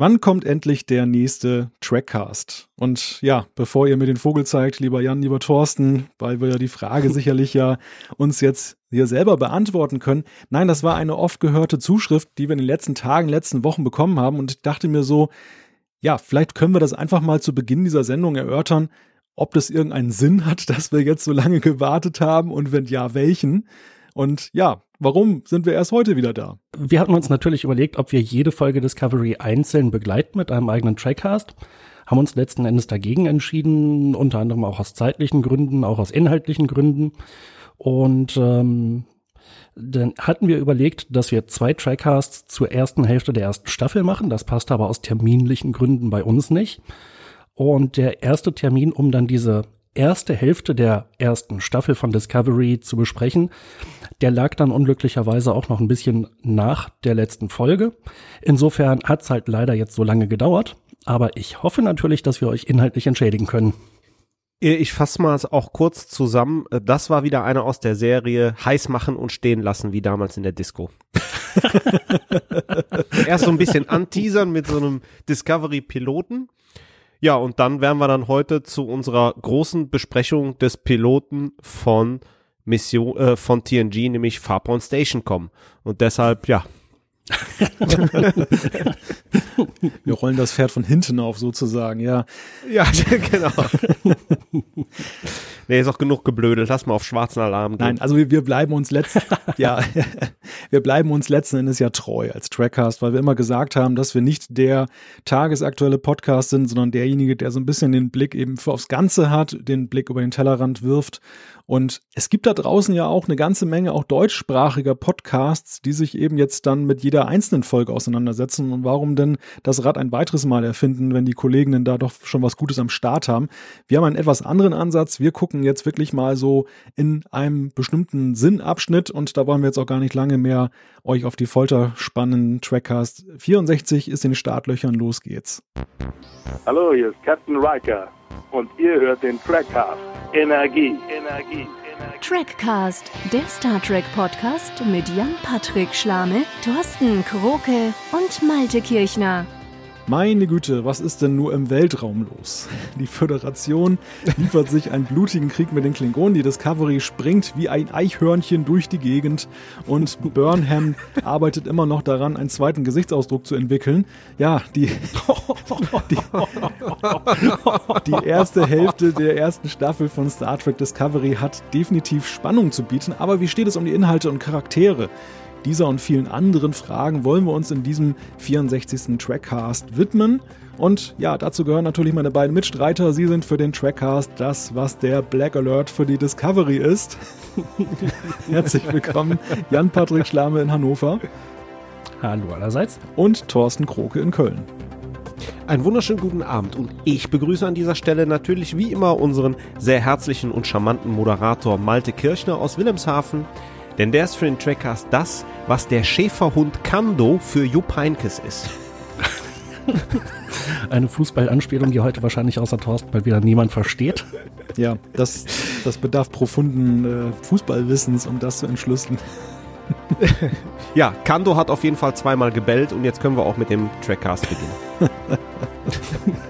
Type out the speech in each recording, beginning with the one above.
Wann kommt endlich der nächste Trackcast? Und ja, bevor ihr mir den Vogel zeigt, lieber Jan, lieber Thorsten, weil wir ja die Frage sicherlich ja uns jetzt hier selber beantworten können. Nein, das war eine oft gehörte Zuschrift, die wir in den letzten Tagen, letzten Wochen bekommen haben. Und ich dachte mir so, ja, vielleicht können wir das einfach mal zu Beginn dieser Sendung erörtern, ob das irgendeinen Sinn hat, dass wir jetzt so lange gewartet haben und wenn ja, welchen. Und ja, Warum sind wir erst heute wieder da? Wir hatten uns natürlich überlegt, ob wir jede Folge Discovery einzeln begleiten mit einem eigenen Trackcast. Haben uns letzten Endes dagegen entschieden, unter anderem auch aus zeitlichen Gründen, auch aus inhaltlichen Gründen. Und ähm, dann hatten wir überlegt, dass wir zwei Trackcasts zur ersten Hälfte der ersten Staffel machen. Das passt aber aus terminlichen Gründen bei uns nicht. Und der erste Termin, um dann diese erste Hälfte der ersten Staffel von Discovery zu besprechen. Der lag dann unglücklicherweise auch noch ein bisschen nach der letzten Folge. Insofern hat es halt leider jetzt so lange gedauert. Aber ich hoffe natürlich, dass wir euch inhaltlich entschädigen können. Ich fasse mal auch kurz zusammen. Das war wieder einer aus der Serie heiß machen und stehen lassen, wie damals in der Disco. Erst so ein bisschen anteasern mit so einem Discovery-Piloten ja, und dann werden wir dann heute zu unserer großen Besprechung des Piloten von Mission äh, von TNG, nämlich Farpoint Station kommen. Und deshalb, ja. wir rollen das Pferd von hinten auf sozusagen, ja. Ja, genau. nee, ist auch genug geblödelt. Lass mal auf schwarzen Alarm gehen. Nein, also wir, wir bleiben uns letzten, ja, wir bleiben uns letzten Endes ja treu als Trackcast, weil wir immer gesagt haben, dass wir nicht der tagesaktuelle Podcast sind, sondern derjenige, der so ein bisschen den Blick eben aufs Ganze hat, den Blick über den Tellerrand wirft und es gibt da draußen ja auch eine ganze Menge auch deutschsprachiger Podcasts, die sich eben jetzt dann mit jeder einzelnen Folge auseinandersetzen. Und warum denn das Rad ein weiteres Mal erfinden, wenn die Kolleginnen da doch schon was Gutes am Start haben? Wir haben einen etwas anderen Ansatz. Wir gucken jetzt wirklich mal so in einem bestimmten Sinnabschnitt und da wollen wir jetzt auch gar nicht lange mehr euch auf die Folter spannen. Trackcast 64 ist in den Startlöchern. Los geht's. Hallo, hier ist Captain Riker und ihr hört den Trackcast. Energie, Energie. Trackcast, der Star Trek Podcast mit Jan-Patrick Schlame, Thorsten Kroke und Malte Kirchner. Meine Güte, was ist denn nur im Weltraum los? Die Föderation liefert sich einen blutigen Krieg mit den Klingonen. Die Discovery springt wie ein Eichhörnchen durch die Gegend und Burnham arbeitet immer noch daran, einen zweiten Gesichtsausdruck zu entwickeln. Ja, die, die, die erste Hälfte der ersten Staffel von Star Trek Discovery hat definitiv Spannung zu bieten. Aber wie steht es um die Inhalte und Charaktere? Dieser und vielen anderen Fragen wollen wir uns in diesem 64. Trackcast widmen. Und ja, dazu gehören natürlich meine beiden Mitstreiter. Sie sind für den Trackcast das, was der Black Alert für die Discovery ist. Herzlich willkommen, Jan-Patrick Schlame in Hannover. Hallo allerseits. Und Thorsten Kroke in Köln. Einen wunderschönen guten Abend und ich begrüße an dieser Stelle natürlich wie immer unseren sehr herzlichen und charmanten Moderator Malte Kirchner aus Wilhelmshaven, denn der ist für den Trackcast das, was der Schäferhund Kando für Jupp Heinkes ist. Eine Fußballanspielung, die heute wahrscheinlich außer Thorsten mal wieder niemand versteht. Ja, das, das bedarf profunden äh, Fußballwissens, um das zu entschlüsseln. ja, Kando hat auf jeden Fall zweimal gebellt und jetzt können wir auch mit dem Trackcast beginnen.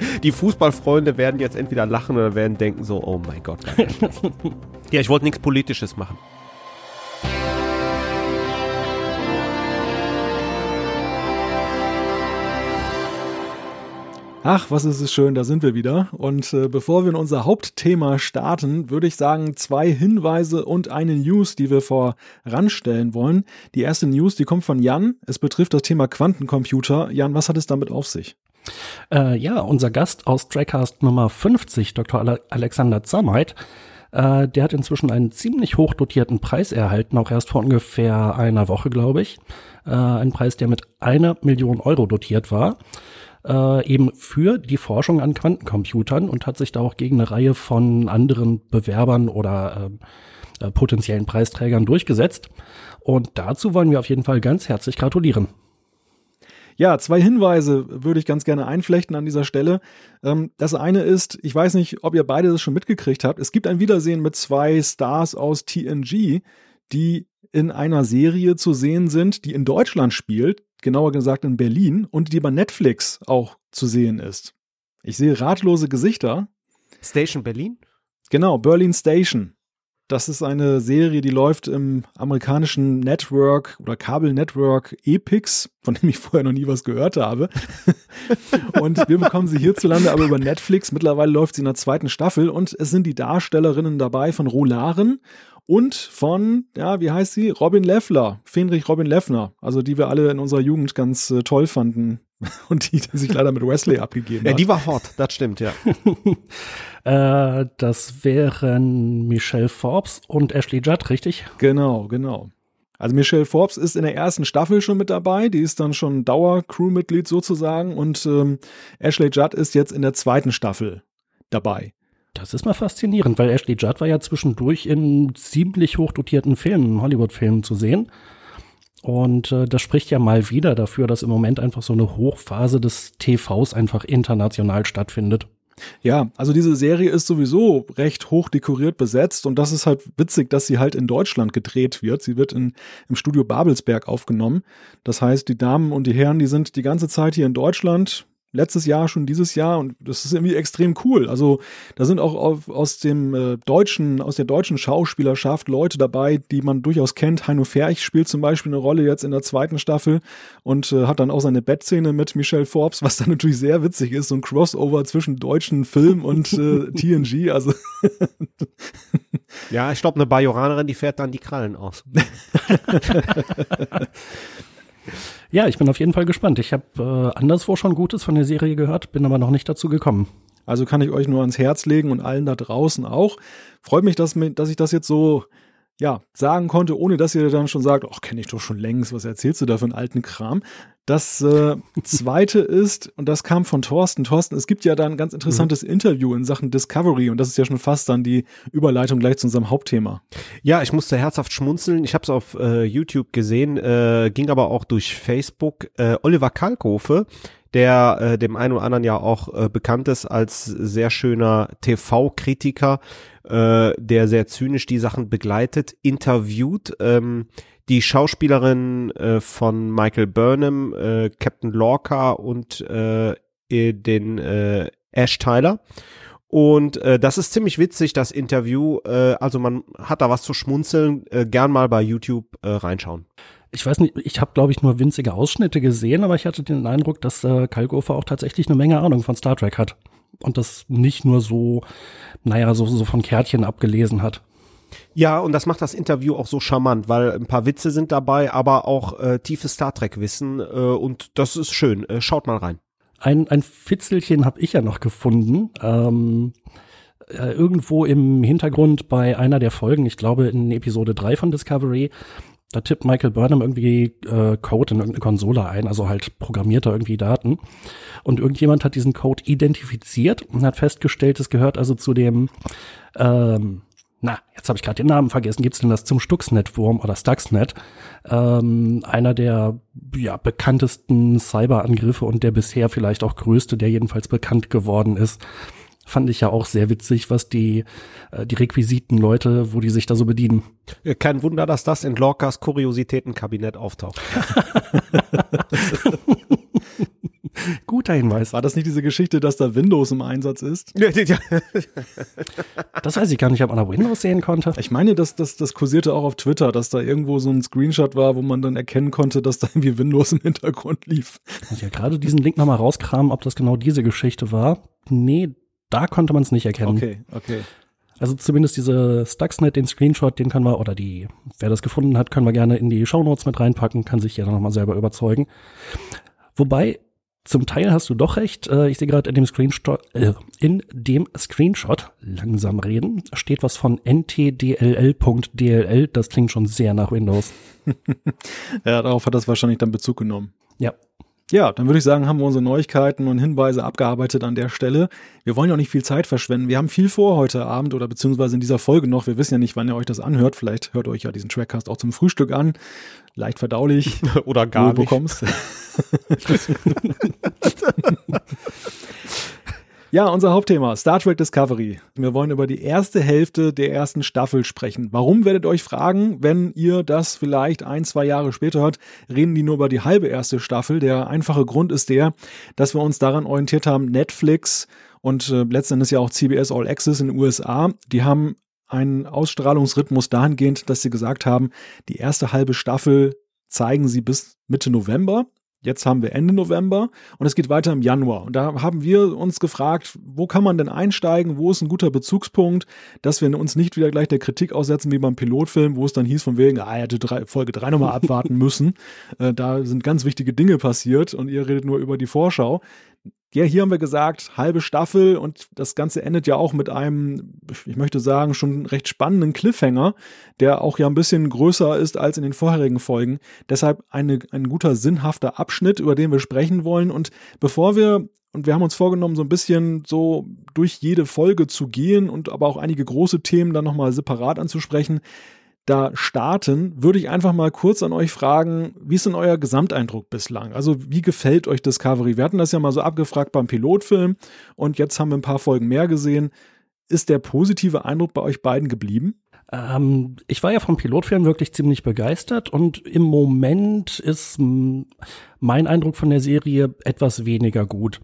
Die Fußballfreunde werden jetzt entweder lachen oder werden denken so, oh mein Gott. ja, ich wollte nichts Politisches machen. Ach, was ist es schön, da sind wir wieder. Und äh, bevor wir in unser Hauptthema starten, würde ich sagen, zwei Hinweise und eine News, die wir voranstellen wollen. Die erste News, die kommt von Jan. Es betrifft das Thema Quantencomputer. Jan, was hat es damit auf sich? Äh, ja, unser Gast aus Trackcast Nummer 50, Dr. Ale Alexander Zamheit, äh, der hat inzwischen einen ziemlich hoch dotierten Preis erhalten, auch erst vor ungefähr einer Woche, glaube ich. Äh, ein Preis, der mit einer Million Euro dotiert war. Äh, eben für die Forschung an Quantencomputern und hat sich da auch gegen eine Reihe von anderen Bewerbern oder äh, äh potenziellen Preisträgern durchgesetzt. Und dazu wollen wir auf jeden Fall ganz herzlich gratulieren. Ja, zwei Hinweise würde ich ganz gerne einflechten an dieser Stelle. Ähm, das eine ist, ich weiß nicht, ob ihr beide das schon mitgekriegt habt. Es gibt ein Wiedersehen mit zwei Stars aus TNG, die in einer Serie zu sehen sind, die in Deutschland spielt. genauer gesagt in Berlin und die bei Netflix auch zu sehen ist. Ich sehe ratlose Gesichter. Station Berlin? Genau, Berlin Station. Das ist eine Serie, die läuft im amerikanischen Network oder Kabel-Network Epix, von dem ich vorher noch nie was gehört habe. und wir bekommen sie hierzulande aber über Netflix. Mittlerweile läuft sie in der zweiten Staffel und es sind die Darstellerinnen dabei von Rolaren und von, ja, wie heißt sie? Robin Leffler, Fenrich Robin Leffner, also die wir alle in unserer Jugend ganz äh, toll fanden und die sich leider mit Wesley abgegeben Ja, hat. die war hot, das stimmt, ja. Äh, das wären Michelle Forbes und Ashley Judd, richtig? Genau, genau. Also Michelle Forbes ist in der ersten Staffel schon mit dabei, die ist dann schon Dauer-Crewmitglied sozusagen und ähm, Ashley Judd ist jetzt in der zweiten Staffel dabei. Das ist mal faszinierend, weil Ashley Judd war ja zwischendurch in ziemlich hochdotierten Filmen, Hollywood-Filmen zu sehen. Und äh, das spricht ja mal wieder dafür, dass im Moment einfach so eine Hochphase des TVs einfach international stattfindet. Ja, also diese Serie ist sowieso recht hoch dekoriert besetzt und das ist halt witzig, dass sie halt in Deutschland gedreht wird. Sie wird in, im Studio Babelsberg aufgenommen. Das heißt, die Damen und die Herren, die sind die ganze Zeit hier in Deutschland. Letztes Jahr, schon dieses Jahr und das ist irgendwie extrem cool. Also da sind auch auf, aus dem äh, deutschen, aus der deutschen Schauspielerschaft Leute dabei, die man durchaus kennt. Heino Ferch spielt zum Beispiel eine Rolle jetzt in der zweiten Staffel und äh, hat dann auch seine Bettszene mit Michelle Forbes, was dann natürlich sehr witzig ist, so ein Crossover zwischen deutschen Film und äh, TNG. Also Ja, ich glaube, eine Bajoranerin, die fährt dann die Krallen aus. Ja, ich bin auf jeden Fall gespannt. Ich habe äh, anderswo schon Gutes von der Serie gehört, bin aber noch nicht dazu gekommen. Also kann ich euch nur ans Herz legen und allen da draußen auch. Freut mich, dass, dass ich das jetzt so ja, sagen konnte, ohne dass ihr dann schon sagt, ach, kenne ich doch schon längst, was erzählst du da für einen alten Kram? Das äh, zweite ist, und das kam von Thorsten, Thorsten, es gibt ja da ein ganz interessantes Interview in Sachen Discovery und das ist ja schon fast dann die Überleitung gleich zu unserem Hauptthema. Ja, ich musste herzhaft schmunzeln. Ich habe es auf äh, YouTube gesehen, äh, ging aber auch durch Facebook. Äh, Oliver Kalkofe, der äh, dem einen oder anderen ja auch äh, bekannt ist als sehr schöner TV-Kritiker, äh, der sehr zynisch die Sachen begleitet, interviewt ähm, die Schauspielerin äh, von Michael Burnham, äh, Captain Lorca und äh, eh, den äh, Ash Tyler. Und äh, das ist ziemlich witzig, das Interview. Äh, also man hat da was zu schmunzeln. Äh, gern mal bei YouTube äh, reinschauen. Ich weiß nicht, ich habe, glaube ich, nur winzige Ausschnitte gesehen, aber ich hatte den Eindruck, dass äh, Kalkofer auch tatsächlich eine Menge Ahnung von Star Trek hat. Und das nicht nur so, naja, so, so von Kärtchen abgelesen hat. Ja, und das macht das Interview auch so charmant, weil ein paar Witze sind dabei, aber auch äh, tiefes Star Trek-Wissen. Äh, und das ist schön. Äh, schaut mal rein. Ein, ein Fitzelchen habe ich ja noch gefunden. Ähm, äh, irgendwo im Hintergrund bei einer der Folgen, ich glaube in Episode 3 von Discovery, da tippt Michael Burnham irgendwie äh, Code in irgendeine Konsole ein, also halt programmiert er irgendwie Daten. Und irgendjemand hat diesen Code identifiziert und hat festgestellt, es gehört also zu dem, ähm, na, jetzt habe ich gerade den Namen vergessen, gibt's denn das zum Stuxnet-Wurm oder Stuxnet? Ähm, einer der ja, bekanntesten Cyberangriffe und der bisher vielleicht auch größte, der jedenfalls bekannt geworden ist. Fand ich ja auch sehr witzig, was die, äh, die Requisiten-Leute, wo die sich da so bedienen. Kein Wunder, dass das in Lorcas Kuriositätenkabinett auftaucht. Guter Hinweis. War das nicht diese Geschichte, dass da Windows im Einsatz ist? Das weiß ich gar nicht, ob man da Windows sehen konnte. Ich meine, dass das, das kursierte auch auf Twitter, dass da irgendwo so ein Screenshot war, wo man dann erkennen konnte, dass da irgendwie Windows im Hintergrund lief. Muss ich ja gerade diesen Link nochmal rauskramen, ob das genau diese Geschichte war. Nee, da konnte man es nicht erkennen. Okay, okay. Also zumindest diese Stuxnet, den Screenshot, den können wir, oder die, wer das gefunden hat, können wir gerne in die Shownotes mit reinpacken, kann sich ja dann nochmal selber überzeugen. Wobei, zum Teil hast du doch recht, äh, ich sehe gerade in dem Screenshot, äh, in dem Screenshot, langsam reden, steht was von ntdll.dll, das klingt schon sehr nach Windows. Ja, darauf hat das wahrscheinlich dann Bezug genommen. Ja. Ja, dann würde ich sagen, haben wir unsere Neuigkeiten und Hinweise abgearbeitet an der Stelle. Wir wollen ja auch nicht viel Zeit verschwenden. Wir haben viel vor heute Abend oder beziehungsweise in dieser Folge noch. Wir wissen ja nicht, wann ihr euch das anhört. Vielleicht hört euch ja diesen Trackcast auch zum Frühstück an. Leicht verdaulich. Oder gar du nicht. bekommst. Ja, unser Hauptthema, Star Trek Discovery. Wir wollen über die erste Hälfte der ersten Staffel sprechen. Warum werdet ihr euch fragen, wenn ihr das vielleicht ein, zwei Jahre später hört, reden die nur über die halbe erste Staffel. Der einfache Grund ist der, dass wir uns daran orientiert haben, Netflix und äh, letzten ja auch CBS All Access in den USA, die haben einen Ausstrahlungsrhythmus dahingehend, dass sie gesagt haben, die erste halbe Staffel zeigen sie bis Mitte November Jetzt haben wir Ende November und es geht weiter im Januar. Und da haben wir uns gefragt, wo kann man denn einsteigen? Wo ist ein guter Bezugspunkt, dass wir uns nicht wieder gleich der Kritik aussetzen wie beim Pilotfilm, wo es dann hieß von wegen, ah, er hätte drei, Folge 3 nochmal abwarten müssen. Äh, da sind ganz wichtige Dinge passiert und ihr redet nur über die Vorschau. Ja, hier haben wir gesagt, halbe Staffel und das Ganze endet ja auch mit einem, ich möchte sagen, schon recht spannenden Cliffhanger, der auch ja ein bisschen größer ist als in den vorherigen Folgen. Deshalb eine, ein guter, sinnhafter Abschnitt, über den wir sprechen wollen. Und bevor wir, und wir haben uns vorgenommen, so ein bisschen so durch jede Folge zu gehen und aber auch einige große Themen dann nochmal separat anzusprechen, da starten, würde ich einfach mal kurz an euch fragen, wie ist denn euer Gesamteindruck bislang? Also wie gefällt euch Discovery? Wir hatten das ja mal so abgefragt beim Pilotfilm und jetzt haben wir ein paar Folgen mehr gesehen. Ist der positive Eindruck bei euch beiden geblieben? Ähm, ich war ja vom Pilotfilm wirklich ziemlich begeistert und im Moment ist mein Eindruck von der Serie etwas weniger gut.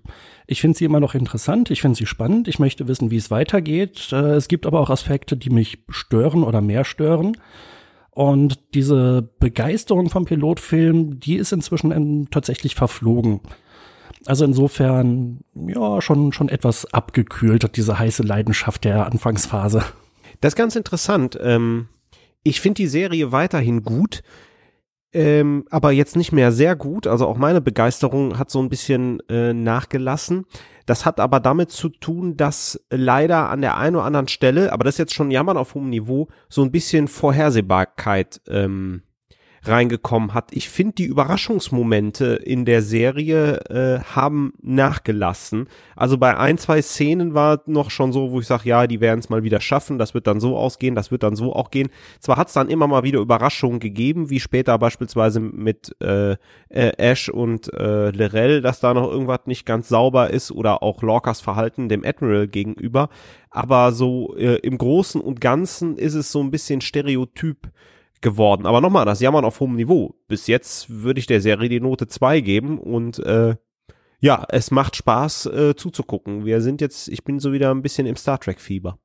Ich finde sie immer noch interessant, ich finde sie spannend, ich möchte wissen, wie es weitergeht. Äh, es gibt aber auch Aspekte, die mich stören oder mehr stören. Und diese Begeisterung vom Pilotfilm, die ist inzwischen ähm, tatsächlich verflogen. Also insofern, ja, schon, schon etwas abgekühlt, diese heiße Leidenschaft der Anfangsphase. Das ist ganz interessant. Ähm, ich finde die Serie weiterhin gut, ähm, aber jetzt nicht mehr sehr gut. Also auch meine Begeisterung hat so ein bisschen äh, nachgelassen. Das hat aber damit zu tun, dass leider an der einen oder anderen Stelle, aber das ist jetzt schon Jammern auf hohem Niveau, so ein bisschen Vorhersehbarkeit ähm, reingekommen hat. Ich finde, die Überraschungsmomente in der Serie äh, haben nachgelassen. Also bei ein, zwei Szenen war noch schon so, wo ich sage, ja, die werden es mal wieder schaffen, das wird dann so ausgehen, das wird dann so auch gehen. Zwar hat es dann immer mal wieder Überraschungen gegeben, wie später beispielsweise mit äh, äh, Ash und äh, Lorel, dass da noch irgendwas nicht ganz sauber ist oder auch Lorcas Verhalten dem Admiral gegenüber. Aber so äh, im Großen und Ganzen ist es so ein bisschen Stereotyp geworden. Aber nochmal, das Jammern auf hohem Niveau. Bis jetzt würde ich der Serie die Note 2 geben und äh, ja, es macht Spaß äh, zuzugucken. Wir sind jetzt, ich bin so wieder ein bisschen im Star Trek-Fieber.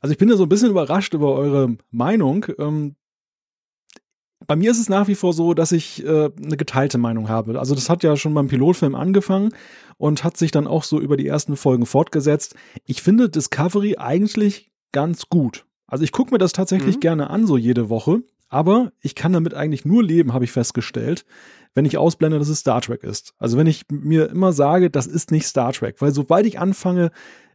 Also ich bin ja so ein bisschen überrascht über eure Meinung. Ähm, bei mir ist es nach wie vor so, dass ich äh, eine geteilte Meinung habe. Also das hat ja schon beim Pilotfilm angefangen und hat sich dann auch so über die ersten Folgen fortgesetzt. Ich finde Discovery eigentlich ganz gut. Also ich gucke mir das tatsächlich mhm. gerne an, so jede Woche. Aber ich kann damit eigentlich nur leben, habe ich festgestellt, wenn ich ausblende, dass es Star Trek ist. Also wenn ich mir immer sage, das ist nicht Star Trek, weil sobald ich anfange,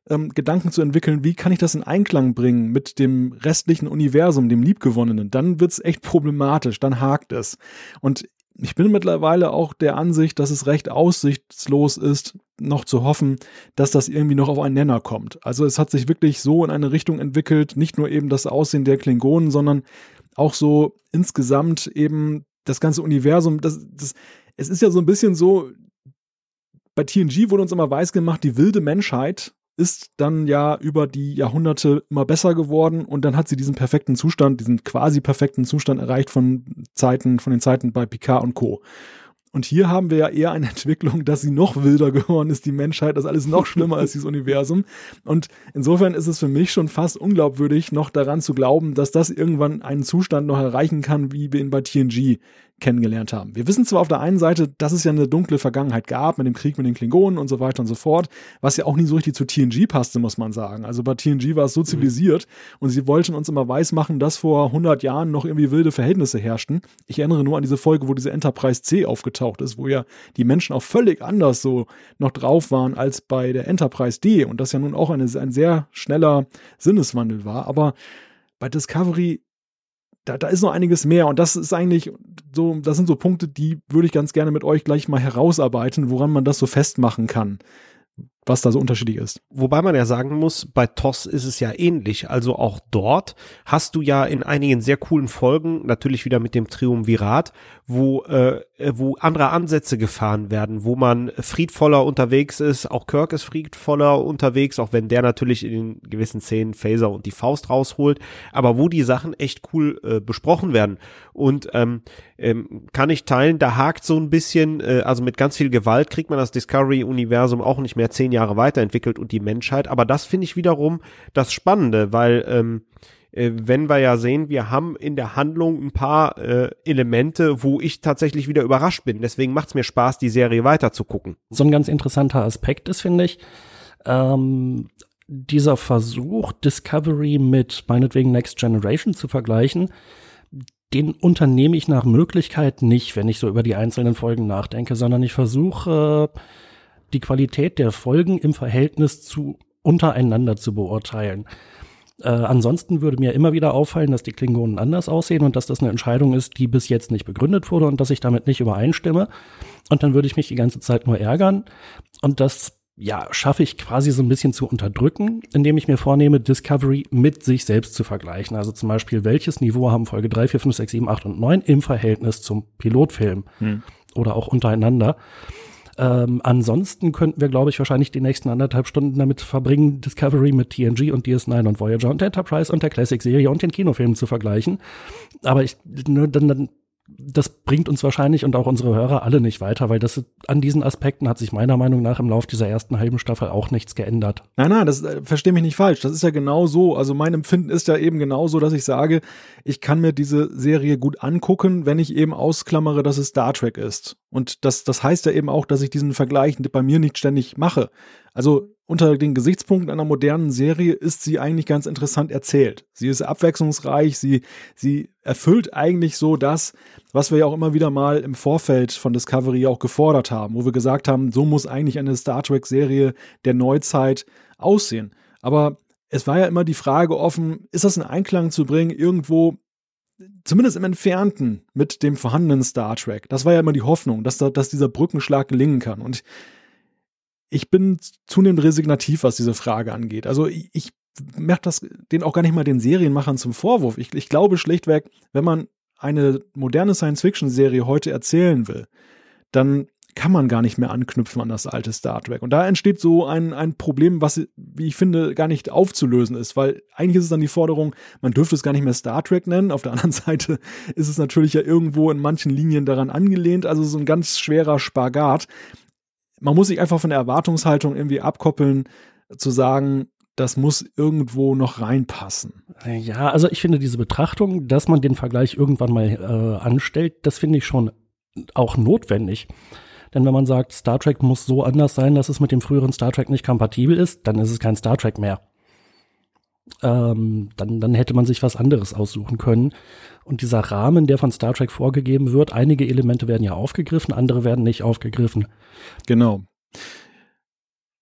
ähm, Gedanken zu entwickeln, wie kann ich das in Einklang bringen mit dem restlichen Universum, dem Liebgewonnenen, dann wird's echt problematisch, dann hakt es. Und ich bin mittlerweile auch der Ansicht, dass es recht aussichtslos ist, noch zu hoffen, dass das irgendwie noch auf einen Nenner kommt. Also es hat sich wirklich so in eine Richtung entwickelt, nicht nur eben das Aussehen der Klingonen, sondern auch so insgesamt eben das ganze Universum, das, das, es ist ja so ein bisschen so, bei TNG wurde uns immer weiß gemacht, die wilde Menschheit ist dann ja über die Jahrhunderte immer besser geworden und dann hat sie diesen perfekten Zustand, diesen quasi perfekten Zustand erreicht von Zeiten, von den Zeiten bei Picard und Co. Und hier haben wir ja eher eine Entwicklung, dass sie noch wilder geworden ist, die Menschheit, dass alles noch schlimmer ist, dieses Universum. Und insofern ist es für mich schon fast unglaubwürdig, noch daran zu glauben, dass das irgendwann einen Zustand noch erreichen kann, wie wir ihn bei TNG kennengelernt haben. Wir wissen zwar auf der einen Seite, dass es ja eine dunkle Vergangenheit gab mit dem Krieg mit den Klingonen und so weiter und so fort, was ja auch nie so richtig zu TNG passte, muss man sagen. Also bei TNG war es so mhm. zivilisiert und sie wollten uns immer weismachen, dass vor 100 Jahren noch irgendwie wilde Verhältnisse herrschten. Ich erinnere nur an diese Folge, wo diese Enterprise C aufgetaucht ist, wo ja die Menschen auch völlig anders so noch drauf waren als bei der Enterprise D und das ja nun auch eine, ein sehr schneller Sinneswandel war. Aber bei Discovery da, da ist noch einiges mehr und das ist eigentlich so, das sind so Punkte, die würde ich ganz gerne mit euch gleich mal herausarbeiten, woran man das so festmachen kann. Was da so unterschiedlich ist. Wobei man ja sagen muss, bei TOS ist es ja ähnlich. Also auch dort hast du ja in einigen sehr coolen Folgen, natürlich wieder mit dem Triumvirat, wo, äh, wo andere Ansätze gefahren werden, wo man friedvoller unterwegs ist. Auch Kirk ist friedvoller unterwegs, auch wenn der natürlich in gewissen Szenen Phaser und die Faust rausholt. Aber wo die Sachen echt cool äh, besprochen werden. Und ähm, ähm, kann ich teilen, da hakt so ein bisschen, äh, also mit ganz viel Gewalt kriegt man das Discovery-Universum auch nicht mehr zehn Jahre weiterentwickelt und die Menschheit. Aber das finde ich wiederum das Spannende, weil ähm, äh, wenn wir ja sehen, wir haben in der Handlung ein paar äh, Elemente, wo ich tatsächlich wieder überrascht bin. Deswegen macht es mir Spaß, die Serie weiter zu gucken. So ein ganz interessanter Aspekt ist, finde ich, ähm, dieser Versuch, Discovery mit meinetwegen Next Generation zu vergleichen, den unternehme ich nach Möglichkeit nicht, wenn ich so über die einzelnen Folgen nachdenke, sondern ich versuche die Qualität der Folgen im Verhältnis zu untereinander zu beurteilen. Äh, ansonsten würde mir immer wieder auffallen, dass die Klingonen anders aussehen und dass das eine Entscheidung ist, die bis jetzt nicht begründet wurde und dass ich damit nicht übereinstimme. Und dann würde ich mich die ganze Zeit nur ärgern. Und das ja, schaffe ich quasi so ein bisschen zu unterdrücken, indem ich mir vornehme, Discovery mit sich selbst zu vergleichen. Also zum Beispiel, welches Niveau haben Folge 3, 4, 5, 6, 7, 8 und 9 im Verhältnis zum Pilotfilm hm. oder auch untereinander. Ähm, ansonsten könnten wir, glaube ich, wahrscheinlich die nächsten anderthalb Stunden damit verbringen, Discovery mit TNG und DS9 und Voyager und Enterprise und der Classic-Serie und den Kinofilmen zu vergleichen. Aber ich, ne, dann, dann das bringt uns wahrscheinlich und auch unsere Hörer alle nicht weiter, weil das an diesen Aspekten hat sich meiner Meinung nach im Laufe dieser ersten halben Staffel auch nichts geändert. Nein, nein, das äh, verstehe mich nicht falsch. Das ist ja genau so. Also mein Empfinden ist ja eben genauso, dass ich sage, ich kann mir diese Serie gut angucken, wenn ich eben ausklammere, dass es Star Trek ist. Und das, das heißt ja eben auch, dass ich diesen Vergleich bei mir nicht ständig mache. Also unter den Gesichtspunkten einer modernen Serie ist sie eigentlich ganz interessant erzählt. Sie ist abwechslungsreich, sie, sie erfüllt eigentlich so das, was wir ja auch immer wieder mal im Vorfeld von Discovery auch gefordert haben, wo wir gesagt haben, so muss eigentlich eine Star Trek-Serie der Neuzeit aussehen. Aber es war ja immer die Frage offen, ist das in Einklang zu bringen, irgendwo zumindest im Entfernten mit dem vorhandenen Star Trek. Das war ja immer die Hoffnung, dass, da, dass dieser Brückenschlag gelingen kann. Und ich bin zunehmend resignativ, was diese Frage angeht. Also ich, mache das den auch gar nicht mal den Serienmachern zum Vorwurf. Ich, ich glaube schlichtweg, wenn man eine moderne Science-Fiction-Serie heute erzählen will, dann kann man gar nicht mehr anknüpfen an das alte Star Trek. Und da entsteht so ein, ein Problem, was, wie ich finde, gar nicht aufzulösen ist, weil eigentlich ist es dann die Forderung, man dürfte es gar nicht mehr Star Trek nennen. Auf der anderen Seite ist es natürlich ja irgendwo in manchen Linien daran angelehnt, also so ein ganz schwerer Spagat man muss sich einfach von der Erwartungshaltung irgendwie abkoppeln, zu sagen, das muss irgendwo noch reinpassen. Ja, also ich finde diese Betrachtung, dass man den Vergleich irgendwann mal äh, anstellt, das finde ich schon auch notwendig. Denn wenn man sagt, Star Trek muss so anders sein, dass es mit dem früheren Star Trek nicht kompatibel ist, dann ist es kein Star Trek mehr ähm, dann, dann hätte man sich was anderes aussuchen können. Und dieser Rahmen, der von Star Trek vorgegeben wird, einige Elemente werden ja aufgegriffen, andere werden nicht aufgegriffen. Genau.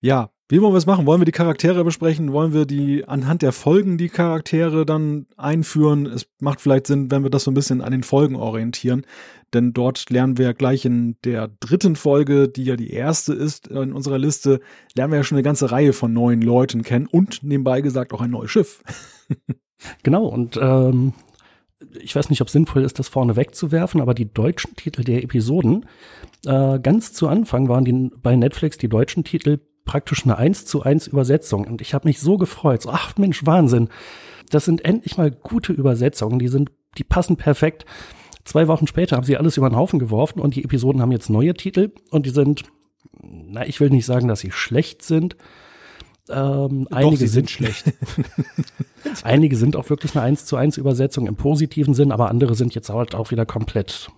Ja, wie wollen wir es machen? Wollen wir die Charaktere besprechen? Wollen wir die anhand der Folgen die Charaktere dann einführen? Es macht vielleicht Sinn, wenn wir das so ein bisschen an den Folgen orientieren, denn dort lernen wir gleich in der dritten Folge, die ja die erste ist in unserer Liste, lernen wir ja schon eine ganze Reihe von neuen Leuten kennen und nebenbei gesagt auch ein neues Schiff. genau, und ähm, ich weiß nicht, ob es sinnvoll ist, das vorne wegzuwerfen, aber die deutschen Titel der Episoden, äh, ganz zu Anfang waren die bei Netflix die deutschen Titel praktisch eine 1 zu 1 Übersetzung. Und ich habe mich so gefreut. So, ach Mensch, Wahnsinn. Das sind endlich mal gute Übersetzungen. Die sind, die passen perfekt. Zwei Wochen später haben sie alles über den Haufen geworfen und die Episoden haben jetzt neue Titel und die sind, na, ich will nicht sagen, dass sie schlecht sind. Ähm, Doch, einige sind, sind schlecht. einige sind auch wirklich eine 1 zu 1 Übersetzung im positiven Sinn, aber andere sind jetzt halt auch wieder komplett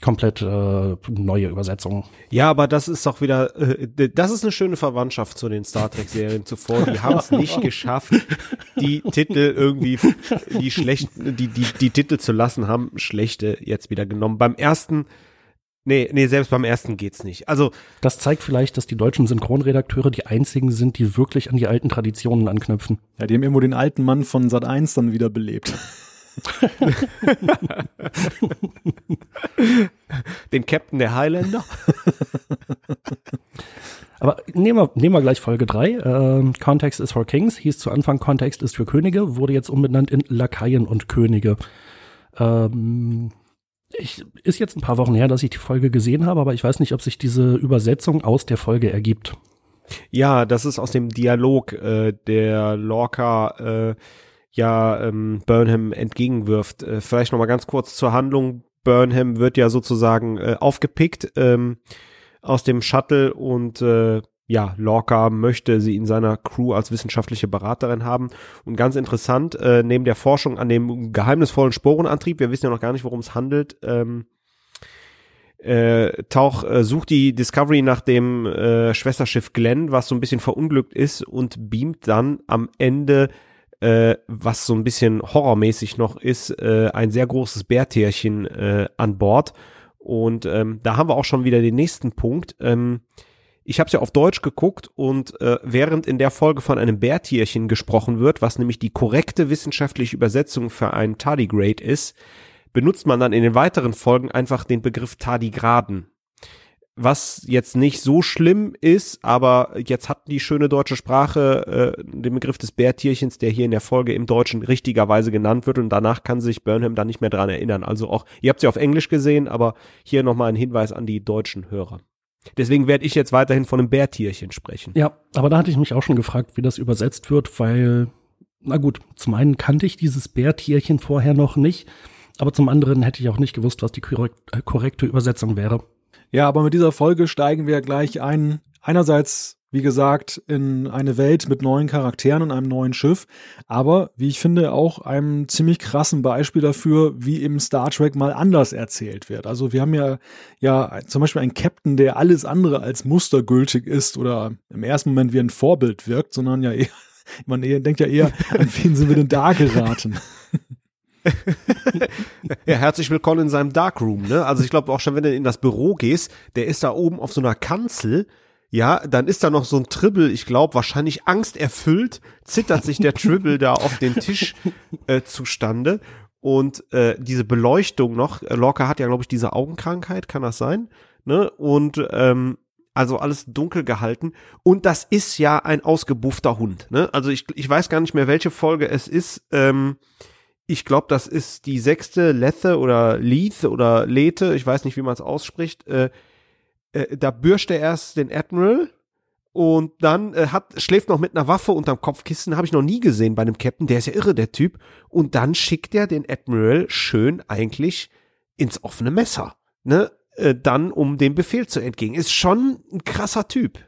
komplett äh, neue Übersetzungen. Ja, aber das ist doch wieder, äh, das ist eine schöne Verwandtschaft zu den Star Trek-Serien zuvor. Die haben es nicht geschafft, die Titel irgendwie, die schlechten, die, die, die Titel zu lassen, haben schlechte jetzt wieder genommen. Beim ersten, nee, nee, selbst beim ersten geht's nicht. Also. Das zeigt vielleicht, dass die deutschen Synchronredakteure die einzigen sind, die wirklich an die alten Traditionen anknüpfen. Ja, die haben irgendwo den alten Mann von Sat 1 dann wieder belebt. Den Captain der Highlander. Aber nehmen wir, nehmen wir gleich Folge 3. Äh, Context is for Kings, hieß zu Anfang Kontext ist für Könige, wurde jetzt umbenannt in Lakaien und Könige. Ähm, ich, ist jetzt ein paar Wochen her, dass ich die Folge gesehen habe, aber ich weiß nicht, ob sich diese Übersetzung aus der Folge ergibt. Ja, das ist aus dem Dialog, äh, der Lorca äh, ja ähm, Burnham entgegenwirft. Äh, vielleicht noch mal ganz kurz zur Handlung. Burnham wird ja sozusagen äh, aufgepickt ähm, aus dem Shuttle und äh, ja, Lorca möchte sie in seiner Crew als wissenschaftliche Beraterin haben. Und ganz interessant, äh, neben der Forschung an dem geheimnisvollen Sporenantrieb, wir wissen ja noch gar nicht, worum es handelt, ähm, äh, tauch, äh, sucht die Discovery nach dem äh, Schwesterschiff Glenn, was so ein bisschen verunglückt ist und beamt dann am Ende, äh, was so ein bisschen horrormäßig noch ist, äh, ein sehr großes Bärtierchen äh, an Bord. Und ähm, da haben wir auch schon wieder den nächsten Punkt. Ähm, ich habe es ja auf Deutsch geguckt und äh, während in der Folge von einem Bärtierchen gesprochen wird, was nämlich die korrekte wissenschaftliche Übersetzung für ein Tardigrade ist, benutzt man dann in den weiteren Folgen einfach den Begriff Tardigraden. Was jetzt nicht so schlimm ist, aber jetzt hat die schöne deutsche Sprache äh, den Begriff des Bärtierchens, der hier in der Folge im Deutschen richtigerweise genannt wird und danach kann sich Burnham dann nicht mehr dran erinnern. Also auch, ihr habt sie auf Englisch gesehen, aber hier nochmal ein Hinweis an die deutschen Hörer. Deswegen werde ich jetzt weiterhin von einem Bärtierchen sprechen. Ja, aber da hatte ich mich auch schon gefragt, wie das übersetzt wird, weil, na gut, zum einen kannte ich dieses Bärtierchen vorher noch nicht, aber zum anderen hätte ich auch nicht gewusst, was die äh, korrekte Übersetzung wäre. Ja, aber mit dieser Folge steigen wir gleich ein. Einerseits wie gesagt, in eine Welt mit neuen Charakteren und einem neuen Schiff, aber wie ich finde, auch einem ziemlich krassen Beispiel dafür, wie im Star Trek mal anders erzählt wird. Also wir haben ja, ja zum Beispiel einen Captain, der alles andere als mustergültig ist oder im ersten Moment wie ein Vorbild wirkt, sondern ja eher, man denkt ja eher, an wen sind wir denn da geraten? ja, herzlich willkommen in seinem Darkroom, ne? Also ich glaube auch schon, wenn du in das Büro gehst, der ist da oben auf so einer Kanzel ja, dann ist da noch so ein Tribble, ich glaube, wahrscheinlich angsterfüllt, zittert sich der Tribble da auf den Tisch äh, zustande. Und äh, diese Beleuchtung noch, äh, Lorca hat ja, glaube ich, diese Augenkrankheit, kann das sein? Ne? Und ähm, also alles dunkel gehalten. Und das ist ja ein ausgebuffter Hund. Ne? Also ich, ich weiß gar nicht mehr, welche Folge es ist. Ähm, ich glaube, das ist die sechste Lethe oder Leith oder Lethe, ich weiß nicht, wie man es ausspricht. Äh, äh, da bürscht er erst den Admiral und dann äh, hat, schläft noch mit einer Waffe unterm Kopfkissen, habe ich noch nie gesehen bei einem Captain, der ist ja irre, der Typ. Und dann schickt er den Admiral schön eigentlich ins offene Messer, ne? Äh, dann, um dem Befehl zu entgegen. Ist schon ein krasser Typ.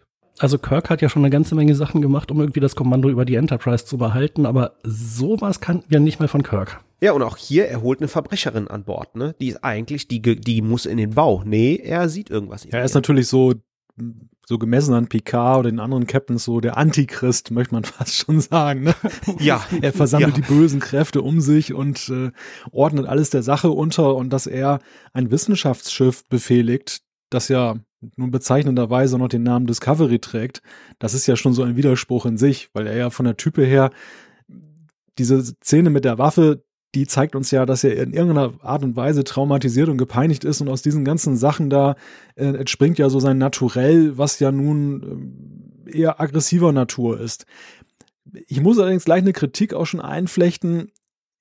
Also Kirk hat ja schon eine ganze Menge Sachen gemacht, um irgendwie das Kommando über die Enterprise zu behalten, aber sowas kannten wir nicht mehr von Kirk. Ja, und auch hier, er holt eine Verbrecherin an Bord, ne? Die ist eigentlich, die, die muss in den Bau. Nee, er sieht irgendwas. Ja, er ist natürlich so, so gemessen an Picard oder den anderen Captains so der Antichrist, möchte man fast schon sagen. Ne? Ja. er versammelt ja. die bösen Kräfte um sich und äh, ordnet alles der Sache unter und dass er ein Wissenschaftsschiff befehligt, das ja nun bezeichnenderweise noch den Namen Discovery trägt, das ist ja schon so ein Widerspruch in sich, weil er ja von der Type her diese Szene mit der Waffe, die zeigt uns ja, dass er in irgendeiner Art und Weise traumatisiert und gepeinigt ist und aus diesen ganzen Sachen da äh, entspringt ja so sein Naturell, was ja nun äh, eher aggressiver Natur ist. Ich muss allerdings gleich eine Kritik auch schon einflechten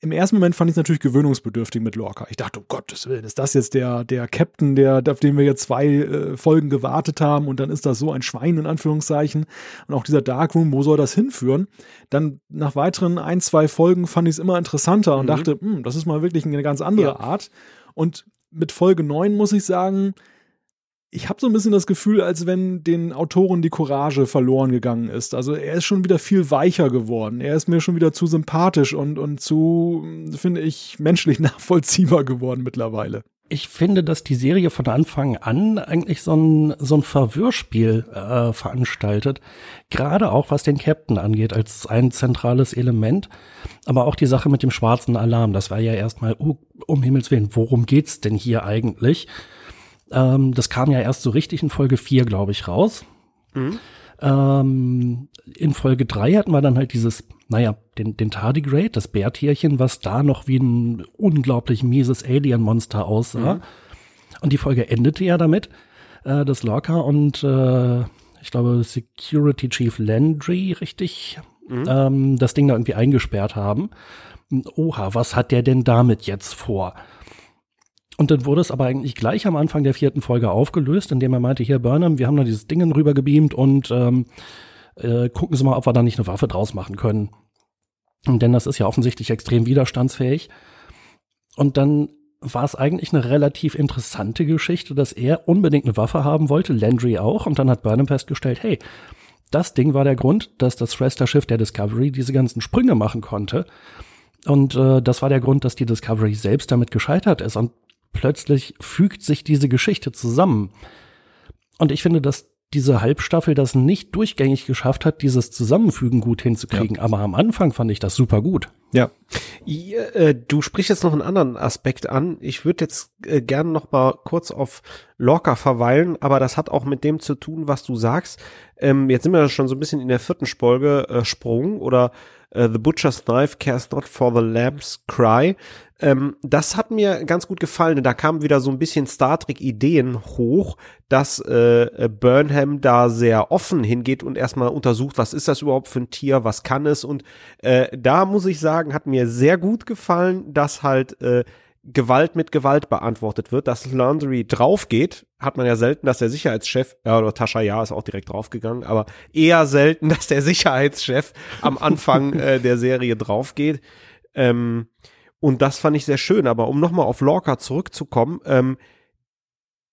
im ersten Moment fand ich es natürlich gewöhnungsbedürftig mit Lorca. Ich dachte, um Gottes Willen, ist das jetzt der, der Captain, der, auf den wir jetzt zwei äh, Folgen gewartet haben und dann ist das so ein Schwein in Anführungszeichen. Und auch dieser Darkroom, wo soll das hinführen? Dann nach weiteren ein, zwei Folgen fand ich es immer interessanter und mhm. dachte, hm, das ist mal wirklich eine ganz andere ja. Art. Und mit Folge 9 muss ich sagen, ich habe so ein bisschen das Gefühl, als wenn den Autoren die Courage verloren gegangen ist. Also er ist schon wieder viel weicher geworden. Er ist mir schon wieder zu sympathisch und, und zu, finde ich, menschlich nachvollziehbar geworden mittlerweile. Ich finde, dass die Serie von Anfang an eigentlich so ein, so ein Verwirrspiel äh, veranstaltet. Gerade auch was den Captain angeht, als ein zentrales Element. Aber auch die Sache mit dem schwarzen Alarm, das war ja erstmal, oh, um Himmels Willen, worum geht's denn hier eigentlich? Ähm, das kam ja erst so richtig in Folge 4, glaube ich, raus. Mhm. Ähm, in Folge 3 hatten wir dann halt dieses, naja, den, den Tardigrade, das Bärtierchen, was da noch wie ein unglaublich mieses Alien-Monster aussah. Mhm. Und die Folge endete ja damit, äh, dass Lorca und äh, ich glaube, Security Chief Landry, richtig, mhm. ähm, das Ding da irgendwie eingesperrt haben. Oha, was hat der denn damit jetzt vor? Und dann wurde es aber eigentlich gleich am Anfang der vierten Folge aufgelöst, indem er meinte, hier Burnham, wir haben da dieses Ding rübergebeamt und ähm, äh, gucken Sie mal, ob wir da nicht eine Waffe draus machen können. Denn das ist ja offensichtlich extrem widerstandsfähig. Und dann war es eigentlich eine relativ interessante Geschichte, dass er unbedingt eine Waffe haben wollte, Landry auch, und dann hat Burnham festgestellt, hey, das Ding war der Grund, dass das Schwesterschiff der Discovery diese ganzen Sprünge machen konnte. Und äh, das war der Grund, dass die Discovery selbst damit gescheitert ist. Und plötzlich fügt sich diese Geschichte zusammen. Und ich finde, dass diese Halbstaffel das nicht durchgängig geschafft hat, dieses Zusammenfügen gut hinzukriegen. Ja. Aber am Anfang fand ich das super gut. Ja. Äh, du sprichst jetzt noch einen anderen Aspekt an. Ich würde jetzt äh, gerne noch mal kurz auf Lorca verweilen, aber das hat auch mit dem zu tun, was du sagst. Ähm, jetzt sind wir schon so ein bisschen in der vierten Folge äh, Sprung oder äh, The Butcher's Knife cares not for the lamb's cry. Ähm, das hat mir ganz gut gefallen. Da kamen wieder so ein bisschen Star Trek Ideen hoch, dass äh, Burnham da sehr offen hingeht und erstmal untersucht, was ist das überhaupt für ein Tier, was kann es und äh, da muss ich sagen, hat mir sehr gut gefallen, dass halt äh, Gewalt mit Gewalt beantwortet wird, dass Laundry draufgeht, hat man ja selten, dass der Sicherheitschef, ja, oder Tascha Ja ist auch direkt draufgegangen, aber eher selten, dass der Sicherheitschef am Anfang äh, der Serie draufgeht. Ähm, und das fand ich sehr schön. Aber um nochmal auf Lorca zurückzukommen, ähm,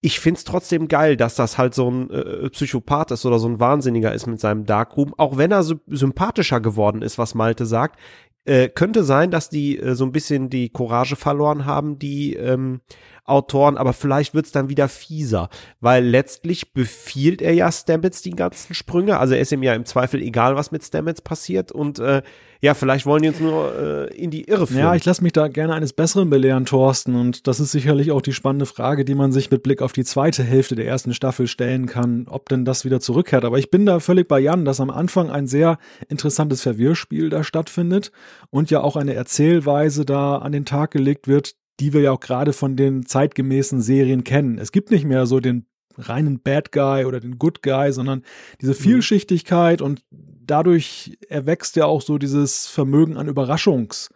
ich find's trotzdem geil, dass das halt so ein äh, Psychopath ist oder so ein Wahnsinniger ist mit seinem Darkroom, auch wenn er so sympathischer geworden ist, was Malte sagt. Äh, könnte sein, dass die äh, so ein bisschen die Courage verloren haben, die ähm, Autoren, aber vielleicht wird's dann wieder fieser, weil letztlich befiehlt er ja Stamets die ganzen Sprünge, also er ist ihm ja im Zweifel egal, was mit Stamets passiert und äh, ja, vielleicht wollen die uns nur äh, in die Irre führen. Ja, ich lasse mich da gerne eines Besseren belehren, Thorsten. Und das ist sicherlich auch die spannende Frage, die man sich mit Blick auf die zweite Hälfte der ersten Staffel stellen kann, ob denn das wieder zurückkehrt. Aber ich bin da völlig bei Jan, dass am Anfang ein sehr interessantes Verwirrspiel da stattfindet und ja auch eine Erzählweise da an den Tag gelegt wird, die wir ja auch gerade von den zeitgemäßen Serien kennen. Es gibt nicht mehr so den reinen Bad Guy oder den Good Guy, sondern diese mhm. Vielschichtigkeit und dadurch erwächst ja auch so dieses Vermögen an Überraschungs,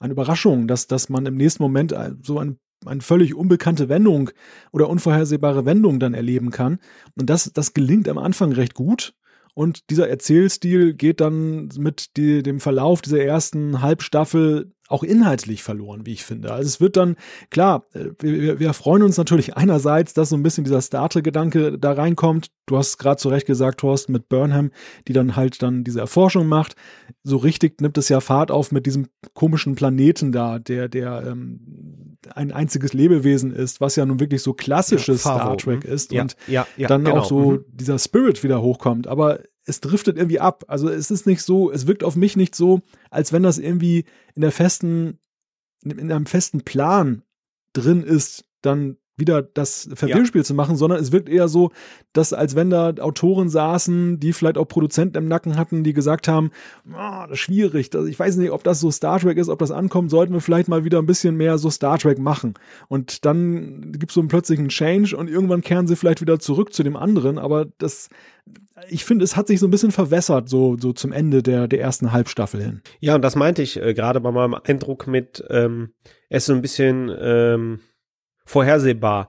an Überraschungen, dass, dass man im nächsten Moment so ein, eine völlig unbekannte Wendung oder unvorhersehbare Wendung dann erleben kann. Und das, das gelingt am Anfang recht gut. Und dieser Erzählstil geht dann mit die, dem Verlauf dieser ersten Halbstaffel auch inhaltlich verloren, wie ich finde. Also es wird dann, klar, äh, wir, wir freuen uns natürlich einerseits, dass so ein bisschen dieser Star Trek-Gedanke da reinkommt. Du hast gerade zu Recht gesagt, Thorsten, mit Burnham, die dann halt dann diese Erforschung macht. So richtig nimmt es ja Fahrt auf mit diesem komischen Planeten da, der, der ähm, ein einziges Lebewesen ist, was ja nun wirklich so klassisches ja, Star Trek mhm. ist ja, und ja, dann genau. auch so mhm. dieser Spirit wieder hochkommt. Aber es driftet irgendwie ab. Also es ist nicht so, es wirkt auf mich nicht so, als wenn das irgendwie in der festen, in einem festen Plan drin ist, dann wieder das Verwirrspiel ja. zu machen, sondern es wirkt eher so, dass als wenn da Autoren saßen, die vielleicht auch Produzenten im Nacken hatten, die gesagt haben, oh, das ist schwierig, das, ich weiß nicht, ob das so Star Trek ist, ob das ankommt, sollten wir vielleicht mal wieder ein bisschen mehr so Star Trek machen. Und dann gibt es so einen plötzlichen Change und irgendwann kehren sie vielleicht wieder zurück zu dem anderen, aber das, ich finde, es hat sich so ein bisschen verwässert, so, so zum Ende der, der ersten Halbstaffel hin. Ja, und das meinte ich äh, gerade bei meinem Eindruck mit, ähm, es so ein bisschen, ähm, vorhersehbar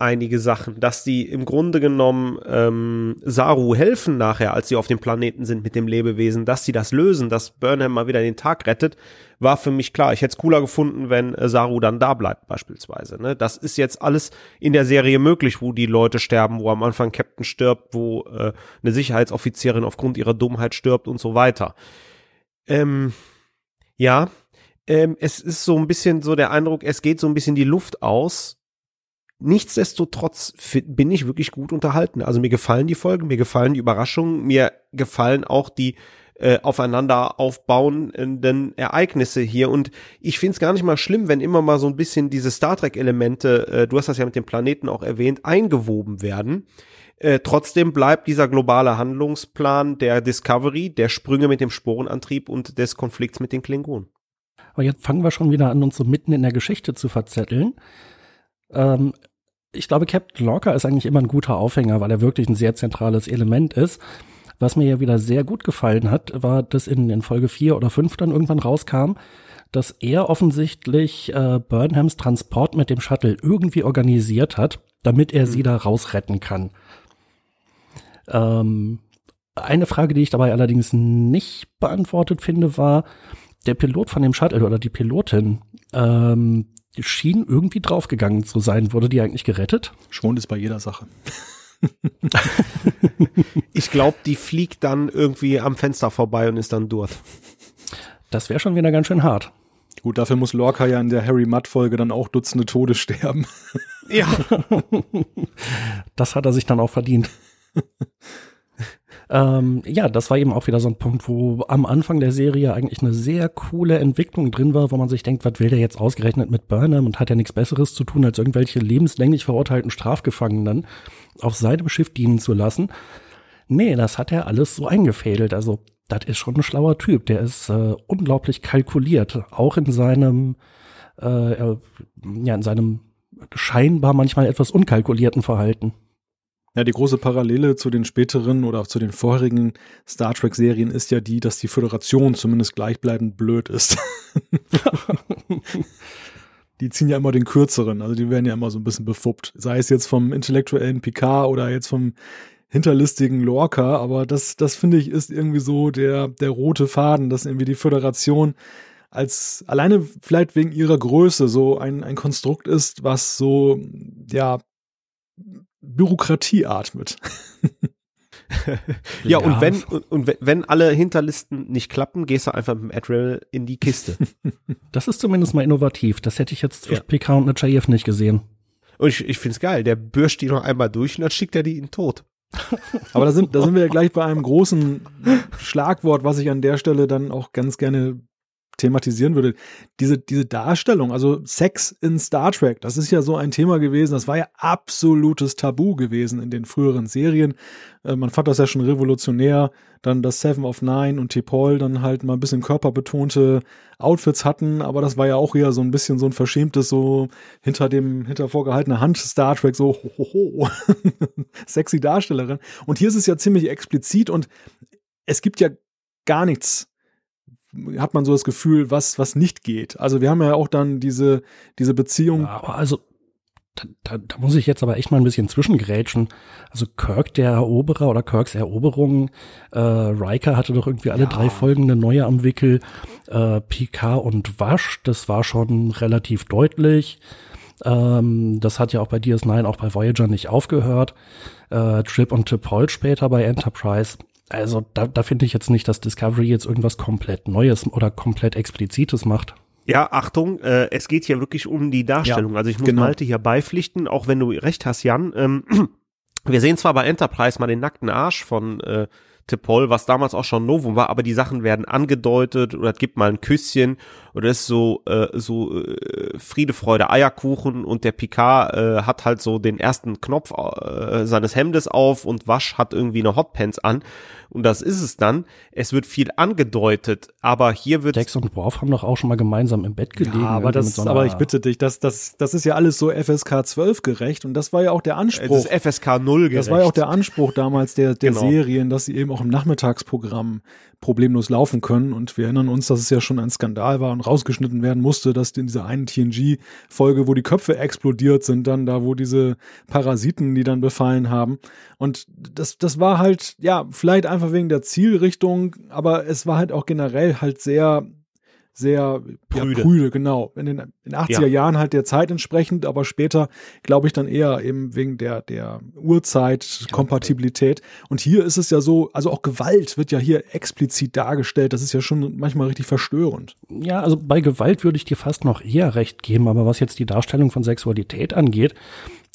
einige Sachen, dass die im Grunde genommen ähm, Saru helfen nachher, als sie auf dem Planeten sind mit dem Lebewesen, dass sie das lösen, dass Burnham mal wieder den Tag rettet, war für mich klar. Ich hätte es cooler gefunden, wenn äh, Saru dann da bleibt beispielsweise. Ne? Das ist jetzt alles in der Serie möglich, wo die Leute sterben, wo am Anfang Captain stirbt, wo äh, eine Sicherheitsoffizierin aufgrund ihrer Dummheit stirbt und so weiter. Ähm, ja, ähm, es ist so ein bisschen so der Eindruck, es geht so ein bisschen die Luft aus. Nichtsdestotrotz bin ich wirklich gut unterhalten. Also mir gefallen die Folgen, mir gefallen die Überraschungen, mir gefallen auch die äh, aufeinander aufbauenden Ereignisse hier. Und ich finde es gar nicht mal schlimm, wenn immer mal so ein bisschen diese Star Trek-Elemente, äh, du hast das ja mit dem Planeten auch erwähnt, eingewoben werden. Äh, trotzdem bleibt dieser globale Handlungsplan der Discovery, der Sprünge mit dem Sporenantrieb und des Konflikts mit den Klingonen. Aber jetzt fangen wir schon wieder an, uns so mitten in der Geschichte zu verzetteln. Ähm, ich glaube, Captain Lorca ist eigentlich immer ein guter Aufhänger, weil er wirklich ein sehr zentrales Element ist. Was mir ja wieder sehr gut gefallen hat, war, dass in, in Folge 4 oder 5 dann irgendwann rauskam, dass er offensichtlich äh, Burnhams Transport mit dem Shuttle irgendwie organisiert hat, damit er mhm. sie da rausretten kann. Ähm, eine Frage, die ich dabei allerdings nicht beantwortet finde, war, der Pilot von dem Shuttle oder die Pilotin, ähm, schien irgendwie draufgegangen zu sein. Wurde die eigentlich gerettet? Schon ist bei jeder Sache. ich glaube, die fliegt dann irgendwie am Fenster vorbei und ist dann dort. Das wäre schon wieder ganz schön hart. Gut, dafür muss Lorca ja in der Harry Mudd-Folge dann auch Dutzende Tode sterben. Ja. das hat er sich dann auch verdient. Ähm, ja, das war eben auch wieder so ein Punkt, wo am Anfang der Serie eigentlich eine sehr coole Entwicklung drin war, wo man sich denkt, was will der jetzt ausgerechnet mit Burnham und hat ja nichts Besseres zu tun, als irgendwelche lebenslänglich verurteilten Strafgefangenen auf seinem Schiff dienen zu lassen. Nee, das hat er alles so eingefädelt. Also, das ist schon ein schlauer Typ. Der ist äh, unglaublich kalkuliert, auch in seinem, äh, ja, in seinem scheinbar manchmal etwas unkalkulierten Verhalten. Ja, die große Parallele zu den späteren oder zu den vorherigen Star Trek-Serien ist ja die, dass die Föderation zumindest gleichbleibend blöd ist. die ziehen ja immer den kürzeren, also die werden ja immer so ein bisschen befuppt. Sei es jetzt vom intellektuellen Picard oder jetzt vom hinterlistigen Lorca, aber das, das finde ich ist irgendwie so der, der rote Faden, dass irgendwie die Föderation als alleine vielleicht wegen ihrer Größe so ein, ein Konstrukt ist, was so, ja, Bürokratie atmet. ja, und wenn, und, und, wenn alle Hinterlisten nicht klappen, gehst du einfach mit dem Admiral in die Kiste. Das ist zumindest mal innovativ. Das hätte ich jetzt zwischen ja. PK und Nachayev nicht gesehen. Und ich, ich finde es geil. Der bürscht die noch einmal durch und dann schickt er die in den Tod. Aber da sind, da sind wir ja gleich bei einem großen Schlagwort, was ich an der Stelle dann auch ganz gerne thematisieren würde, diese, diese Darstellung, also Sex in Star Trek, das ist ja so ein Thema gewesen, das war ja absolutes Tabu gewesen in den früheren Serien. Äh, man fand das ja schon revolutionär, dann dass Seven of Nine und T-Paul dann halt mal ein bisschen körperbetonte Outfits hatten, aber das war ja auch eher so ein bisschen so ein verschämtes, so hinter dem, hinter vorgehaltener Hand Star Trek, so hohoho, sexy Darstellerin. Und hier ist es ja ziemlich explizit und es gibt ja gar nichts hat man so das Gefühl, was, was nicht geht. Also wir haben ja auch dann diese, diese Beziehung. Ja, aber also, da, da, da muss ich jetzt aber echt mal ein bisschen zwischengrätschen. Also Kirk, der Eroberer oder Kirks Eroberung, äh, Riker hatte doch irgendwie alle ja. drei Folgen eine neue am Wickel. Äh, Picard und Wasch, das war schon relativ deutlich. Ähm, das hat ja auch bei DS9, auch bei Voyager nicht aufgehört. Äh, Trip und T'Pol später bei Enterprise. Also da, da finde ich jetzt nicht, dass Discovery jetzt irgendwas komplett Neues oder komplett Explizites macht. Ja, Achtung, äh, es geht hier wirklich um die Darstellung. Ja, also ich muss genau. Malte hier beipflichten, auch wenn du recht hast, Jan. Ähm, wir sehen zwar bei Enterprise mal den nackten Arsch von äh, T'Pol, was damals auch schon Novum war, aber die Sachen werden angedeutet oder es gibt mal ein Küsschen oder ist so äh, so äh, Friede, Freude, Eierkuchen und der Picard äh, hat halt so den ersten Knopf äh, seines Hemdes auf und Wasch hat irgendwie eine Hotpants an und das ist es dann. Es wird viel angedeutet, aber hier wird Dex und Worf haben doch auch schon mal gemeinsam im Bett gelegen. Ja, aber das, so aber ich bitte dich, das, das, das ist ja alles so FSK 12 gerecht und das war ja auch der Anspruch. Das ist FSK 0 gerecht. Das war ja auch der Anspruch damals der, der genau. Serien, dass sie eben auch im Nachmittagsprogramm problemlos laufen können. Und wir erinnern uns, dass es ja schon ein Skandal war und rausgeschnitten werden musste, dass in dieser einen TNG-Folge, wo die Köpfe explodiert sind, dann da, wo diese Parasiten, die dann befallen haben. Und das, das war halt, ja, vielleicht einfach wegen der Zielrichtung, aber es war halt auch generell halt sehr sehr prüde, ja, prüde genau. In den, in den 80er ja. Jahren halt der Zeit entsprechend, aber später glaube ich dann eher eben wegen der, der Uhrzeit-Kompatibilität. Und hier ist es ja so, also auch Gewalt wird ja hier explizit dargestellt. Das ist ja schon manchmal richtig verstörend. Ja, also bei Gewalt würde ich dir fast noch eher recht geben, aber was jetzt die Darstellung von Sexualität angeht,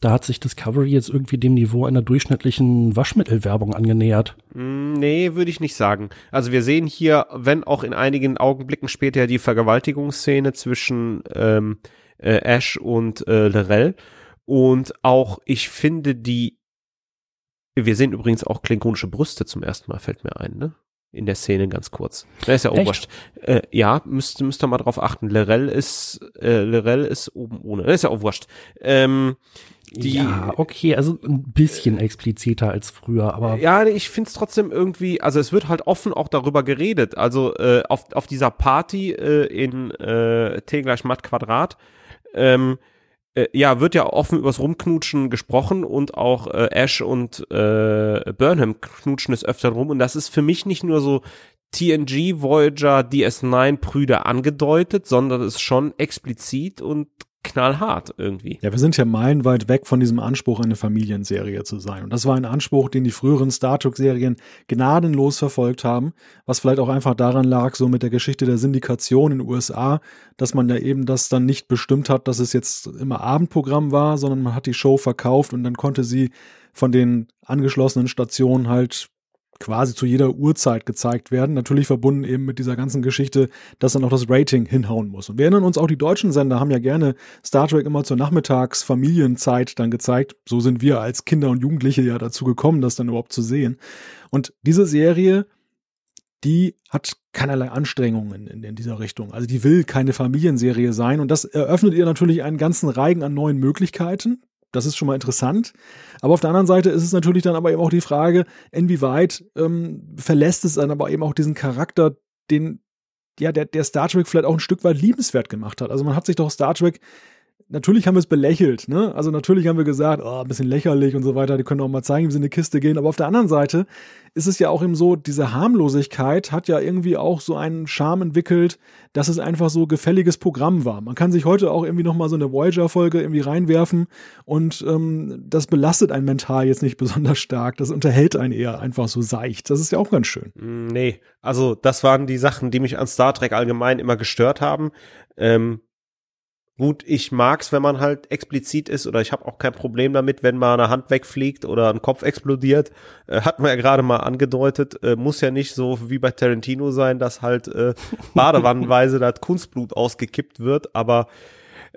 da hat sich Discovery jetzt irgendwie dem Niveau einer durchschnittlichen Waschmittelwerbung angenähert. Mm, nee, würde ich nicht sagen. Also wir sehen hier, wenn auch in einigen Augenblicken später die Vergewaltigungsszene zwischen ähm, äh, Ash und äh, Lorel. Und auch, ich finde die, wir sehen übrigens auch klingonische Brüste zum ersten Mal, fällt mir ein, ne? in der Szene ganz kurz. Da ist ja auch wurscht. Äh, ja, müsst, müsst ihr mal drauf achten. Lorel ist, äh, Lorel ist oben ohne. Das ist ja auch wurscht. Ähm, Die, ja, okay, also ein bisschen expliziter als früher, aber. Ja, ich find's trotzdem irgendwie, also es wird halt offen auch darüber geredet. Also äh, auf, auf dieser Party äh, in äh, T gleich Matt Quadrat, ähm, äh, ja, wird ja offen übers Rumknutschen gesprochen und auch äh, Ash und äh, Burnham knutschen es öfter rum und das ist für mich nicht nur so TNG, Voyager, DS9 Brüder angedeutet, sondern es ist schon explizit und knallhart irgendwie. Ja, wir sind ja meilenweit weg von diesem Anspruch, eine Familienserie zu sein. Und das war ein Anspruch, den die früheren Star Trek-Serien gnadenlos verfolgt haben, was vielleicht auch einfach daran lag, so mit der Geschichte der Syndikation in den USA, dass man ja eben das dann nicht bestimmt hat, dass es jetzt immer Abendprogramm war, sondern man hat die Show verkauft und dann konnte sie von den angeschlossenen Stationen halt quasi zu jeder Uhrzeit gezeigt werden. Natürlich verbunden eben mit dieser ganzen Geschichte, dass dann auch das Rating hinhauen muss. Und wir erinnern uns auch, die deutschen Sender haben ja gerne Star Trek immer zur Nachmittags-Familienzeit dann gezeigt. So sind wir als Kinder und Jugendliche ja dazu gekommen, das dann überhaupt zu sehen. Und diese Serie, die hat keinerlei Anstrengungen in, in, dieser Richtung. Also die will keine Familienserie sein und das eröffnet ihr natürlich einen ganzen Reigen an neuen Möglichkeiten. Das ist schon mal interessant. Aber auf der anderen Seite ist es natürlich dann aber eben auch die Frage, inwieweit ähm, verlässt es dann aber eben auch diesen Charakter, den ja der, der Star Trek vielleicht auch ein Stück weit liebenswert gemacht hat. Also man hat sich doch Star Trek natürlich haben wir es belächelt, ne? Also natürlich haben wir gesagt, oh, ein bisschen lächerlich und so weiter, die können auch mal zeigen, wie sie in die Kiste gehen. Aber auf der anderen Seite ist es ja auch eben so, diese Harmlosigkeit hat ja irgendwie auch so einen Charme entwickelt, dass es einfach so gefälliges Programm war. Man kann sich heute auch irgendwie nochmal so eine Voyager-Folge irgendwie reinwerfen und ähm, das belastet einen mental jetzt nicht besonders stark. Das unterhält einen eher einfach so seicht. Das ist ja auch ganz schön. Mm, nee, also das waren die Sachen, die mich an Star Trek allgemein immer gestört haben. Ähm, Gut, ich mag's, wenn man halt explizit ist oder ich habe auch kein Problem damit, wenn mal eine Hand wegfliegt oder ein Kopf explodiert. Äh, hat man ja gerade mal angedeutet. Äh, muss ja nicht so wie bei Tarantino sein, dass halt äh, badewannenweise das Kunstblut ausgekippt wird, aber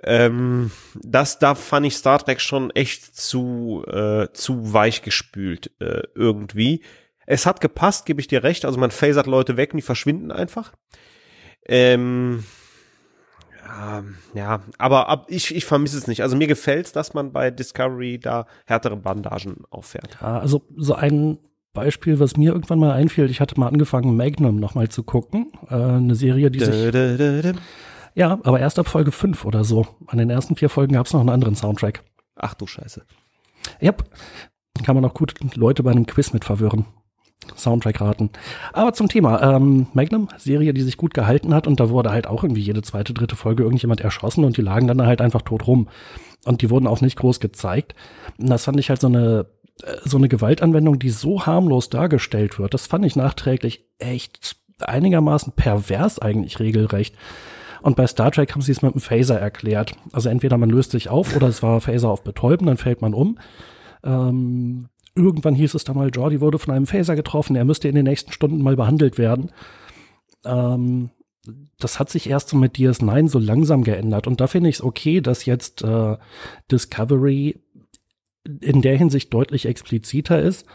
ähm, das da fand ich Star Trek schon echt zu äh, zu weich gespült äh, irgendwie. Es hat gepasst, gebe ich dir recht. Also man phasert Leute weg und die verschwinden einfach. Ähm, ähm, ja, aber ab, ich, ich vermisse es nicht. Also mir gefällt es, dass man bei Discovery da härtere Bandagen auffährt. Ja, also so ein Beispiel, was mir irgendwann mal einfiel, ich hatte mal angefangen, Magnum nochmal zu gucken. Äh, eine Serie, die sich. Da, da, da, ja, aber erst ab Folge 5 oder so. An den ersten vier Folgen gab es noch einen anderen Soundtrack. Ach du Scheiße. Ja, kann man auch gut Leute bei einem Quiz mit verwirren. Soundtrack raten. Aber zum Thema ähm, Magnum, Serie, die sich gut gehalten hat und da wurde halt auch irgendwie jede zweite, dritte Folge irgendjemand erschossen und die lagen dann halt einfach tot rum. Und die wurden auch nicht groß gezeigt. Und das fand ich halt so eine äh, so eine Gewaltanwendung, die so harmlos dargestellt wird. Das fand ich nachträglich echt einigermaßen pervers eigentlich regelrecht. Und bei Star Trek haben sie es mit einem Phaser erklärt. Also entweder man löst sich auf oder es war Phaser auf Betäuben, dann fällt man um. Ähm, Irgendwann hieß es dann mal, Jordi wurde von einem Phaser getroffen, er müsste in den nächsten Stunden mal behandelt werden. Ähm, das hat sich erst so mit DS9 so langsam geändert. Und da finde ich es okay, dass jetzt äh, Discovery in der Hinsicht deutlich expliziter ist.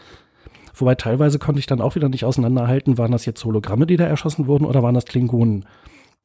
Wobei teilweise konnte ich dann auch wieder nicht auseinanderhalten, waren das jetzt Hologramme, die da erschossen wurden, oder waren das Klingonen?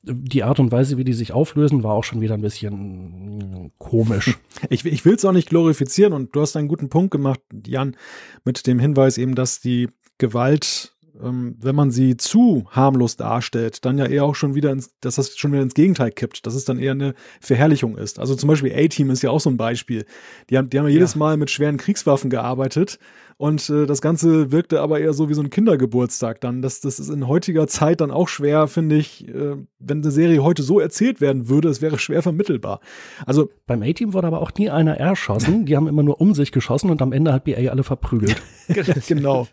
Die Art und Weise, wie die sich auflösen, war auch schon wieder ein bisschen komisch. Ich, ich will es auch nicht glorifizieren und du hast einen guten Punkt gemacht, Jan, mit dem Hinweis eben, dass die Gewalt, wenn man sie zu harmlos darstellt, dann ja eher auch schon wieder ins, dass das schon wieder ins Gegenteil kippt, dass es dann eher eine Verherrlichung ist. Also zum Beispiel A-Team ist ja auch so ein Beispiel. Die haben, die haben ja jedes Mal mit schweren Kriegswaffen gearbeitet und äh, das Ganze wirkte aber eher so wie so ein Kindergeburtstag dann. Das, das ist in heutiger Zeit dann auch schwer, finde ich, äh, wenn eine Serie heute so erzählt werden würde, es wäre schwer vermittelbar. Also beim A-Team wurde aber auch nie einer erschossen. Die haben immer nur um sich geschossen und am Ende hat BA alle verprügelt. genau.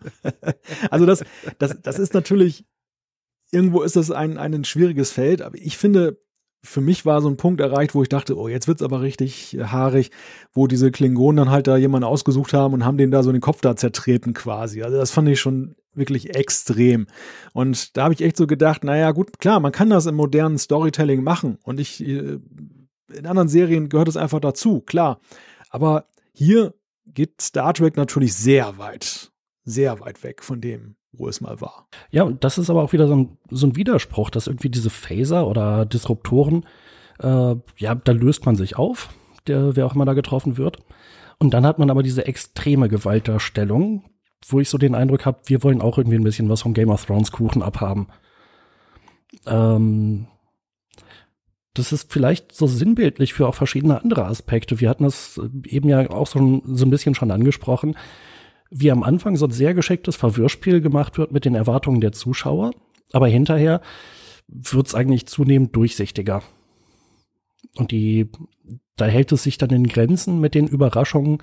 Also das, das, das ist natürlich irgendwo ist das ein, ein schwieriges Feld, aber ich finde, für mich war so ein Punkt erreicht, wo ich dachte, oh, jetzt wird's aber richtig haarig, wo diese Klingonen dann halt da jemanden ausgesucht haben und haben den da so den Kopf da zertreten quasi. Also das fand ich schon wirklich extrem. Und da habe ich echt so gedacht, naja, gut, klar, man kann das im modernen Storytelling machen. Und ich, äh, in anderen Serien gehört es einfach dazu, klar. Aber hier geht Star Trek natürlich sehr weit, sehr weit weg von dem, wo es mal war. Ja, und das ist aber auch wieder so ein, so ein Widerspruch, dass irgendwie diese Phaser oder Disruptoren, äh, ja, da löst man sich auf, der, wer auch immer da getroffen wird. Und dann hat man aber diese extreme Gewaltdarstellung, wo ich so den Eindruck habe, wir wollen auch irgendwie ein bisschen was vom Game of Thrones Kuchen abhaben. Ähm, das ist vielleicht so sinnbildlich für auch verschiedene andere Aspekte. Wir hatten das eben ja auch so, so ein bisschen schon angesprochen, wie am Anfang so ein sehr geschicktes Verwirrspiel gemacht wird mit den Erwartungen der Zuschauer, aber hinterher wird es eigentlich zunehmend durchsichtiger. Und die, da hält es sich dann in Grenzen mit den Überraschungen,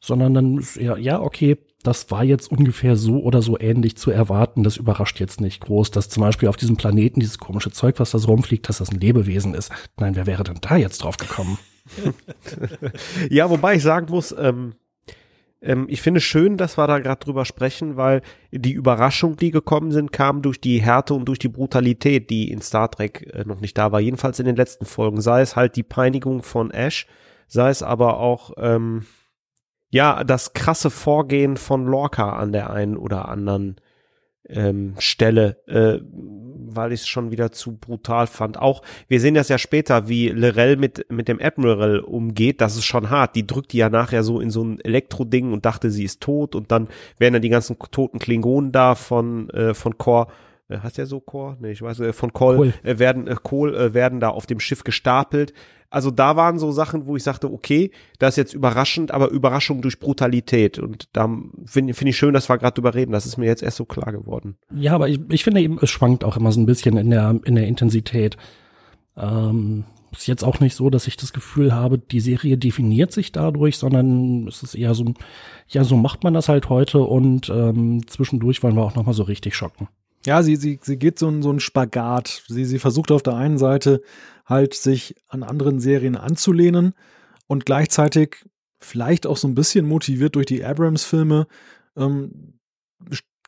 sondern dann ja, ja, okay, das war jetzt ungefähr so oder so ähnlich zu erwarten. Das überrascht jetzt nicht groß, dass zum Beispiel auf diesem Planeten dieses komische Zeug, was da so rumfliegt, dass das ein Lebewesen ist. Nein, wer wäre denn da jetzt drauf gekommen? ja, wobei ich sagen muss, ähm, ähm, ich finde schön, dass wir da gerade drüber sprechen, weil die Überraschung, die gekommen sind, kam durch die Härte und durch die Brutalität, die in Star Trek äh, noch nicht da war. Jedenfalls in den letzten Folgen. Sei es halt die Peinigung von Ash, sei es aber auch ähm, ja, das krasse Vorgehen von Lorca an der einen oder anderen ähm, Stelle, äh, weil ich es schon wieder zu brutal fand. Auch, wir sehen das ja später, wie Lorel mit, mit dem Admiral umgeht, das ist schon hart. Die drückt die ja nachher so in so ein Elektroding und dachte, sie ist tot und dann werden dann die ganzen toten Klingonen da von, äh, von Kor äh, heißt der so Chor? Nee, ich weiß, äh, von Kohl, cool. äh, werden, äh, Kohl äh, werden da auf dem Schiff gestapelt. Also da waren so Sachen, wo ich sagte, okay, das ist jetzt überraschend, aber Überraschung durch Brutalität. Und da finde find ich schön, dass wir gerade drüber reden. Das ist mir jetzt erst so klar geworden. Ja, aber ich, ich finde eben, es schwankt auch immer so ein bisschen in der, in der Intensität. Ähm, ist jetzt auch nicht so, dass ich das Gefühl habe, die Serie definiert sich dadurch, sondern es ist eher so, ja, so macht man das halt heute und ähm, zwischendurch wollen wir auch nochmal so richtig schocken. Ja, sie, sie, sie geht so ein, so ein Spagat. Sie, sie versucht auf der einen Seite halt sich an anderen Serien anzulehnen und gleichzeitig vielleicht auch so ein bisschen motiviert durch die Abrams-Filme ähm,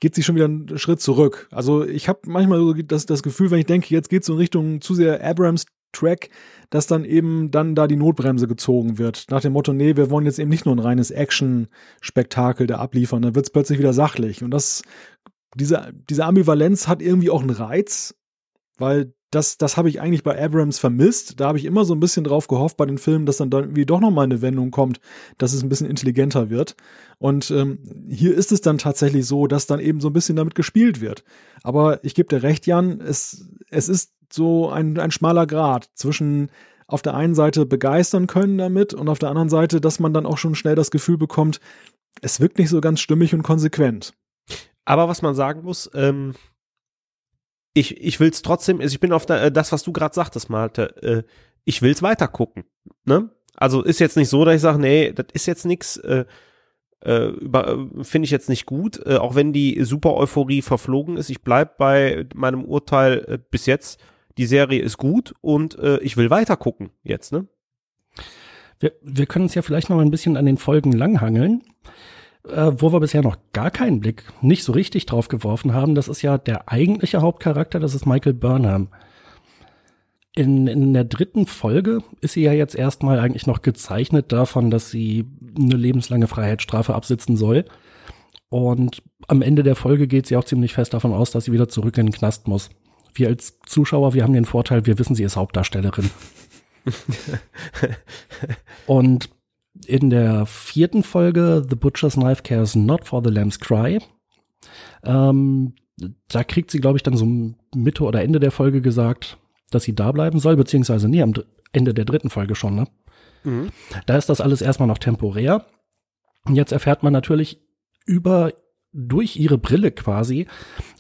geht sie schon wieder einen Schritt zurück. Also ich habe manchmal so das, das Gefühl, wenn ich denke, jetzt geht es so in Richtung zu sehr Abrams-Track, dass dann eben dann da die Notbremse gezogen wird. Nach dem Motto, nee, wir wollen jetzt eben nicht nur ein reines Action-Spektakel da abliefern, dann wird es plötzlich wieder sachlich. Und das, diese, diese Ambivalenz hat irgendwie auch einen Reiz, weil das, das habe ich eigentlich bei Abrams vermisst. Da habe ich immer so ein bisschen drauf gehofft bei den Filmen, dass dann, irgendwie doch nochmal eine Wendung kommt, dass es ein bisschen intelligenter wird. Und ähm, hier ist es dann tatsächlich so, dass dann eben so ein bisschen damit gespielt wird. Aber ich gebe dir recht, Jan, es, es ist so ein, ein schmaler Grad zwischen auf der einen Seite begeistern können damit und auf der anderen Seite, dass man dann auch schon schnell das Gefühl bekommt, es wirkt nicht so ganz stimmig und konsequent. Aber was man sagen muss, ähm, ich, ich will es trotzdem, also ich bin auf der, äh, das, was du gerade sagtest, Malte, äh, ich will es weiter gucken. Ne? Also ist jetzt nicht so, dass ich sage, nee, das ist jetzt nichts, äh, äh, äh finde ich jetzt nicht gut, äh, auch wenn die super Euphorie verflogen ist. Ich bleib bei meinem Urteil äh, bis jetzt. Die Serie ist gut und äh, ich will weiter gucken jetzt, ne? Wir, wir können uns ja vielleicht noch ein bisschen an den Folgen langhangeln äh, wo wir bisher noch gar keinen Blick nicht so richtig drauf geworfen haben, das ist ja der eigentliche Hauptcharakter, das ist Michael Burnham. In, in der dritten Folge ist sie ja jetzt erstmal eigentlich noch gezeichnet davon, dass sie eine lebenslange Freiheitsstrafe absitzen soll. Und am Ende der Folge geht sie auch ziemlich fest davon aus, dass sie wieder zurück in den Knast muss. Wir als Zuschauer, wir haben den Vorteil, wir wissen, sie ist Hauptdarstellerin. und in der vierten Folge The Butcher's Knife Cares Not for the Lamb's Cry. Ähm, da kriegt sie, glaube ich, dann so Mitte oder Ende der Folge gesagt, dass sie da bleiben soll, beziehungsweise nee, am Ende der dritten Folge schon, ne? Mhm. Da ist das alles erstmal noch temporär. Und jetzt erfährt man natürlich über durch ihre Brille quasi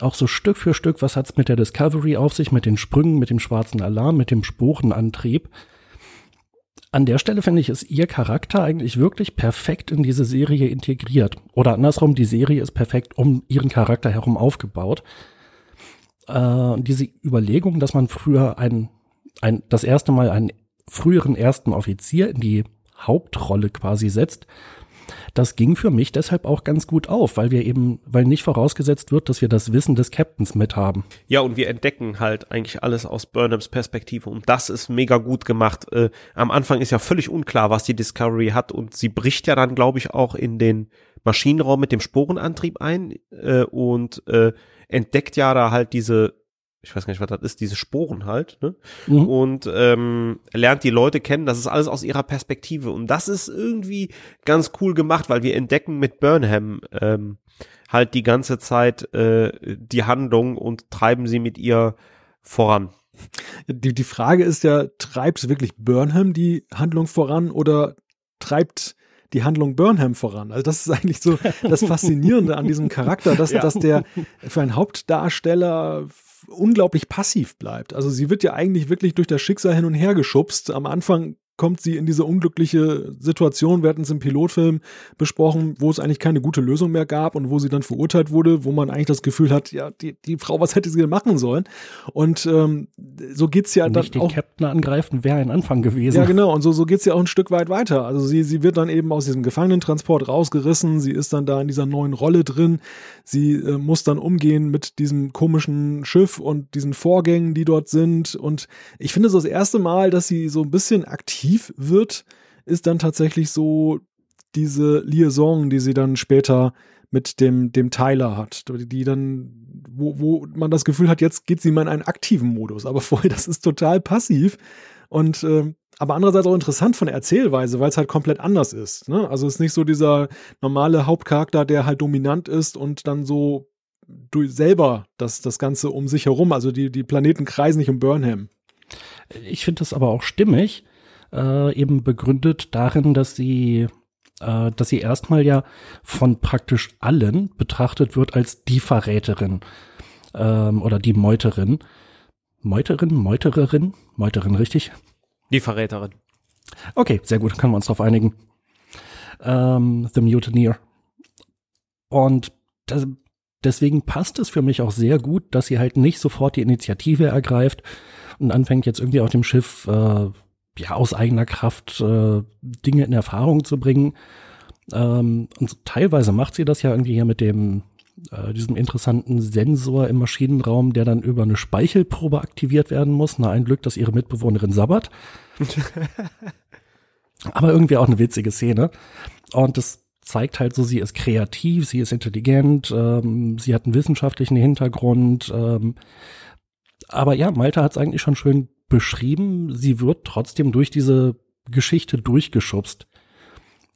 auch so Stück für Stück, was hat's mit der Discovery auf sich, mit den Sprüngen, mit dem schwarzen Alarm, mit dem Sporenantrieb an der Stelle finde ich, ist ihr Charakter eigentlich wirklich perfekt in diese Serie integriert. Oder andersrum, die Serie ist perfekt um ihren Charakter herum aufgebaut. Äh, diese Überlegung, dass man früher ein, ein, das erste Mal einen früheren ersten Offizier in die Hauptrolle quasi setzt, das ging für mich deshalb auch ganz gut auf, weil wir eben, weil nicht vorausgesetzt wird, dass wir das Wissen des Captains mithaben. Ja, und wir entdecken halt eigentlich alles aus Burnhams Perspektive und das ist mega gut gemacht. Äh, am Anfang ist ja völlig unklar, was die Discovery hat und sie bricht ja dann, glaube ich, auch in den Maschinenraum mit dem Sporenantrieb ein äh, und äh, entdeckt ja da halt diese ich weiß gar nicht, was das ist, diese Sporen halt, ne? Mhm. Und ähm, lernt die Leute kennen, das ist alles aus ihrer Perspektive. Und das ist irgendwie ganz cool gemacht, weil wir entdecken mit Burnham ähm, halt die ganze Zeit äh, die Handlung und treiben sie mit ihr voran. Die, die Frage ist ja, treibt wirklich Burnham die Handlung voran oder treibt die Handlung Burnham voran. Also das ist eigentlich so das Faszinierende an diesem Charakter, dass, ja. dass der für einen Hauptdarsteller unglaublich passiv bleibt. Also sie wird ja eigentlich wirklich durch das Schicksal hin und her geschubst. Am Anfang kommt sie in diese unglückliche Situation, wir hatten es im Pilotfilm besprochen, wo es eigentlich keine gute Lösung mehr gab und wo sie dann verurteilt wurde, wo man eigentlich das Gefühl hat, ja, die, die Frau, was hätte sie denn machen sollen? Und ähm, so geht's ja Nicht dann den auch. Captain angreifen wäre ein Anfang gewesen. Ja, genau, und so, so geht's ja auch ein Stück weit weiter. Also sie, sie wird dann eben aus diesem Gefangenentransport rausgerissen, sie ist dann da in dieser neuen Rolle drin, sie äh, muss dann umgehen mit diesem komischen Schiff und diesen Vorgängen, die dort sind. Und ich finde so das erste Mal, dass sie so ein bisschen aktiv aktiv wird, ist dann tatsächlich so diese Liaison, die sie dann später mit dem, dem Tyler hat, die dann, wo, wo man das Gefühl hat, jetzt geht sie mal in einen aktiven Modus, aber vorher, das ist total passiv und äh, aber andererseits auch interessant von der Erzählweise, weil es halt komplett anders ist. Ne? Also es ist nicht so dieser normale Hauptcharakter, der halt dominant ist und dann so du selber das, das Ganze um sich herum, also die, die Planeten kreisen nicht um Burnham. Ich finde das aber auch stimmig, äh, eben begründet darin, dass sie äh, dass sie erstmal ja von praktisch allen betrachtet wird als die Verräterin ähm, oder die Meuterin. Meuterin, Meutererin, Meuterin, richtig? Die Verräterin. Okay, sehr gut, können wir uns darauf einigen. Ähm, The Mutineer. Und das, deswegen passt es für mich auch sehr gut, dass sie halt nicht sofort die Initiative ergreift und anfängt jetzt irgendwie auf dem Schiff äh, ja, aus eigener Kraft äh, Dinge in Erfahrung zu bringen. Ähm, und teilweise macht sie das ja irgendwie hier mit dem äh, diesem interessanten Sensor im Maschinenraum, der dann über eine Speichelprobe aktiviert werden muss. Na, ein Glück, dass ihre Mitbewohnerin sabbert. Aber irgendwie auch eine witzige Szene. Und das zeigt halt so, sie ist kreativ, sie ist intelligent, ähm, sie hat einen wissenschaftlichen Hintergrund. Ähm, aber ja, Malta hat es eigentlich schon schön beschrieben, sie wird trotzdem durch diese Geschichte durchgeschubst.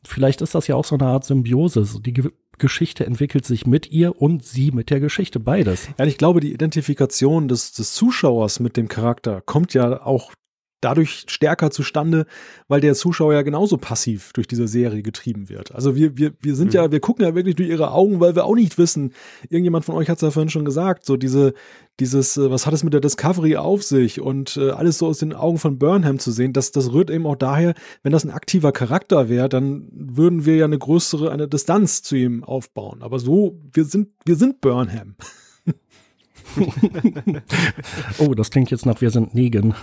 Vielleicht ist das ja auch so eine Art Symbiose. Die Ge Geschichte entwickelt sich mit ihr und sie mit der Geschichte, beides. Ja, ich glaube, die Identifikation des, des Zuschauers mit dem Charakter kommt ja auch dadurch stärker zustande, weil der Zuschauer ja genauso passiv durch diese Serie getrieben wird. Also wir, wir, wir sind mhm. ja, wir gucken ja wirklich durch ihre Augen, weil wir auch nicht wissen, irgendjemand von euch hat es ja vorhin schon gesagt, so diese, dieses, äh, was hat es mit der Discovery auf sich und äh, alles so aus den Augen von Burnham zu sehen, das, das rührt eben auch daher, wenn das ein aktiver Charakter wäre, dann würden wir ja eine größere, eine Distanz zu ihm aufbauen. Aber so, wir sind, wir sind Burnham. oh, das klingt jetzt nach Wir sind Negan.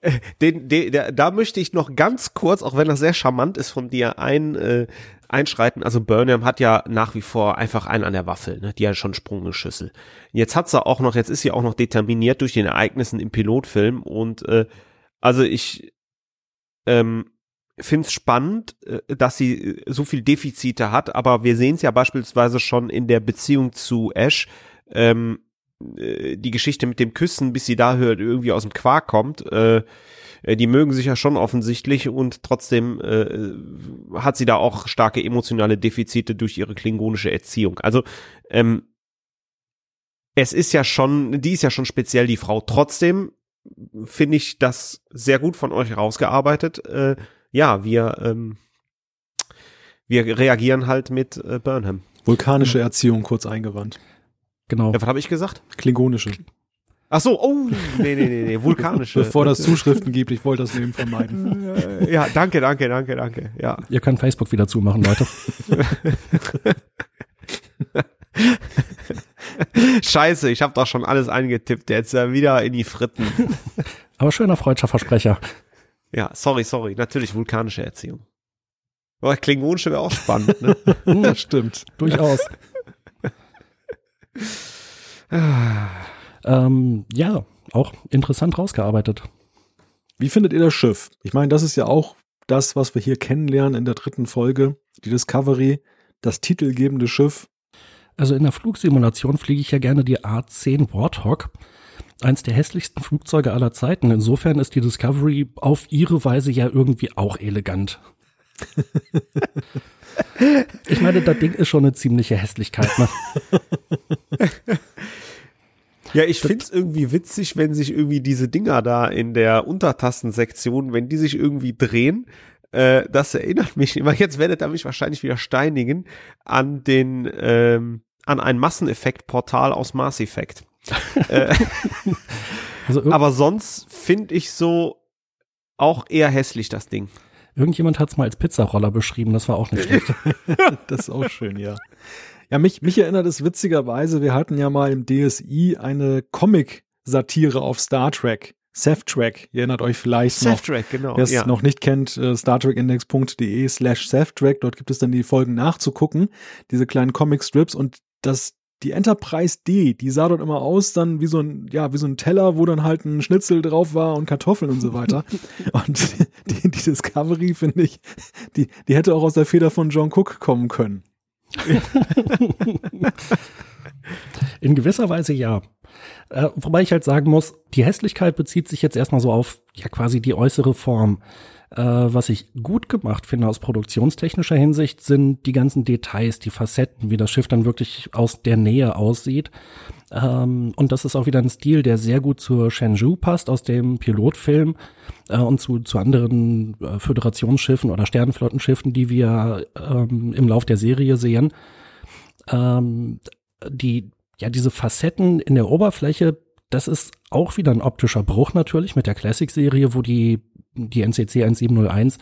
Den, den, der, da möchte ich noch ganz kurz, auch wenn das sehr charmant ist von dir, ein, äh, einschreiten. Also Burnham hat ja nach wie vor einfach einen an der Waffel, ne? die hat schon Sprunggeschüssel. Jetzt hat sie auch noch, jetzt ist sie auch noch determiniert durch den Ereignissen im Pilotfilm und äh, also ich ähm, finde es spannend, äh, dass sie äh, so viel Defizite hat, aber wir sehen es ja beispielsweise schon in der Beziehung zu Ash. Ähm, äh, die Geschichte mit dem Küssen, bis sie da hört, irgendwie aus dem Quark kommt. Äh, die mögen sich ja schon offensichtlich und trotzdem äh, hat sie da auch starke emotionale Defizite durch ihre klingonische Erziehung. Also ähm, es ist ja schon, die ist ja schon speziell die Frau. Trotzdem finde ich das sehr gut von euch rausgearbeitet. Äh, ja, wir ähm, wir reagieren halt mit äh, Burnham. Vulkanische Erziehung kurz eingewandt. Genau. Ja, was habe ich gesagt? Klingonische. Ach so, oh, nee, nee, nee, nee, vulkanische. Bevor das Zuschriften gibt, ich wollte das eben vermeiden. Ja, danke, danke, danke, danke, ja. Ihr könnt Facebook wieder zumachen, Leute. Scheiße, ich habe doch schon alles eingetippt, jetzt ja wieder in die Fritten. Aber schöner freudscher Versprecher. Ja, sorry, sorry, natürlich vulkanische Erziehung. Aber klingonische wäre auch spannend, ne? das stimmt. Durchaus. Ähm, ja, auch interessant rausgearbeitet. Wie findet ihr das Schiff? Ich meine, das ist ja auch das, was wir hier kennenlernen in der dritten Folge, die Discovery, das titelgebende Schiff. Also in der Flugsimulation fliege ich ja gerne die A10 Warthog. eins der hässlichsten Flugzeuge aller Zeiten. Insofern ist die Discovery auf ihre Weise ja irgendwie auch elegant. ich meine, das Ding ist schon eine ziemliche Hässlichkeit. Ne? Ja, ich find's irgendwie witzig, wenn sich irgendwie diese Dinger da in der Untertassensektion, wenn die sich irgendwie drehen. Äh, das erinnert mich immer, jetzt werdet ihr mich wahrscheinlich wieder steinigen, an den, ähm, an ein Masseneffekt-Portal aus Mass Effect. äh, also aber sonst finde ich so auch eher hässlich, das Ding. Irgendjemand hat es mal als Pizzaroller beschrieben, das war auch nicht schlecht. das ist auch schön, ja. Ja, mich, mich erinnert es witzigerweise, wir hatten ja mal im DSI eine Comic-Satire auf Star Trek. Seth-Track, ihr erinnert euch vielleicht Seth noch. genau. Wer es ja. noch nicht kennt, äh, startrekindex.de slash Seth-Track, dort gibt es dann die Folgen nachzugucken, diese kleinen Comic-Strips und das die Enterprise D, die sah dort immer aus, dann wie so ein, ja, wie so ein Teller, wo dann halt ein Schnitzel drauf war und Kartoffeln und so weiter. und die, die Discovery, finde ich, die, die hätte auch aus der Feder von John Cook kommen können. In gewisser Weise ja. Äh, wobei ich halt sagen muss, die Hässlichkeit bezieht sich jetzt erstmal so auf ja quasi die äußere Form. Äh, was ich gut gemacht finde aus produktionstechnischer Hinsicht sind die ganzen Details, die Facetten, wie das Schiff dann wirklich aus der Nähe aussieht. Ähm, und das ist auch wieder ein Stil, der sehr gut zur Shenzhou passt aus dem Pilotfilm äh, und zu, zu anderen äh, Föderationsschiffen oder Sternenflottenschiffen, die wir ähm, im Lauf der Serie sehen. Ähm, die, ja, diese Facetten in der Oberfläche, das ist auch wieder ein optischer Bruch natürlich mit der Classic-Serie, wo die die NCC 1701,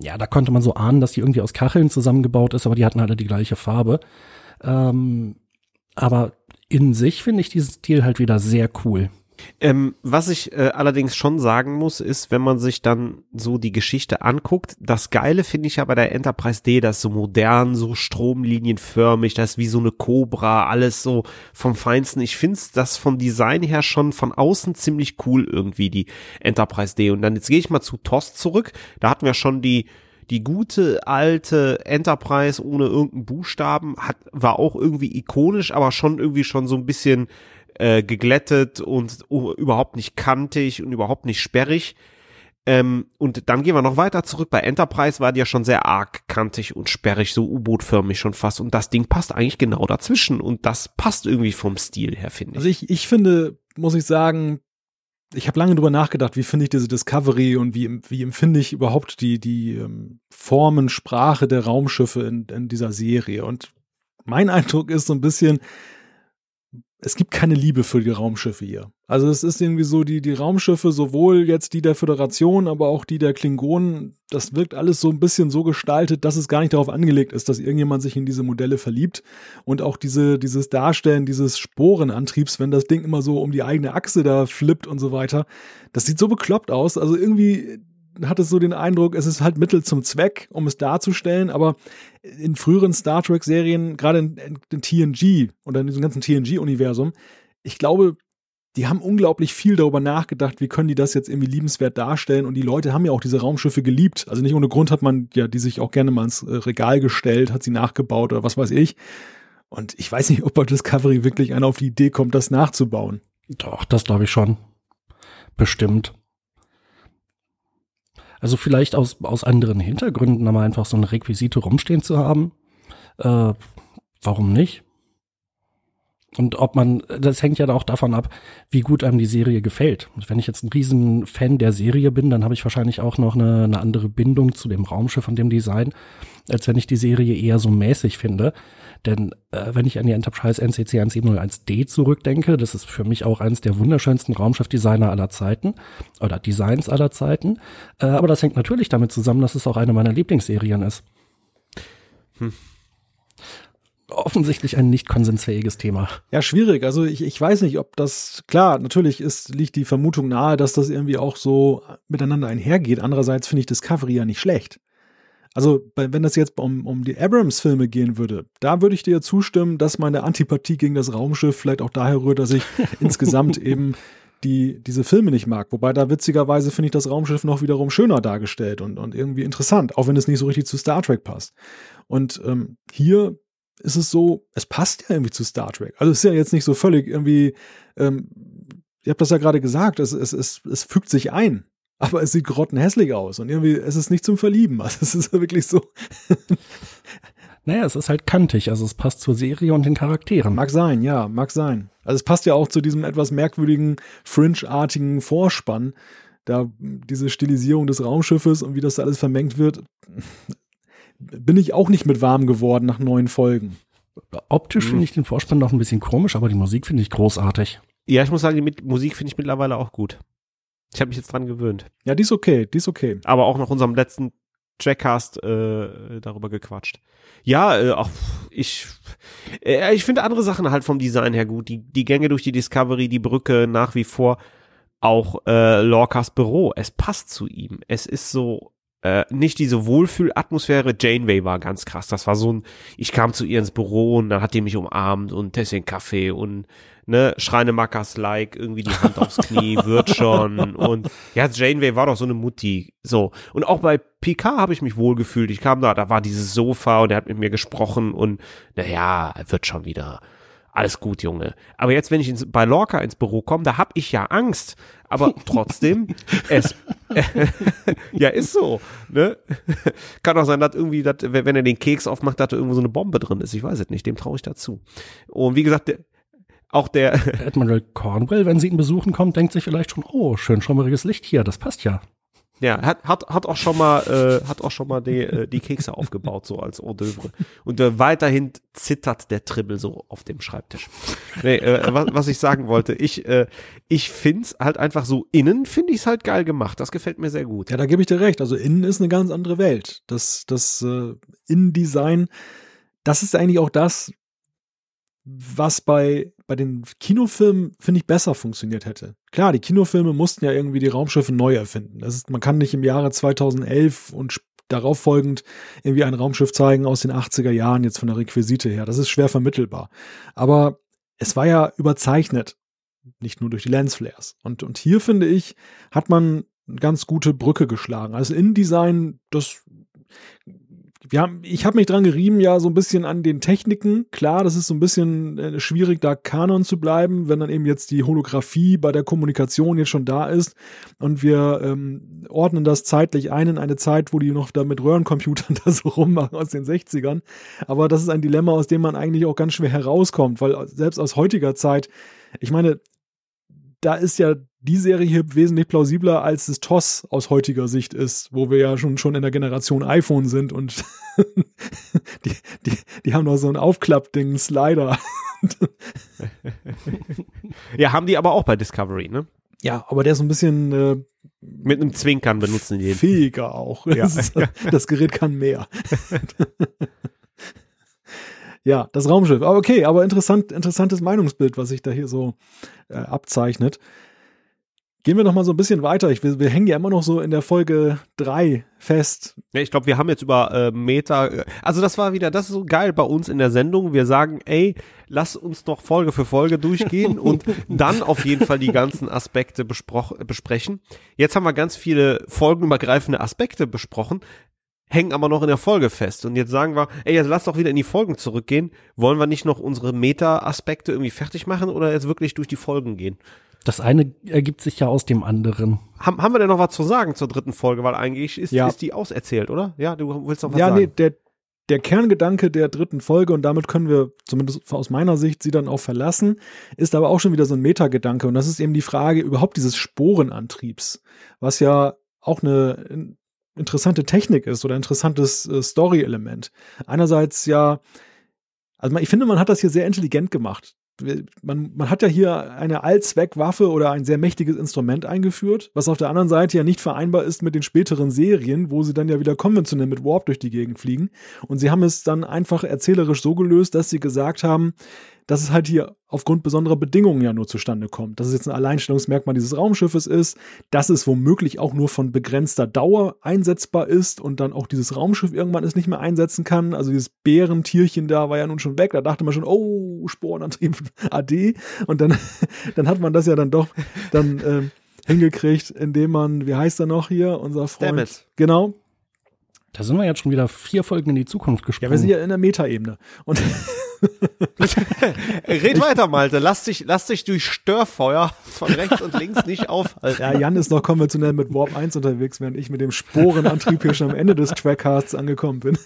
ja, da konnte man so ahnen, dass die irgendwie aus Kacheln zusammengebaut ist, aber die hatten alle die gleiche Farbe. Ähm, aber in sich finde ich diesen Stil halt wieder sehr cool. Ähm, was ich äh, allerdings schon sagen muss, ist, wenn man sich dann so die Geschichte anguckt, das Geile finde ich ja bei der Enterprise D, das so modern, so stromlinienförmig, das ist wie so eine Cobra, alles so vom Feinsten. Ich finde das vom Design her schon von außen ziemlich cool irgendwie, die Enterprise D. Und dann jetzt gehe ich mal zu TOS zurück, da hatten wir schon die die gute alte Enterprise ohne irgendeinen Buchstaben hat, war auch irgendwie ikonisch, aber schon irgendwie schon so ein bisschen äh, geglättet und uh, überhaupt nicht kantig und überhaupt nicht sperrig. Ähm, und dann gehen wir noch weiter zurück. Bei Enterprise war die ja schon sehr arg kantig und sperrig, so U-Boot-förmig schon fast. Und das Ding passt eigentlich genau dazwischen. Und das passt irgendwie vom Stil her, finde ich. Also ich, ich finde, muss ich sagen, ich habe lange drüber nachgedacht, wie finde ich diese Discovery und wie, wie empfinde ich überhaupt die, die ähm, Formen, Sprache der Raumschiffe in, in dieser Serie. Und mein Eindruck ist so ein bisschen, es gibt keine Liebe für die Raumschiffe hier. Also es ist irgendwie so, die, die Raumschiffe, sowohl jetzt die der Föderation, aber auch die der Klingonen, das wirkt alles so ein bisschen so gestaltet, dass es gar nicht darauf angelegt ist, dass irgendjemand sich in diese Modelle verliebt. Und auch diese, dieses Darstellen dieses Sporenantriebs, wenn das Ding immer so um die eigene Achse da flippt und so weiter, das sieht so bekloppt aus. Also irgendwie, hat es so den Eindruck, es ist halt Mittel zum Zweck, um es darzustellen, aber in früheren Star Trek-Serien, gerade in, in, TNG oder in diesem ganzen TNG-Universum, ich glaube, die haben unglaublich viel darüber nachgedacht, wie können die das jetzt irgendwie liebenswert darstellen und die Leute haben ja auch diese Raumschiffe geliebt. Also nicht ohne Grund hat man ja die sich auch gerne mal ins äh, Regal gestellt, hat sie nachgebaut oder was weiß ich. Und ich weiß nicht, ob bei Discovery wirklich einer auf die Idee kommt, das nachzubauen. Doch, das glaube ich schon. Bestimmt. Also vielleicht aus, aus anderen Hintergründen, aber einfach so eine Requisite rumstehen zu haben. Äh, warum nicht? Und ob man, das hängt ja auch davon ab, wie gut einem die Serie gefällt. Wenn ich jetzt ein riesen Fan der Serie bin, dann habe ich wahrscheinlich auch noch eine, eine andere Bindung zu dem Raumschiff und dem Design, als wenn ich die Serie eher so mäßig finde. Denn äh, wenn ich an die Enterprise NCC 1701D zurückdenke, das ist für mich auch eines der wunderschönsten Raumschiffdesigner aller Zeiten oder Designs aller Zeiten. Äh, aber das hängt natürlich damit zusammen, dass es auch eine meiner Lieblingsserien ist. Hm offensichtlich ein nicht konsensfähiges Thema. Ja, schwierig. Also ich, ich weiß nicht, ob das, klar, natürlich ist, liegt die Vermutung nahe, dass das irgendwie auch so miteinander einhergeht. Andererseits finde ich Discovery ja nicht schlecht. Also, wenn das jetzt um, um die Abrams-Filme gehen würde, da würde ich dir zustimmen, dass meine Antipathie gegen das Raumschiff vielleicht auch daher rührt, dass ich insgesamt eben die, diese Filme nicht mag. Wobei da witzigerweise finde ich das Raumschiff noch wiederum schöner dargestellt und, und irgendwie interessant, auch wenn es nicht so richtig zu Star Trek passt. Und ähm, hier ist es so, es passt ja irgendwie zu Star Trek. Also es ist ja jetzt nicht so völlig irgendwie ähm, ihr habt das ja gerade gesagt, es, es, es, es fügt sich ein. Aber es sieht grottenhässlich aus und irgendwie, es ist nicht zum Verlieben. Also es ist wirklich so. Naja, es ist halt kantig, also es passt zur Serie und den Charakteren. Mag sein, ja, mag sein. Also es passt ja auch zu diesem etwas merkwürdigen, Fringe-artigen Vorspann. Da diese Stilisierung des Raumschiffes und wie das alles vermengt wird, bin ich auch nicht mit warm geworden nach neun Folgen. Optisch finde ich den Vorspann noch ein bisschen komisch, aber die Musik finde ich großartig. Ja, ich muss sagen, die Musik finde ich mittlerweile auch gut. Ich habe mich jetzt dran gewöhnt. Ja, die ist okay, die ist okay. Aber auch nach unserem letzten Trackcast äh, darüber gequatscht. Ja, äh, auch ich äh, ich finde andere Sachen halt vom Design her gut. Die die Gänge durch die Discovery, die Brücke nach wie vor auch äh, Lorcas Büro. Es passt zu ihm. Es ist so äh, nicht diese Wohlfühlatmosphäre. Janeway war ganz krass. Das war so ein, ich kam zu ihr ins Büro und dann hat die mich umarmt und Tässchen Kaffee und ne, Schreinemackers-like, irgendwie die Hand aufs Knie, wird schon. Und ja, Janeway war doch so eine Mutti. So. Und auch bei Picard habe ich mich wohlgefühlt. Ich kam da, da war dieses Sofa und er hat mit mir gesprochen und naja, wird schon wieder. Alles gut, Junge. Aber jetzt, wenn ich ins, bei Lorca ins Büro komme, da hab ich ja Angst. Aber trotzdem, es, ja, ist so, ne? Kann auch sein, dass irgendwie, dass, wenn er den Keks aufmacht, dass da irgendwo so eine Bombe drin ist. Ich weiß es nicht, dem traue ich dazu. Und wie gesagt, auch der Admiral Cornwell, wenn sie ihn besuchen kommt, denkt sich vielleicht schon, oh, schön schummeriges Licht hier, das passt ja. Ja, hat, hat, hat auch schon mal, äh, hat auch schon mal die, äh, die Kekse aufgebaut, so als Hors d'oeuvre. Und äh, weiterhin zittert der Tribbel so auf dem Schreibtisch. Nee, äh, was, was ich sagen wollte, ich, äh, ich find's halt einfach so, innen finde ich's halt geil gemacht. Das gefällt mir sehr gut. Ja, da gebe ich dir recht. Also innen ist eine ganz andere Welt. Das, das äh, Innendesign, das ist eigentlich auch das, was bei, bei den Kinofilmen, finde ich, besser funktioniert hätte. Klar, die Kinofilme mussten ja irgendwie die Raumschiffe neu erfinden. Das ist, man kann nicht im Jahre 2011 und darauf folgend irgendwie ein Raumschiff zeigen aus den 80er Jahren, jetzt von der Requisite her. Das ist schwer vermittelbar. Aber es war ja überzeichnet. Nicht nur durch die Lensflares. Und, und hier, finde ich, hat man eine ganz gute Brücke geschlagen. Also InDesign, das wir haben, ich habe mich dran gerieben, ja, so ein bisschen an den Techniken. Klar, das ist so ein bisschen äh, schwierig, da Kanon zu bleiben, wenn dann eben jetzt die Holographie bei der Kommunikation jetzt schon da ist und wir ähm, ordnen das zeitlich ein in eine Zeit, wo die noch da mit Röhrencomputern da so rummachen aus den 60ern. Aber das ist ein Dilemma, aus dem man eigentlich auch ganz schwer herauskommt, weil selbst aus heutiger Zeit, ich meine, da ist ja die Serie hier wesentlich plausibler, als es TOS aus heutiger Sicht ist, wo wir ja schon, schon in der Generation iPhone sind und die, die, die haben noch so ein Aufklappding, Slider. ja, haben die aber auch bei Discovery, ne? Ja, aber der ist so ein bisschen äh, mit einem Zwinkern benutzen die den. Fähiger auch. Ja. Das, das Gerät kann mehr. Ja, das Raumschiff. Aber okay, aber interessant, interessantes Meinungsbild, was sich da hier so äh, abzeichnet. Gehen wir noch mal so ein bisschen weiter. Ich, wir, wir hängen ja immer noch so in der Folge 3 fest. Ja, ich glaube, wir haben jetzt über äh, Meta. Äh, also das war wieder, das ist so geil bei uns in der Sendung. Wir sagen, ey, lass uns doch Folge für Folge durchgehen und dann auf jeden Fall die ganzen Aspekte besprechen. Jetzt haben wir ganz viele folgenübergreifende Aspekte besprochen hängen aber noch in der Folge fest. Und jetzt sagen wir, ey, jetzt lass doch wieder in die Folgen zurückgehen. Wollen wir nicht noch unsere Meta-Aspekte irgendwie fertig machen oder jetzt wirklich durch die Folgen gehen? Das eine ergibt sich ja aus dem anderen. Haben, haben wir denn noch was zu sagen zur dritten Folge? Weil eigentlich ist, ja. ist die auserzählt, oder? Ja, du willst noch was ja, sagen? Ja, nee, der, der Kerngedanke der dritten Folge, und damit können wir zumindest aus meiner Sicht sie dann auch verlassen, ist aber auch schon wieder so ein Metagedanke. Und das ist eben die Frage überhaupt dieses Sporenantriebs, was ja auch eine interessante Technik ist oder interessantes äh, Story-Element. Einerseits ja, also ich finde, man hat das hier sehr intelligent gemacht man, man hat ja hier eine Allzweckwaffe oder ein sehr mächtiges Instrument eingeführt, was auf der anderen Seite ja nicht vereinbar ist mit den späteren Serien, wo sie dann ja wieder konventionell mit Warp durch die Gegend fliegen. Und sie haben es dann einfach erzählerisch so gelöst, dass sie gesagt haben, dass es halt hier aufgrund besonderer Bedingungen ja nur zustande kommt. Dass es jetzt ein Alleinstellungsmerkmal dieses Raumschiffes ist, dass es womöglich auch nur von begrenzter Dauer einsetzbar ist und dann auch dieses Raumschiff irgendwann es nicht mehr einsetzen kann. Also dieses Bärentierchen da war ja nun schon weg. Da dachte man schon, oh, Sporenantrieb AD. Und dann, dann hat man das ja dann doch dann ähm, hingekriegt, indem man, wie heißt er noch hier, unser Freund? Stamets. Genau, Da sind wir jetzt schon wieder vier Folgen in die Zukunft gesprungen. Ja, wir sind ja in der Metaebene. Und Red weiter, Malte. Lass dich, lass dich durch Störfeuer von rechts und links nicht aufhalten. ja, Jan ist noch konventionell mit Warp 1 unterwegs, während ich mit dem Sporenantrieb hier schon am Ende des Trackcasts angekommen bin.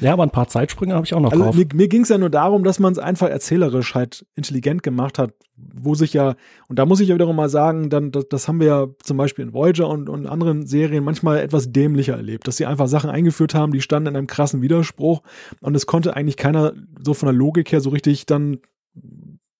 Ja, aber ein paar Zeitsprünge habe ich auch noch also, drauf. Mir, mir ging es ja nur darum, dass man es einfach erzählerisch halt intelligent gemacht hat, wo sich ja, und da muss ich ja wiederum mal sagen, dann, das, das haben wir ja zum Beispiel in Voyager und, und anderen Serien manchmal etwas dämlicher erlebt, dass sie einfach Sachen eingeführt haben, die standen in einem krassen Widerspruch und es konnte eigentlich keiner so von der Logik her so richtig dann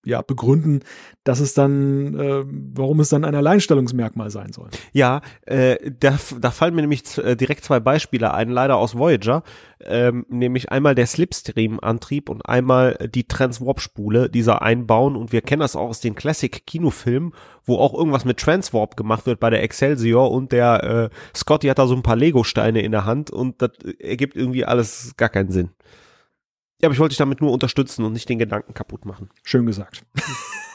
ja, begründen, dass es dann, äh, warum es dann ein Alleinstellungsmerkmal sein soll. Ja, äh, da, da fallen mir nämlich äh, direkt zwei Beispiele ein, leider aus Voyager, ähm, nämlich einmal der Slipstream-Antrieb und einmal die Transwarp-Spule, dieser einbauen und wir kennen das auch aus den Classic-Kinofilmen, wo auch irgendwas mit Transwarp gemacht wird bei der Excelsior und der äh, Scotty hat da so ein paar Lego-Steine in der Hand und das ergibt irgendwie alles gar keinen Sinn. Ja, aber ich wollte dich damit nur unterstützen und nicht den Gedanken kaputt machen. Schön gesagt.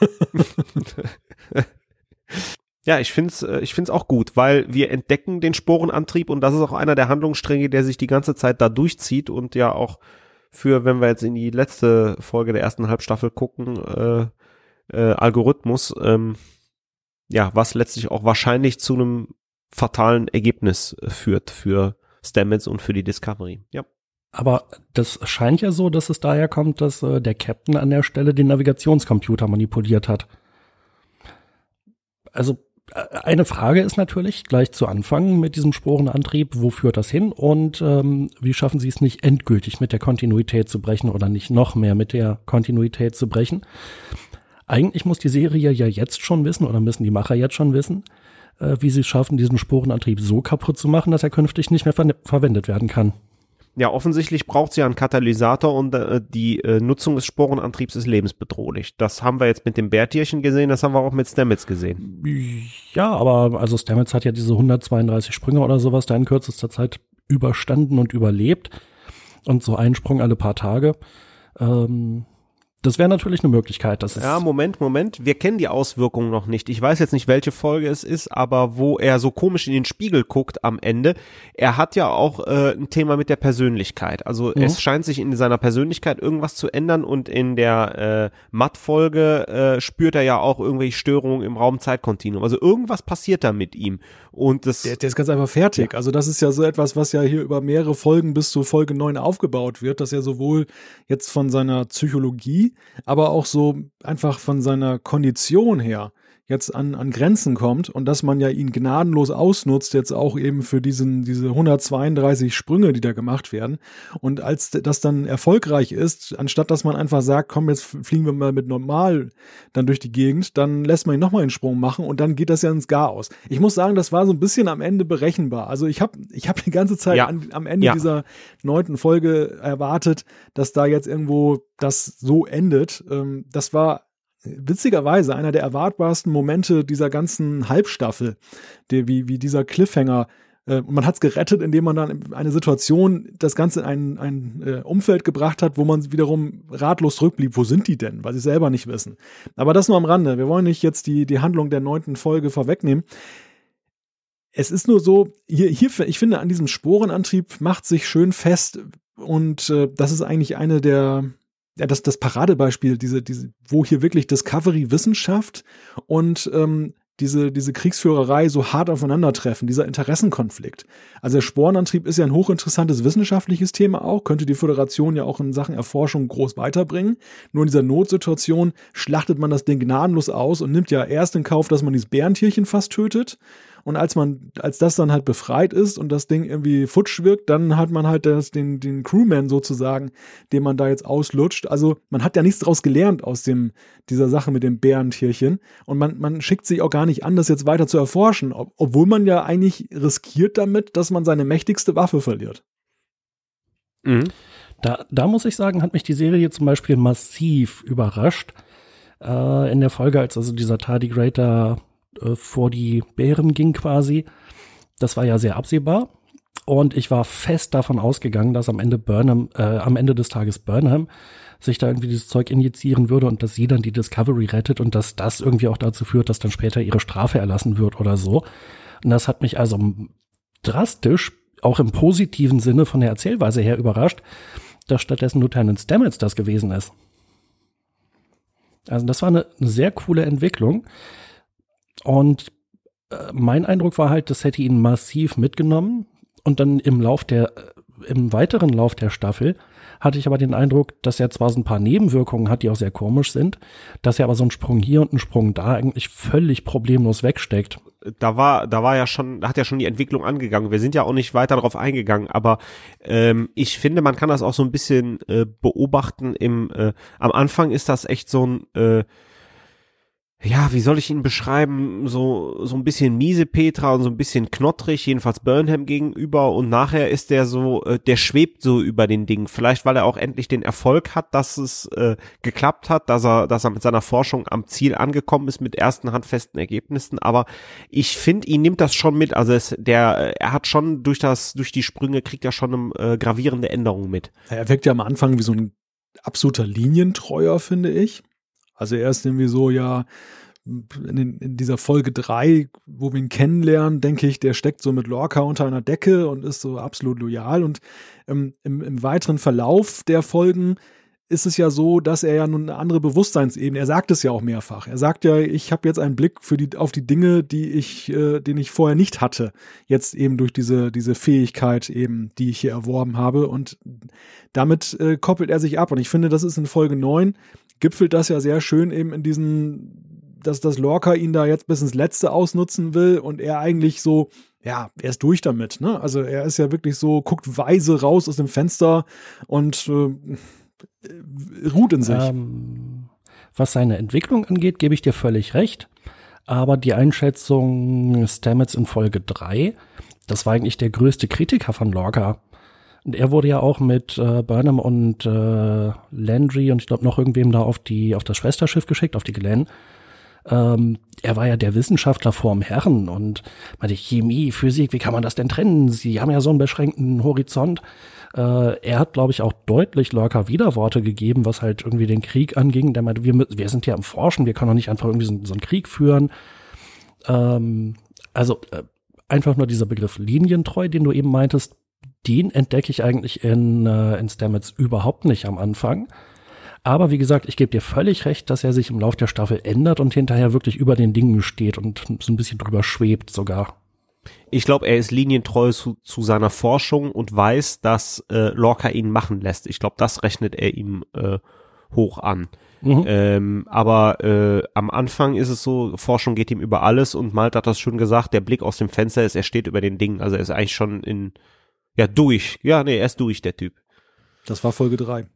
ja, ich finde es ich find's auch gut, weil wir entdecken den Sporenantrieb und das ist auch einer der Handlungsstränge, der sich die ganze Zeit da durchzieht und ja auch für, wenn wir jetzt in die letzte Folge der ersten Halbstaffel gucken, äh, äh, Algorithmus, ähm, ja, was letztlich auch wahrscheinlich zu einem fatalen Ergebnis führt für Stamets und für die Discovery. Ja. Aber das scheint ja so, dass es daher kommt, dass äh, der Captain an der Stelle den Navigationscomputer manipuliert hat. Also äh, eine Frage ist natürlich gleich zu Anfang mit diesem Sporenantrieb, wo führt das hin und ähm, wie schaffen Sie es nicht endgültig mit der Kontinuität zu brechen oder nicht noch mehr mit der Kontinuität zu brechen? Eigentlich muss die Serie ja jetzt schon wissen oder müssen die Macher jetzt schon wissen, äh, wie sie es schaffen, diesen Sporenantrieb so kaputt zu machen, dass er künftig nicht mehr ver verwendet werden kann. Ja, offensichtlich braucht sie einen Katalysator und äh, die äh, Nutzung des Sporenantriebs ist lebensbedrohlich. Das haben wir jetzt mit dem Bärtierchen gesehen, das haben wir auch mit Stamets gesehen. Ja, aber also Stamets hat ja diese 132 Sprünge oder sowas da in kürzester Zeit überstanden und überlebt. Und so einen Sprung alle paar Tage. Ähm, das wäre natürlich eine Möglichkeit. Das ist ja, Moment, Moment. Wir kennen die Auswirkungen noch nicht. Ich weiß jetzt nicht, welche Folge es ist, aber wo er so komisch in den Spiegel guckt am Ende. Er hat ja auch äh, ein Thema mit der Persönlichkeit. Also mhm. es scheint sich in seiner Persönlichkeit irgendwas zu ändern und in der äh, Matt-Folge äh, spürt er ja auch irgendwelche Störungen im Raum-Zeit-Kontinuum. Also irgendwas passiert da mit ihm. Und das der, der ist ganz einfach fertig. Ja. Also das ist ja so etwas, was ja hier über mehrere Folgen bis zu Folge 9 aufgebaut wird, dass er sowohl jetzt von seiner Psychologie, aber auch so einfach von seiner Kondition her jetzt an, an Grenzen kommt und dass man ja ihn gnadenlos ausnutzt, jetzt auch eben für diesen, diese 132 Sprünge, die da gemacht werden. Und als das dann erfolgreich ist, anstatt dass man einfach sagt, komm, jetzt fliegen wir mal mit normal dann durch die Gegend, dann lässt man ihn nochmal einen Sprung machen und dann geht das ja ins Chaos. Ich muss sagen, das war so ein bisschen am Ende berechenbar. Also ich habe ich hab die ganze Zeit ja. an, am Ende ja. dieser neunten Folge erwartet, dass da jetzt irgendwo das so endet. Ähm, das war witzigerweise einer der erwartbarsten Momente dieser ganzen Halbstaffel, der, wie, wie dieser Cliffhanger. Äh, man hat es gerettet, indem man dann in eine Situation das Ganze in ein, ein äh, Umfeld gebracht hat, wo man wiederum ratlos zurückblieb. Wo sind die denn? Weil sie selber nicht wissen. Aber das nur am Rande. Wir wollen nicht jetzt die, die Handlung der neunten Folge vorwegnehmen. Es ist nur so, hier, hier, ich finde, an diesem Sporenantrieb macht sich schön fest und äh, das ist eigentlich eine der, ja, das, das Paradebeispiel, diese, diese, wo hier wirklich Discovery Wissenschaft und ähm, diese, diese Kriegsführerei so hart aufeinandertreffen, dieser Interessenkonflikt. Also der Sporenantrieb ist ja ein hochinteressantes wissenschaftliches Thema auch, könnte die Föderation ja auch in Sachen Erforschung groß weiterbringen. Nur in dieser Notsituation schlachtet man das Ding gnadenlos aus und nimmt ja erst in Kauf, dass man dieses Bärentierchen fast tötet und als man, als das dann halt befreit ist und das Ding irgendwie futsch wirkt, dann hat man halt das, den, den Crewman sozusagen, den man da jetzt auslutscht. Also man hat ja nichts draus gelernt aus dem, dieser Sache mit dem Bärentierchen. Und man, man schickt sich auch gar nicht an, das jetzt weiter zu erforschen, ob, obwohl man ja eigentlich riskiert damit, dass man seine mächtigste Waffe verliert. Mhm. Da, da muss ich sagen, hat mich die Serie zum Beispiel massiv überrascht. Äh, in der Folge, als also dieser Tardigrader äh, vor die Bären ging quasi. Das war ja sehr absehbar. Und ich war fest davon ausgegangen, dass am Ende Burnham, äh, am Ende des Tages Burnham sich da irgendwie dieses Zeug injizieren würde und dass sie dann die Discovery rettet und dass das irgendwie auch dazu führt, dass dann später ihre Strafe erlassen wird oder so. Und das hat mich also drastisch, auch im positiven Sinne von der Erzählweise her überrascht, dass stattdessen Lieutenant Stamets das gewesen ist. Also das war eine, eine sehr coole Entwicklung. Und äh, mein Eindruck war halt, das hätte ihn massiv mitgenommen. Und dann im Lauf der, äh, im weiteren Lauf der Staffel hatte ich aber den Eindruck, dass er zwar so ein paar Nebenwirkungen hat, die auch sehr komisch sind, dass er aber so einen Sprung hier und einen Sprung da eigentlich völlig problemlos wegsteckt. Da war, da war ja schon, hat ja schon die Entwicklung angegangen. Wir sind ja auch nicht weiter darauf eingegangen, aber ähm, ich finde, man kann das auch so ein bisschen äh, beobachten. Im äh, am Anfang ist das echt so ein äh, ja, wie soll ich ihn beschreiben, so, so ein bisschen miese Petra und so ein bisschen knottrig, jedenfalls Burnham gegenüber und nachher ist der so, äh, der schwebt so über den Ding. Vielleicht, weil er auch endlich den Erfolg hat, dass es äh, geklappt hat, dass er, dass er mit seiner Forschung am Ziel angekommen ist mit ersten handfesten Ergebnissen, aber ich finde, ihn nimmt das schon mit, also es, der, er hat schon durch das, durch die Sprünge kriegt er schon eine äh, gravierende Änderung mit. Er wirkt ja am Anfang wie so ein absoluter Linientreuer, finde ich. Also er ist irgendwie so, ja, in, in, dieser Folge drei, wo wir ihn kennenlernen, denke ich, der steckt so mit Lorca unter einer Decke und ist so absolut loyal. Und ähm, im, im, weiteren Verlauf der Folgen ist es ja so, dass er ja nun eine andere Bewusstseinsebene, er sagt es ja auch mehrfach. Er sagt ja, ich habe jetzt einen Blick für die, auf die Dinge, die ich, äh, den ich vorher nicht hatte. Jetzt eben durch diese, diese Fähigkeit eben, die ich hier erworben habe. Und damit äh, koppelt er sich ab. Und ich finde, das ist in Folge neun gipfelt das ja sehr schön eben in diesen, dass das Lorca ihn da jetzt bis ins Letzte ausnutzen will und er eigentlich so, ja, er ist durch damit, ne? Also er ist ja wirklich so, guckt weise raus aus dem Fenster und äh, ruht in sich. Ähm, was seine Entwicklung angeht, gebe ich dir völlig recht. Aber die Einschätzung Stamets in Folge 3, das war eigentlich der größte Kritiker von Lorca. Und er wurde ja auch mit äh, Burnham und äh, Landry und ich glaube noch irgendwem da auf die auf das Schwesterschiff geschickt, auf die Glenn. Ähm, er war ja der Wissenschaftler vorm Herren und meinte Chemie, Physik, wie kann man das denn trennen? Sie haben ja so einen beschränkten Horizont. Äh, er hat, glaube ich, auch deutlich Lorca Widerworte gegeben, was halt irgendwie den Krieg anging. Der meinte, wir, wir sind ja am Forschen, wir können doch nicht einfach irgendwie so, so einen Krieg führen. Ähm, also äh, einfach nur dieser Begriff linientreu, den du eben meintest, den entdecke ich eigentlich in, äh, in Stamets überhaupt nicht am Anfang. Aber wie gesagt, ich gebe dir völlig recht, dass er sich im Laufe der Staffel ändert und hinterher wirklich über den Dingen steht und so ein bisschen drüber schwebt sogar. Ich glaube, er ist linientreu zu, zu, seiner Forschung und weiß, dass äh, Lorca ihn machen lässt. Ich glaube, das rechnet er ihm äh, hoch an. Mhm. Ähm, aber äh, am Anfang ist es so, Forschung geht ihm über alles und Malte hat das schon gesagt, der Blick aus dem Fenster ist, er steht über den Dingen. Also er ist eigentlich schon in ja, durch. Ja, nee, er ist durch, der Typ. Das war Folge 3.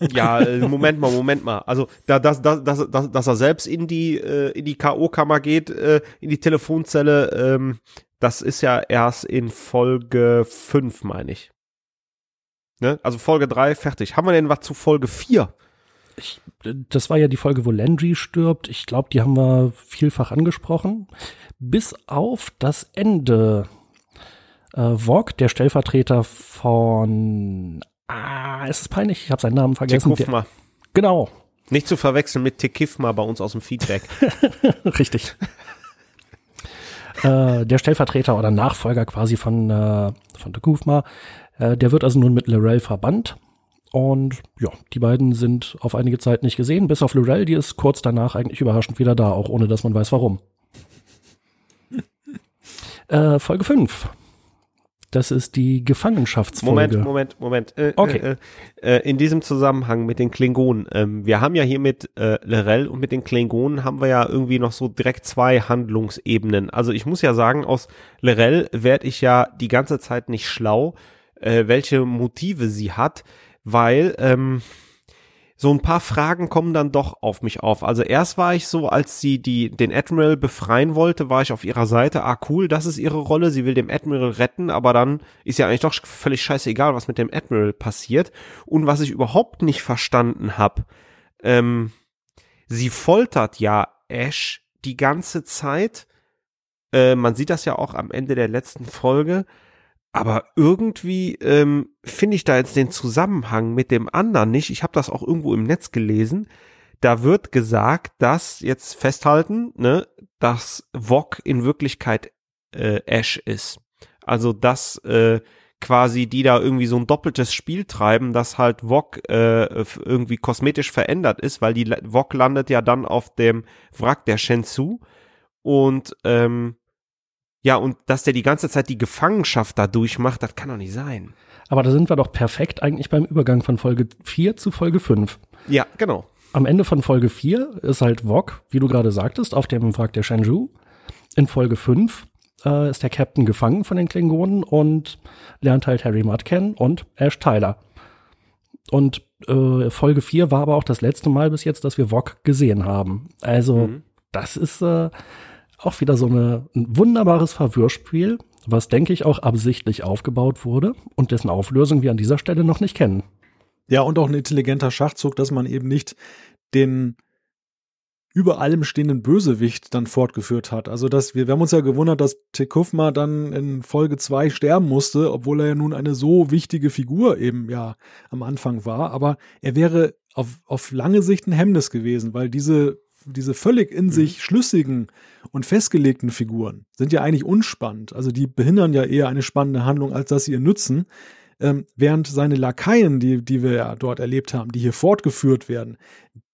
ja, äh, Moment mal, Moment mal. Also, da, dass, dass, dass, dass, dass er selbst in die, äh, in die K.O.-Kammer geht, äh, in die Telefonzelle, ähm, das ist ja erst in Folge 5, meine ich. Ne? Also Folge 3, fertig. Haben wir denn was zu Folge 4? Ich, das war ja die Folge, wo Landry stirbt. Ich glaube, die haben wir vielfach angesprochen. Bis auf das Ende äh, Vogue, der Stellvertreter von Ah, es ist peinlich, ich habe seinen Namen vergessen. Tekufma. Genau. Nicht zu verwechseln mit Tekifma bei uns aus dem Feedback. Richtig. äh, der Stellvertreter oder Nachfolger quasi von, äh, von Tekufma, äh, der wird also nun mit Lorel verbannt. Und ja, die beiden sind auf einige Zeit nicht gesehen, bis auf Lorel, die ist kurz danach eigentlich überraschend wieder da, auch ohne dass man weiß warum. äh, Folge 5. Das ist die Gefangenschaftsfolge. Moment, Moment, Moment. Äh, okay. Äh, äh, in diesem Zusammenhang mit den Klingonen. Ähm, wir haben ja hier mit äh, Lerell und mit den Klingonen haben wir ja irgendwie noch so direkt zwei Handlungsebenen. Also ich muss ja sagen, aus Lerell werde ich ja die ganze Zeit nicht schlau, äh, welche Motive sie hat, weil ähm, so ein paar Fragen kommen dann doch auf mich auf. Also erst war ich so, als sie die, den Admiral befreien wollte, war ich auf ihrer Seite, ah cool, das ist ihre Rolle, sie will dem Admiral retten, aber dann ist ja eigentlich doch völlig scheißegal, was mit dem Admiral passiert. Und was ich überhaupt nicht verstanden habe, ähm, sie foltert ja Ash die ganze Zeit. Äh, man sieht das ja auch am Ende der letzten Folge. Aber irgendwie ähm, finde ich da jetzt den Zusammenhang mit dem anderen nicht. Ich habe das auch irgendwo im Netz gelesen. Da wird gesagt, dass jetzt festhalten, ne, dass Vog in Wirklichkeit äh, Ash ist. Also dass äh, quasi die da irgendwie so ein doppeltes Spiel treiben, dass halt Wok äh, irgendwie kosmetisch verändert ist, weil die Wok landet ja dann auf dem Wrack der Shenzhou und ähm, ja, und dass der die ganze Zeit die Gefangenschaft da durchmacht, das kann doch nicht sein. Aber da sind wir doch perfekt eigentlich beim Übergang von Folge 4 zu Folge 5. Ja, genau. Am Ende von Folge 4 ist halt Wok, wie du gerade sagtest, auf dem Wrack der Shenzhou. In Folge 5 äh, ist der Captain gefangen von den Klingonen und lernt halt Harry Mudd kennen und Ash Tyler. Und äh, Folge 4 war aber auch das letzte Mal bis jetzt, dass wir Wok gesehen haben. Also, mhm. das ist äh, auch wieder so eine, ein wunderbares Verwirrspiel, was, denke ich, auch absichtlich aufgebaut wurde und dessen Auflösung wir an dieser Stelle noch nicht kennen. Ja, und auch ein intelligenter Schachzug, dass man eben nicht den über allem stehenden Bösewicht dann fortgeführt hat. Also dass wir, wir haben uns ja gewundert, dass Tekufma dann in Folge 2 sterben musste, obwohl er ja nun eine so wichtige Figur eben ja am Anfang war. Aber er wäre auf, auf lange Sicht ein Hemmnis gewesen, weil diese, diese völlig in mhm. sich schlüssigen und festgelegten Figuren sind ja eigentlich unspannend. Also die behindern ja eher eine spannende Handlung, als dass sie ihr nützen. Ähm, während seine Lakaien, die, die wir ja dort erlebt haben, die hier fortgeführt werden,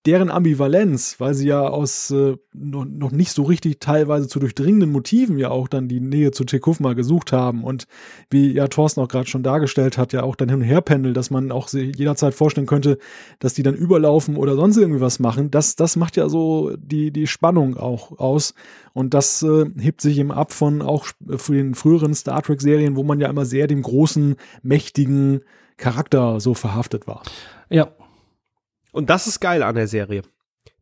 deren Ambivalenz, weil sie ja aus äh, noch, noch, nicht so richtig teilweise zu durchdringenden Motiven ja auch dann die Nähe zu Tekufma gesucht haben und wie ja Thorsten auch gerade schon dargestellt hat, ja auch dann hin und her pendelt, dass man auch jederzeit vorstellen könnte, dass die dann überlaufen oder sonst irgendwie was machen. Das, das macht ja so die, die Spannung auch aus und das äh, hebt sich eben ab von auch für den früheren Star Trek Serien, wo man ja immer sehr dem großen, mächtigen Charakter so verhaftet war. Ja, und das ist geil an der Serie.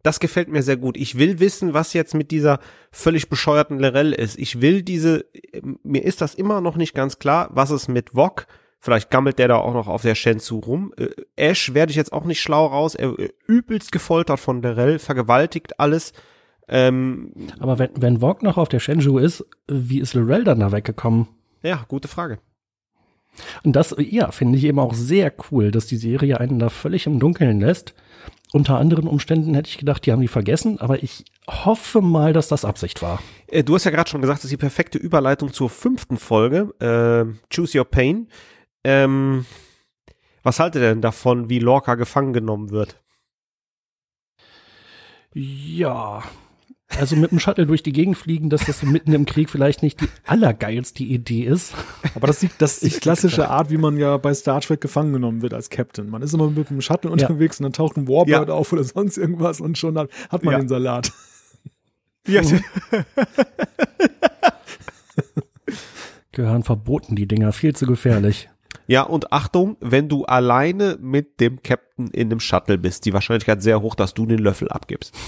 Das gefällt mir sehr gut. Ich will wissen, was jetzt mit dieser völlig bescheuerten Lorel ist. Ich will diese, mir ist das immer noch nicht ganz klar, was es mit Wok, vielleicht gammelt der da auch noch auf der Shenzhou rum. Äh, Ash werde ich jetzt auch nicht schlau raus. Er äh, übelst gefoltert von Lorel, vergewaltigt alles. Ähm, Aber wenn, wenn Wok noch auf der Shenzhou ist, wie ist Lorel dann da weggekommen? Ja, gute Frage. Und das, ja, finde ich eben auch sehr cool, dass die Serie einen da völlig im Dunkeln lässt. Unter anderen Umständen hätte ich gedacht, die haben die vergessen, aber ich hoffe mal, dass das Absicht war. Äh, du hast ja gerade schon gesagt, das ist die perfekte Überleitung zur fünften Folge, äh, Choose Your Pain. Ähm, was haltet ihr denn davon, wie Lorca gefangen genommen wird? Ja, also mit dem Shuttle durch die Gegend fliegen, dass das so mitten im Krieg vielleicht nicht die allergeilste Idee ist. Aber das, ist, das ist die klassische Art, wie man ja bei Star Trek gefangen genommen wird als Captain. Man ist immer mit dem Shuttle unterwegs ja. und dann taucht ein Warbird ja. auf oder sonst irgendwas und schon hat, hat man ja. den Salat. Ja. Gehören verboten, die Dinger, viel zu gefährlich. Ja, und Achtung, wenn du alleine mit dem Captain in dem Shuttle bist, die Wahrscheinlichkeit sehr hoch, dass du den Löffel abgibst.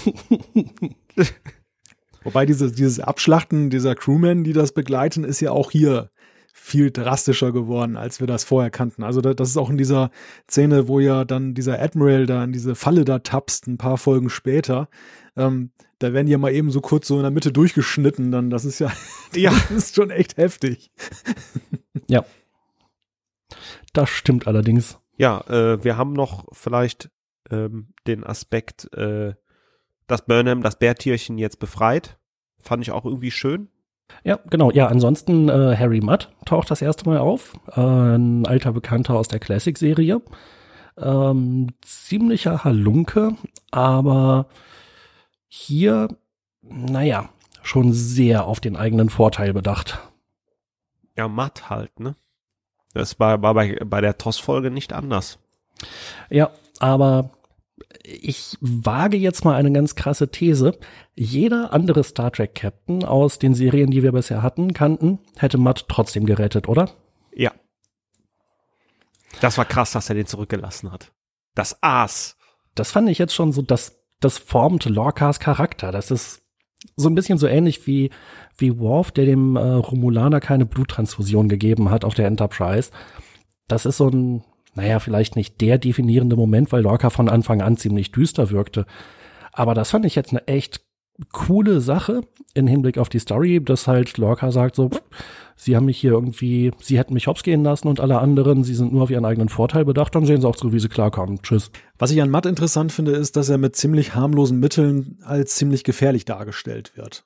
Wobei dieses, dieses Abschlachten dieser Crewmen, die das begleiten, ist ja auch hier viel drastischer geworden, als wir das vorher kannten. Also das ist auch in dieser Szene, wo ja dann dieser Admiral da in diese Falle da tapst, ein paar Folgen später. Ähm, da werden die ja mal eben so kurz so in der Mitte durchgeschnitten, dann das ist ja, ja. das ist schon echt heftig. Ja, das stimmt allerdings. Ja, äh, wir haben noch vielleicht ähm, den Aspekt, äh, dass Burnham das Bärtierchen jetzt befreit. Fand ich auch irgendwie schön. Ja, genau. Ja, ansonsten äh, Harry Mudd taucht das erste Mal auf. Äh, ein alter Bekannter aus der Classic-Serie. Ähm, ziemlicher Halunke, aber hier, naja, schon sehr auf den eigenen Vorteil bedacht. Ja, Matt halt, ne? Das war, war bei, bei der TOS-Folge nicht anders. Ja, aber ich wage jetzt mal eine ganz krasse These. Jeder andere Star Trek Captain aus den Serien, die wir bisher hatten, kannten, hätte Matt trotzdem gerettet, oder? Ja. Das war krass, dass er den zurückgelassen hat. Das Aas. Das fand ich jetzt schon so, das, das formt Lorcas Charakter. Das ist so ein bisschen so ähnlich wie, wie Worf, der dem äh, Romulaner keine Bluttransfusion gegeben hat auf der Enterprise. Das ist so ein, naja, vielleicht nicht der definierende Moment, weil Lorca von Anfang an ziemlich düster wirkte. Aber das fand ich jetzt eine echt coole Sache in Hinblick auf die Story, dass halt Lorca sagt so, sie haben mich hier irgendwie, sie hätten mich hops gehen lassen und alle anderen, sie sind nur auf ihren eigenen Vorteil bedacht, dann sehen sie auch so, wie sie klarkommen. Tschüss. Was ich an Matt interessant finde, ist, dass er mit ziemlich harmlosen Mitteln als ziemlich gefährlich dargestellt wird.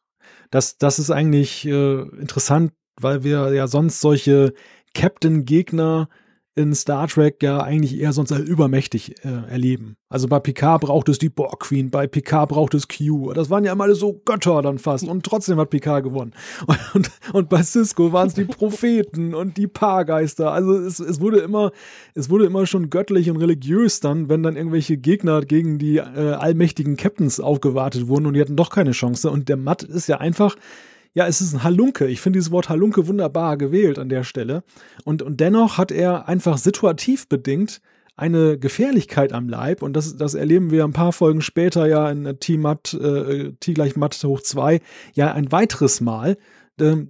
Das, das ist eigentlich äh, interessant, weil wir ja sonst solche Captain-Gegner in Star Trek ja eigentlich eher sonst als übermächtig äh, erleben. Also bei Picard braucht es die Borg Queen, bei Picard braucht es Q. Das waren ja immer alle so Götter dann fast und trotzdem hat Picard gewonnen. Und, und, und bei Cisco waren es die Propheten und die Paargeister. Also es, es wurde immer, es wurde immer schon göttlich und religiös dann, wenn dann irgendwelche Gegner gegen die äh, allmächtigen Captains aufgewartet wurden und die hatten doch keine Chance. Und der Matt ist ja einfach ja, es ist ein Halunke. Ich finde dieses Wort Halunke wunderbar gewählt an der Stelle. Und, und dennoch hat er einfach situativ bedingt eine Gefährlichkeit am Leib und das, das erleben wir ein paar Folgen später ja in T Matt, äh, T gleich Matt hoch zwei ja ein weiteres Mal. Ähm,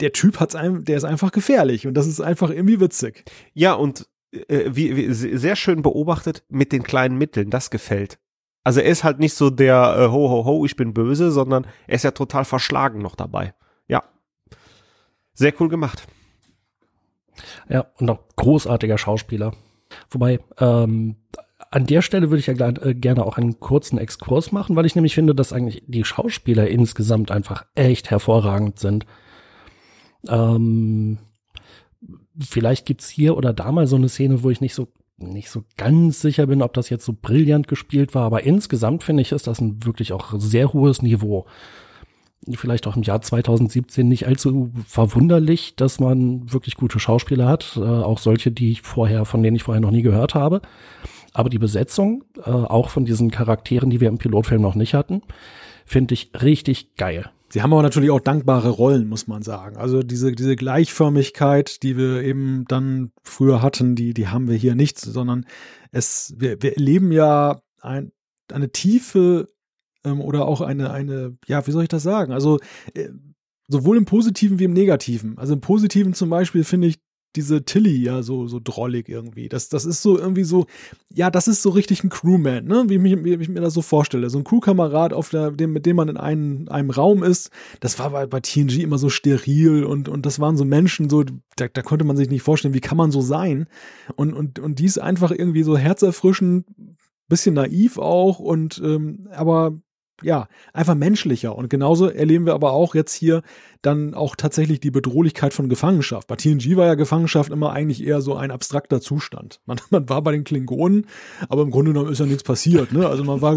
der Typ hat's einem, der ist einfach gefährlich und das ist einfach irgendwie witzig. Ja, und äh, wie, wie, sehr schön beobachtet mit den kleinen Mitteln, das gefällt. Also er ist halt nicht so der äh, ho ho ho, ich bin böse, sondern er ist ja total verschlagen noch dabei. Ja. Sehr cool gemacht. Ja, und auch großartiger Schauspieler. Wobei, ähm, an der Stelle würde ich ja äh, gerne auch einen kurzen Exkurs machen, weil ich nämlich finde, dass eigentlich die Schauspieler insgesamt einfach echt hervorragend sind. Ähm, vielleicht gibt's hier oder da mal so eine Szene, wo ich nicht so nicht so ganz sicher bin, ob das jetzt so brillant gespielt war, aber insgesamt finde ich, ist das ein wirklich auch sehr hohes Niveau. Vielleicht auch im Jahr 2017 nicht allzu verwunderlich, dass man wirklich gute Schauspieler hat, äh, auch solche, die ich vorher, von denen ich vorher noch nie gehört habe. Aber die Besetzung, äh, auch von diesen Charakteren, die wir im Pilotfilm noch nicht hatten, finde ich richtig geil. Sie haben aber natürlich auch dankbare Rollen, muss man sagen. Also diese, diese Gleichförmigkeit, die wir eben dann früher hatten, die, die haben wir hier nicht, sondern es, wir, wir erleben ja ein, eine tiefe ähm, oder auch eine, eine, ja, wie soll ich das sagen? Also äh, sowohl im Positiven wie im Negativen. Also im Positiven zum Beispiel finde ich diese Tilly ja so, so drollig irgendwie. Das, das ist so irgendwie so, ja, das ist so richtig ein Crewman, ne? Wie, mich, wie ich mir das so vorstelle. So ein Crewkamerad, auf der, dem, mit dem man in einem, einem Raum ist. Das war bei, bei TNG immer so steril und, und das waren so Menschen, so, da, da konnte man sich nicht vorstellen, wie kann man so sein? Und, und, und die ist einfach irgendwie so herzerfrischend, bisschen naiv auch und ähm, aber ja, einfach menschlicher. Und genauso erleben wir aber auch jetzt hier dann auch tatsächlich die Bedrohlichkeit von Gefangenschaft. Bei TNG war ja Gefangenschaft immer eigentlich eher so ein abstrakter Zustand. Man, man war bei den Klingonen, aber im Grunde genommen ist ja nichts passiert. Ne? Also man war,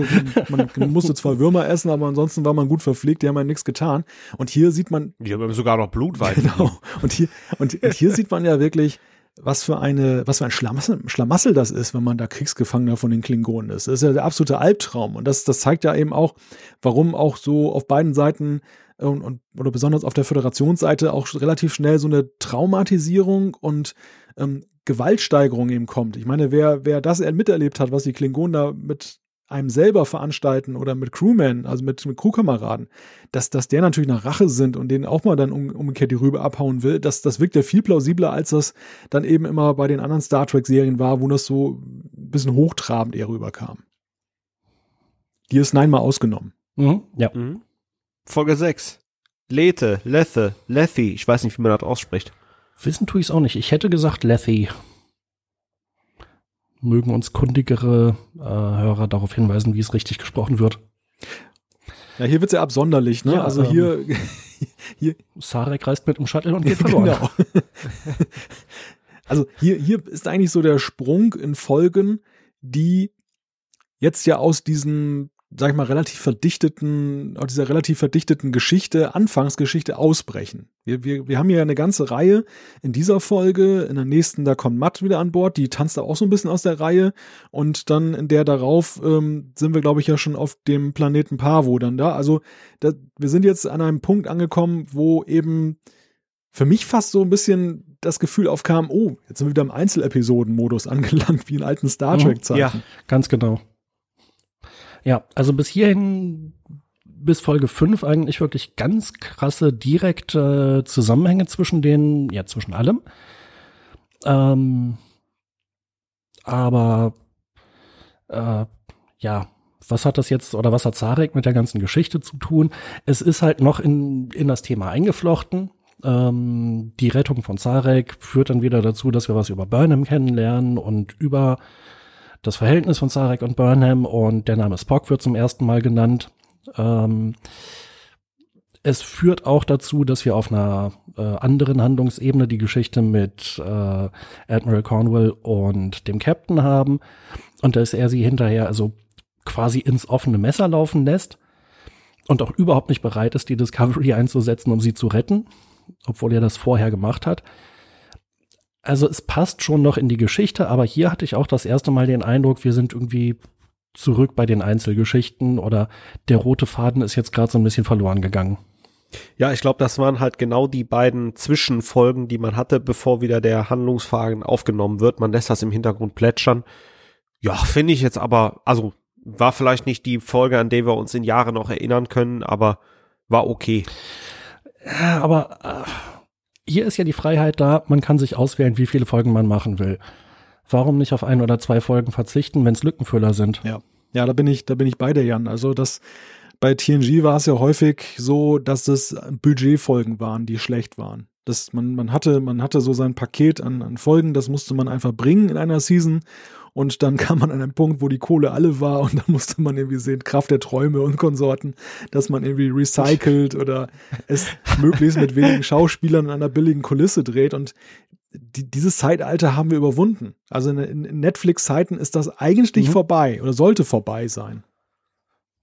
man, man musste zwar Würmer essen, aber ansonsten war man gut verpflegt, die haben ja nichts getan. Und hier sieht man. Die haben sogar noch Blutwein. Genau. Und hier, und hier sieht man ja wirklich, was für eine, was für ein Schlamassel, Schlamassel das ist, wenn man da Kriegsgefangener von den Klingonen ist. Das ist ja der absolute Albtraum. Und das, das zeigt ja eben auch, warum auch so auf beiden Seiten und, und oder besonders auf der Föderationsseite auch relativ schnell so eine Traumatisierung und ähm, Gewaltsteigerung eben kommt. Ich meine, wer, wer das miterlebt hat, was die Klingonen da mit einem selber veranstalten oder mit Crewmen, also mit, mit Crewkameraden, dass, dass der natürlich nach Rache sind und denen auch mal dann um, umgekehrt die Rübe abhauen will, das, das wirkt ja viel plausibler, als das dann eben immer bei den anderen Star Trek-Serien war, wo das so ein bisschen hochtrabend eher rüberkam. Die ist nein mal ausgenommen. Mhm, ja. Mhm. Folge 6. Lethe, Lethe, Lethe, ich weiß nicht, wie man das ausspricht. Wissen tue ich es auch nicht. Ich hätte gesagt Lethe mögen uns kundigere äh, Hörer darauf hinweisen, wie es richtig gesprochen wird. Ja, hier wird es ja absonderlich, ne? Ja, also ähm, hier, hier. Sarek reist mit dem Shuttle und geht verloren. Genau. also hier, hier ist eigentlich so der Sprung in Folgen, die jetzt ja aus diesen sag ich mal, relativ verdichteten, aus dieser relativ verdichteten Geschichte, Anfangsgeschichte ausbrechen. Wir, wir, wir haben hier eine ganze Reihe in dieser Folge, in der nächsten, da kommt Matt wieder an Bord, die tanzt da auch so ein bisschen aus der Reihe und dann in der darauf ähm, sind wir, glaube ich, ja schon auf dem Planeten Pavo dann da. Also da, wir sind jetzt an einem Punkt angekommen, wo eben für mich fast so ein bisschen das Gefühl aufkam, oh, jetzt sind wir wieder im Einzelepisoden-Modus angelangt, wie in alten Star mhm. Trek-Zeiten. Ja, ganz genau. Ja, also bis hierhin, bis Folge 5 eigentlich wirklich ganz krasse direkte Zusammenhänge zwischen den, ja, zwischen allem. Ähm, aber äh, ja, was hat das jetzt oder was hat Zarek mit der ganzen Geschichte zu tun? Es ist halt noch in, in das Thema eingeflochten. Ähm, die Rettung von Zarek führt dann wieder dazu, dass wir was über Burnham kennenlernen und über das Verhältnis von Sarek und Burnham und der Name Spock wird zum ersten Mal genannt. Ähm, es führt auch dazu, dass wir auf einer äh, anderen Handlungsebene die Geschichte mit äh, Admiral Cornwall und dem Captain haben und dass er sie hinterher also quasi ins offene Messer laufen lässt und auch überhaupt nicht bereit ist, die Discovery einzusetzen, um sie zu retten, obwohl er das vorher gemacht hat. Also es passt schon noch in die Geschichte, aber hier hatte ich auch das erste Mal den Eindruck, wir sind irgendwie zurück bei den Einzelgeschichten oder der rote Faden ist jetzt gerade so ein bisschen verloren gegangen. Ja, ich glaube, das waren halt genau die beiden Zwischenfolgen, die man hatte, bevor wieder der Handlungsfaden aufgenommen wird. Man lässt das im Hintergrund plätschern. Ja, finde ich jetzt aber, also war vielleicht nicht die Folge, an die wir uns in Jahren noch erinnern können, aber war okay. Ja, aber äh, hier ist ja die Freiheit da, man kann sich auswählen, wie viele Folgen man machen will. Warum nicht auf ein oder zwei Folgen verzichten, wenn es Lückenfüller sind? Ja. Ja, da bin ich, da bin ich bei dir, Jan. Also das, bei TNG war es ja häufig so, dass es Budgetfolgen waren, die schlecht waren. Das, man, man, hatte, man hatte so sein Paket an, an Folgen, das musste man einfach bringen in einer Season. Und dann kam man an einen Punkt, wo die Kohle alle war und dann musste man irgendwie sehen, Kraft der Träume und Konsorten, dass man irgendwie recycelt oder es möglichst mit wenigen Schauspielern in einer billigen Kulisse dreht. Und die, dieses Zeitalter haben wir überwunden. Also in, in Netflix-Zeiten ist das eigentlich mhm. vorbei oder sollte vorbei sein.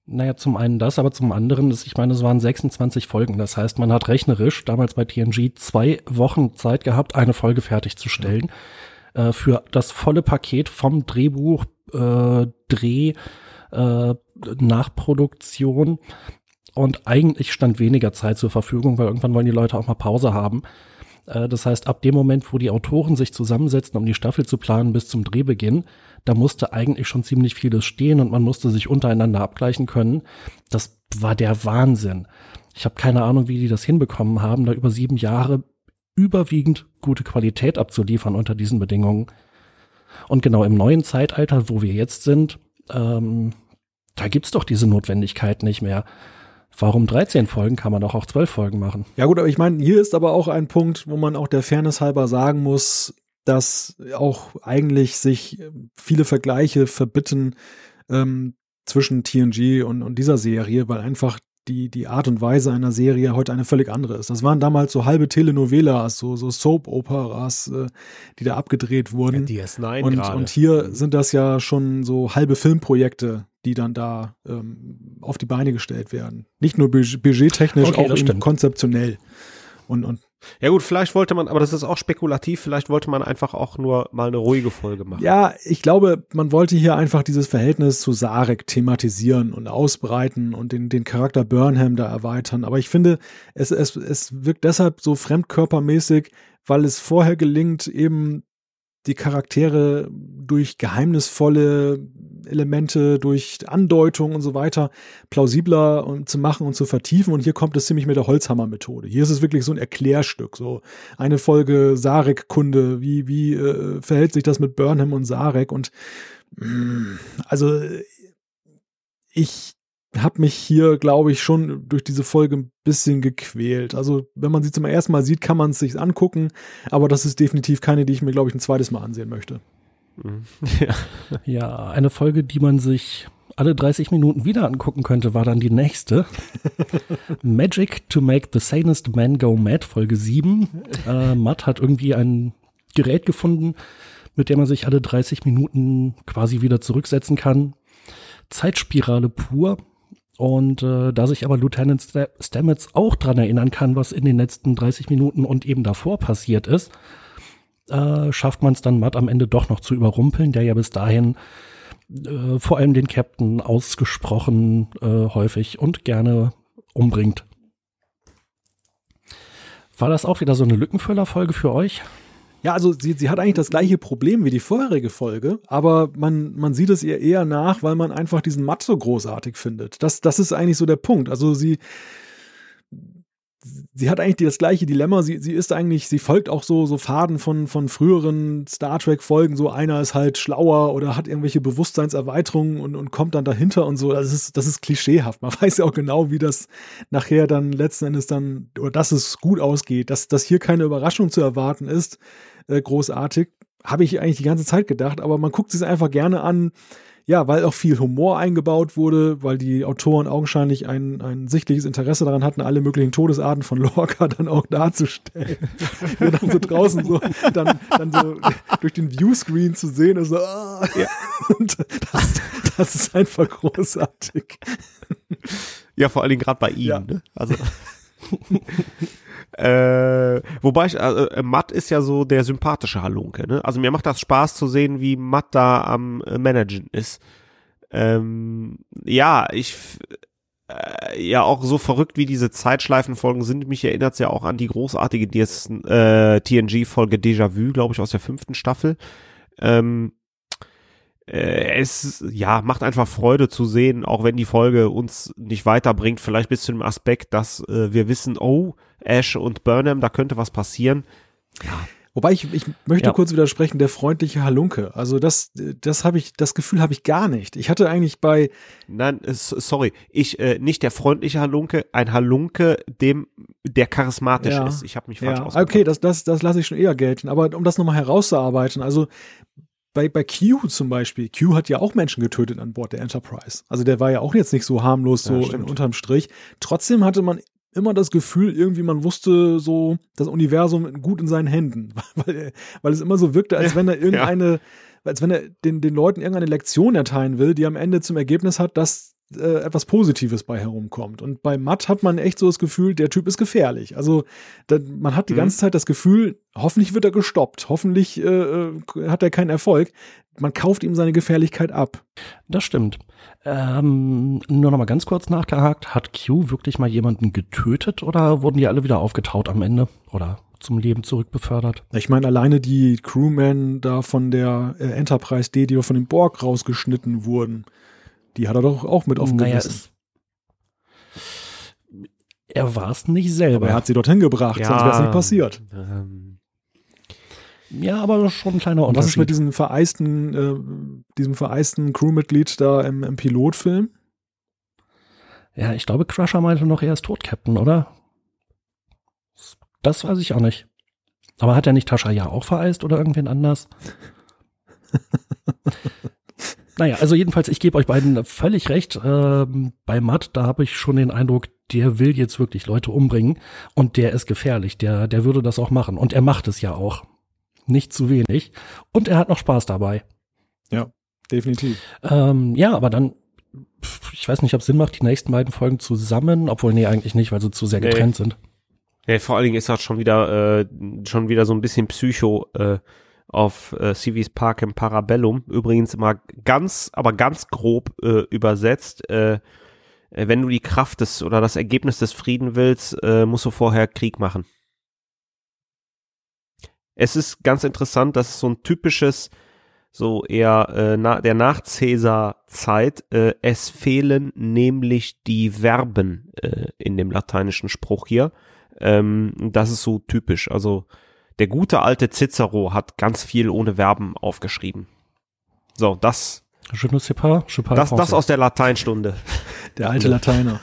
Naja, zum einen das, aber zum anderen ist, ich meine, es waren 26 Folgen. Das heißt, man hat rechnerisch damals bei TNG zwei Wochen Zeit gehabt, eine Folge fertigzustellen. Ja. Äh, für das volle Paket vom Drehbuch, äh, Dreh, äh, Nachproduktion. Und eigentlich stand weniger Zeit zur Verfügung, weil irgendwann wollen die Leute auch mal Pause haben. Äh, das heißt, ab dem Moment, wo die Autoren sich zusammensetzen, um die Staffel zu planen bis zum Drehbeginn, da musste eigentlich schon ziemlich vieles stehen und man musste sich untereinander abgleichen können. Das war der Wahnsinn. Ich habe keine Ahnung, wie die das hinbekommen haben, da über sieben Jahre überwiegend gute Qualität abzuliefern unter diesen Bedingungen. Und genau im neuen Zeitalter, wo wir jetzt sind, ähm, da gibt's doch diese Notwendigkeit nicht mehr. Warum 13 Folgen? Kann man doch auch 12 Folgen machen. Ja gut, aber ich meine, hier ist aber auch ein Punkt, wo man auch der Fairness halber sagen muss, dass auch eigentlich sich viele Vergleiche verbitten ähm, zwischen TNG und, und dieser Serie, weil einfach die, die Art und Weise einer Serie heute eine völlig andere ist. Das waren damals so halbe Telenovelas, so, so Soap-Operas, äh, die da abgedreht wurden. Ja, DS9 und, und hier sind das ja schon so halbe Filmprojekte, die dann da ähm, auf die Beine gestellt werden. Nicht nur budgettechnisch, okay, auch konzeptionell. Und, und ja gut, vielleicht wollte man, aber das ist auch spekulativ, vielleicht wollte man einfach auch nur mal eine ruhige Folge machen. Ja, ich glaube, man wollte hier einfach dieses Verhältnis zu Sarek thematisieren und ausbreiten und den, den Charakter Burnham da erweitern. Aber ich finde, es, es, es wirkt deshalb so fremdkörpermäßig, weil es vorher gelingt, eben die Charaktere durch geheimnisvolle Elemente, durch Andeutung und so weiter plausibler zu machen und zu vertiefen. Und hier kommt es ziemlich mit der Holzhammer-Methode. Hier ist es wirklich so ein Erklärstück, so eine Folge Sarek-Kunde. Wie, wie äh, verhält sich das mit Burnham und Sarek? Und mh, mm, also ich habe mich hier, glaube ich, schon durch diese Folge ein bisschen gequält. Also, wenn man sie zum ersten Mal sieht, kann man es sich angucken, aber das ist definitiv keine, die ich mir, glaube ich, ein zweites Mal ansehen möchte. Ja. ja, eine Folge, die man sich alle 30 Minuten wieder angucken könnte, war dann die nächste. Magic to make the sanest man go mad, Folge 7. Äh, Matt hat irgendwie ein Gerät gefunden, mit dem man sich alle 30 Minuten quasi wieder zurücksetzen kann. Zeitspirale pur. Und äh, da sich aber Lieutenant Stamets auch dran erinnern kann, was in den letzten 30 Minuten und eben davor passiert ist, äh, schafft man es dann Matt am Ende doch noch zu überrumpeln, der ja bis dahin äh, vor allem den Captain ausgesprochen äh, häufig und gerne umbringt. War das auch wieder so eine Lückenfüllerfolge für euch? Ja, also sie, sie hat eigentlich das gleiche Problem wie die vorherige Folge, aber man, man sieht es ihr eher nach, weil man einfach diesen Matt so großartig findet. Das, das ist eigentlich so der Punkt. Also sie, sie hat eigentlich das gleiche Dilemma. Sie, sie ist eigentlich, sie folgt auch so, so Faden von, von früheren Star Trek-Folgen. So einer ist halt schlauer oder hat irgendwelche Bewusstseinserweiterungen und, und kommt dann dahinter und so. Das ist, das ist klischeehaft. Man weiß ja auch genau, wie das nachher dann letzten Endes dann, oder dass es gut ausgeht, dass, dass hier keine Überraschung zu erwarten ist, äh, großartig. Habe ich eigentlich die ganze Zeit gedacht, aber man guckt sich einfach gerne an, ja, weil auch viel Humor eingebaut wurde, weil die Autoren augenscheinlich ein, ein sichtliches Interesse daran hatten, alle möglichen Todesarten von Lorca dann auch darzustellen. Wir dann so draußen so, dann, dann so durch den Viewscreen zu sehen ist so, ah, ja. und das, das ist einfach großartig. Ja, vor allen Dingen gerade bei ihm. Ja. Ne? Also. Äh, wobei ich, also, äh, Matt ist ja so der sympathische Halunke, ne? Also mir macht das Spaß zu sehen, wie Matt da am äh, Managen ist. Ähm, ja, ich, äh, ja, auch so verrückt wie diese Zeitschleifenfolgen sind, mich erinnert es ja auch an die großartige äh, TNG-Folge Déjà-vu, glaube ich, aus der fünften Staffel. Ähm, äh, es ja macht einfach Freude zu sehen, auch wenn die Folge uns nicht weiterbringt, vielleicht bis zu dem Aspekt, dass äh, wir wissen, oh, Ash und Burnham, da könnte was passieren. Ja. Wobei ich, ich möchte ja. kurz widersprechen, der freundliche Halunke. Also das, das habe ich, das Gefühl habe ich gar nicht. Ich hatte eigentlich bei. Nein, sorry, ich äh, nicht der freundliche Halunke, ein Halunke, dem der charismatisch ja. ist. Ich habe mich falsch ja. ausgedrückt. Okay, das, das, das lasse ich schon eher gelten. Aber um das nochmal herauszuarbeiten, also bei, bei Q zum Beispiel, Q hat ja auch Menschen getötet an Bord der Enterprise. Also der war ja auch jetzt nicht so harmlos, so ja, unterm Strich. Trotzdem hatte man immer das Gefühl, irgendwie man wusste so, das Universum gut in seinen Händen. weil, weil es immer so wirkte, als wenn er irgendeine, ja. als wenn er den, den Leuten irgendeine Lektion erteilen will, die am Ende zum Ergebnis hat, dass äh, etwas Positives bei herumkommt. Und bei Matt hat man echt so das Gefühl, der Typ ist gefährlich. Also da, man hat die mhm. ganze Zeit das Gefühl, hoffentlich wird er gestoppt, hoffentlich äh, äh, hat er keinen Erfolg. Man kauft ihm seine Gefährlichkeit ab. Das stimmt. Ähm, nur noch mal ganz kurz nachgehakt, hat Q wirklich mal jemanden getötet oder wurden die alle wieder aufgetaut am Ende oder zum Leben zurückbefördert? Ich meine, alleine die Crewmen da von der äh, Enterprise D, die von dem Borg rausgeschnitten wurden, die hat er doch auch mit aufgegessen. Naja, es, er war es nicht selber. Aber er hat sie dorthin gebracht, ja, sonst wäre es nicht passiert. Ähm, ja, aber schon ein kleiner Unterschied. was ist mit diesem vereisten, äh, diesem vereisten Crewmitglied da im, im Pilotfilm? Ja, ich glaube, Crusher meinte noch, er ist tot, Captain, oder? Das weiß ich auch nicht. Aber hat er nicht Tascha ja auch vereist oder irgendwen anders? Naja, also jedenfalls, ich gebe euch beiden völlig recht. Ähm, bei Matt, da habe ich schon den Eindruck, der will jetzt wirklich Leute umbringen und der ist gefährlich. Der, der würde das auch machen und er macht es ja auch. Nicht zu wenig. Und er hat noch Spaß dabei. Ja, definitiv. Ähm, ja, aber dann, ich weiß nicht, ob es Sinn macht, die nächsten beiden Folgen zusammen, obwohl nee, eigentlich nicht, weil sie zu sehr getrennt nee. sind. Ja, vor allen Dingen ist das schon wieder, äh, schon wieder so ein bisschen Psycho, äh, auf äh, Park im Parabellum. Übrigens immer ganz, aber ganz grob äh, übersetzt. Äh, äh, wenn du die Kraft des oder das Ergebnis des Frieden willst, äh, musst du vorher Krieg machen. Es ist ganz interessant, dass so ein typisches, so eher äh, na, der Nach-Cäsar-Zeit, äh, es fehlen nämlich die Verben äh, in dem lateinischen Spruch hier. Ähm, das ist so typisch. Also der gute alte Cicero hat ganz viel ohne Verben aufgeschrieben. So, das. Je ne sais pas, je das, das aus der Lateinstunde. Der alte Lateiner.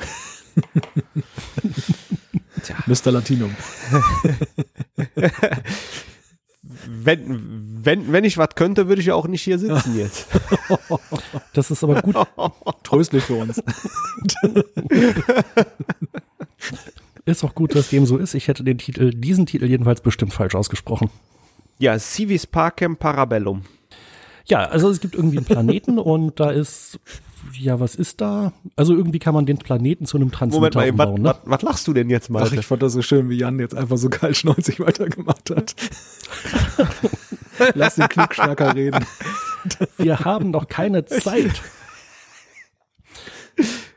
Tja. Mr. Latinum. wenn, wenn, wenn ich was könnte, würde ich ja auch nicht hier sitzen jetzt. Das ist aber gut. Tröstlich für uns. Ist auch gut, dass dem so ist. Ich hätte den Titel, diesen Titel jedenfalls bestimmt falsch ausgesprochen. Ja, Civis Parkem Parabellum. Ja, also es gibt irgendwie einen Planeten und da ist, ja, was ist da? Also irgendwie kann man den Planeten zu einem Transmitter Moment mal, umbauen. Was, ne? was, lachst du denn jetzt mal? Ach, ich fand das so schön, wie Jan jetzt einfach so kaltschnäuzig weitergemacht hat. Lass den Klugschnacker reden. Wir haben doch keine Zeit.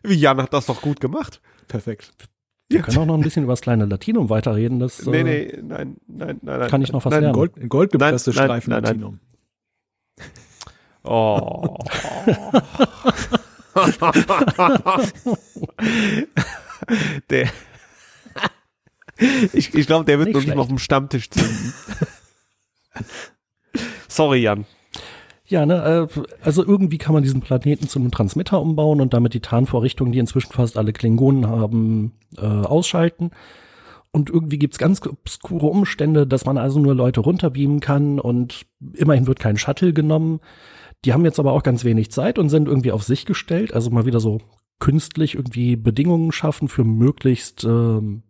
Wie Jan hat das doch gut gemacht. Perfekt. Wir können auch noch ein bisschen über das kleine Latinum weiterreden. Das, nee, nee, äh, nein, nein, nein, nein. Kann ich noch was nein, lernen? Gold, Gold gepresste nein, Streifen nein, Latinum. Oh. der. Ich, ich glaube, der wird nicht noch nicht mal auf dem Stammtisch ziehen. Sorry, Jan. Ja, ne, äh, also irgendwie kann man diesen Planeten zu einem Transmitter umbauen und damit die Tarnvorrichtungen, die inzwischen fast alle Klingonen haben, äh, ausschalten. Und irgendwie gibt's ganz obskure Umstände, dass man also nur Leute runterbeamen kann und immerhin wird kein Shuttle genommen. Die haben jetzt aber auch ganz wenig Zeit und sind irgendwie auf sich gestellt, also mal wieder so künstlich irgendwie Bedingungen schaffen für möglichst ähm,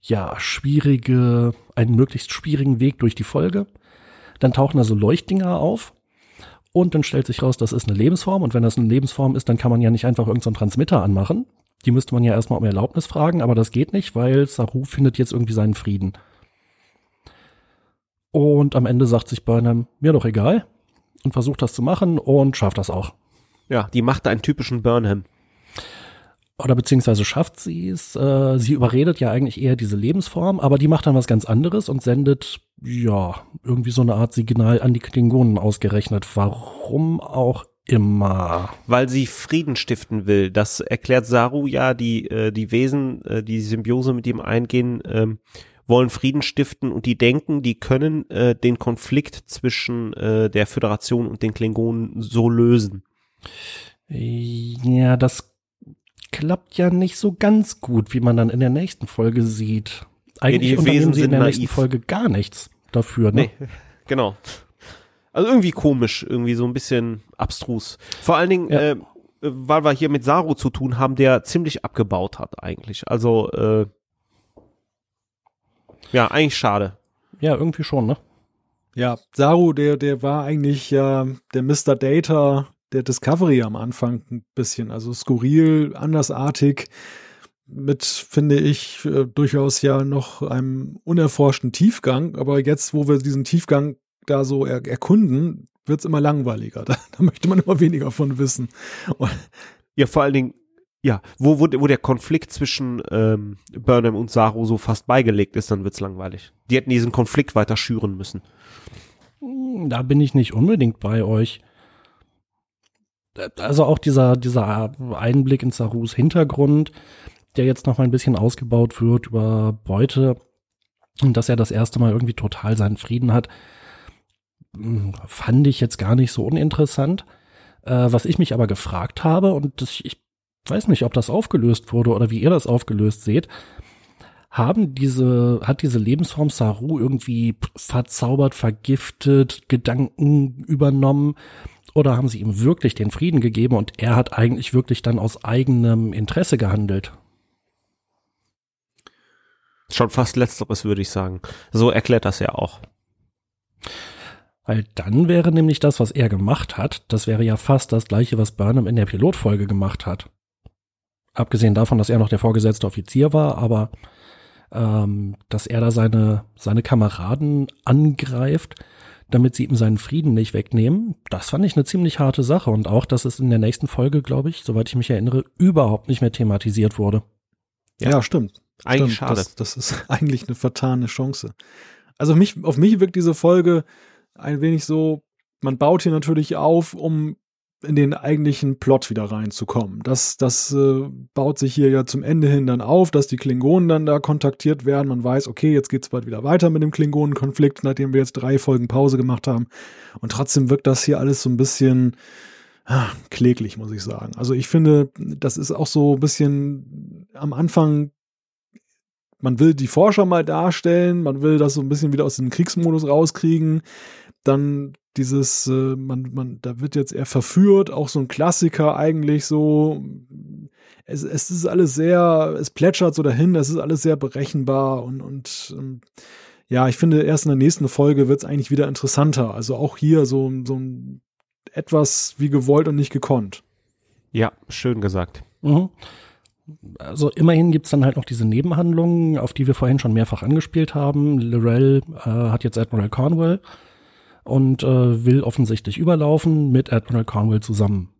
ja schwierige, einen möglichst schwierigen Weg durch die Folge. Dann tauchen also Leuchtdinger auf und dann stellt sich raus, das ist eine Lebensform und wenn das eine Lebensform ist, dann kann man ja nicht einfach irgendeinen so Transmitter anmachen. Die müsste man ja erstmal um Erlaubnis fragen, aber das geht nicht, weil Saru findet jetzt irgendwie seinen Frieden. Und am Ende sagt sich Burnham, mir doch egal, und versucht das zu machen und schafft das auch. Ja, die macht einen typischen Burnham. Oder beziehungsweise schafft sie es. Äh, sie überredet ja eigentlich eher diese Lebensform, aber die macht dann was ganz anderes und sendet, ja, irgendwie so eine Art Signal an die Klingonen ausgerechnet. Warum auch immer. Weil sie Frieden stiften will. Das erklärt Saru ja, die, äh, die Wesen, äh, die Symbiose mit ihm eingehen, ähm, wollen Frieden stiften und die denken, die können äh, den Konflikt zwischen äh, der Föderation und den Klingonen so lösen. Ja, das klappt ja nicht so ganz gut, wie man dann in der nächsten Folge sieht. Eigentlich die unternehmen sie in der naiv. nächsten Folge gar nichts dafür. Ne? Nee, genau. Also irgendwie komisch, irgendwie so ein bisschen abstrus. Vor allen Dingen, Ja. äh, weil wir hier mit Saru zu tun haben, der ziemlich abgebaut hat eigentlich. Also, äh, ja, eigentlich schade. Ja, irgendwie schon, ne? Ja, Saru, der, der war eigentlich äh, der Mr. Data der Discovery am Anfang ein bisschen. Also skurril, andersartig, mit, finde ich, äh, durchaus ja noch einem unerforschten Tiefgang. Aber jetzt, wo wir diesen Tiefgang da so er erkunden, wird's immer langweiliger. Da, da möchte man immer weniger von wissen. Und, Ja, vor allen Dingen, ja, wo, wo, wo der Konflikt zwischen ähm, Burnham und Saru so fast beigelegt ist, dann wird's langweilig. Die hätten diesen Konflikt weiter schüren müssen. Hm, Da bin ich nicht unbedingt bei euch. Also auch dieser, dieser Einblick in Sarus Hintergrund, der jetzt noch mal ein bisschen ausgebaut wird über Beute und dass er das erste Mal irgendwie total seinen Frieden hat, hm, fand ich jetzt gar nicht so uninteressant. Äh, was ich mich aber gefragt habe, und das, ich weiß nicht, ob das aufgelöst wurde oder wie ihr das aufgelöst seht, haben diese, hat diese Lebensform Saru irgendwie verzaubert, vergiftet, Gedanken übernommen oder haben sie ihm wirklich den Frieden gegeben und er hat eigentlich wirklich dann aus eigenem Interesse gehandelt? Schon fast letzteres, würde ich sagen. So erklärt das ja auch. Weil dann wäre nämlich das, was er gemacht hat, das wäre ja fast das gleiche, was Burnham in der Pilotfolge gemacht hat. Abgesehen davon, dass er noch der vorgesetzte Offizier war, aber ähm, dass er da seine, seine Kameraden angreift, damit sie ihm seinen Frieden nicht wegnehmen, das fand ich eine ziemlich harte Sache. Und auch, dass es in der nächsten Folge, glaube ich, soweit ich mich erinnere, überhaupt nicht mehr thematisiert wurde. ja. Ja. stimmt. Eigentlich Stimmt, schade. Das, das ist eigentlich eine vertane Chance. Also mich, auf mich wirkt diese Folge ein wenig so, man baut hier natürlich auf, um in den eigentlichen Plot wieder reinzukommen. Das, das äh, baut sich hier ja zum Ende hin dann auf, dass die Klingonen dann da kontaktiert werden. Man weiß, okay, jetzt geht's bald wieder weiter mit dem Klingonenkonflikt, nachdem wir jetzt drei Folgen Pause gemacht haben. Und trotzdem wirkt das hier alles so ein bisschen ah, kläglich, muss ich sagen. Also ich finde, das ist auch so ein bisschen am Anfang man will die Forscher mal darstellen, man will das so ein bisschen wieder aus dem Kriegsmodus rauskriegen. Dann dieses, äh, man, man, da wird jetzt eher verführt, auch so ein Klassiker eigentlich so. Es, es ist alles sehr, es plätschert so dahin, es ist alles sehr berechenbar und, und ähm, ja, ich finde, erst in der nächsten Folge wird es eigentlich wieder interessanter. Also auch hier so, so ein etwas wie gewollt und nicht gekonnt. Ja, schön gesagt. Mhm. Also immerhin gibt's dann halt noch diese Nebenhandlungen, auf die wir vorhin schon mehrfach angespielt haben. Lorel äh, hat jetzt Admiral Cornwall und äh, will offensichtlich überlaufen mit Admiral Cornwall zusammen.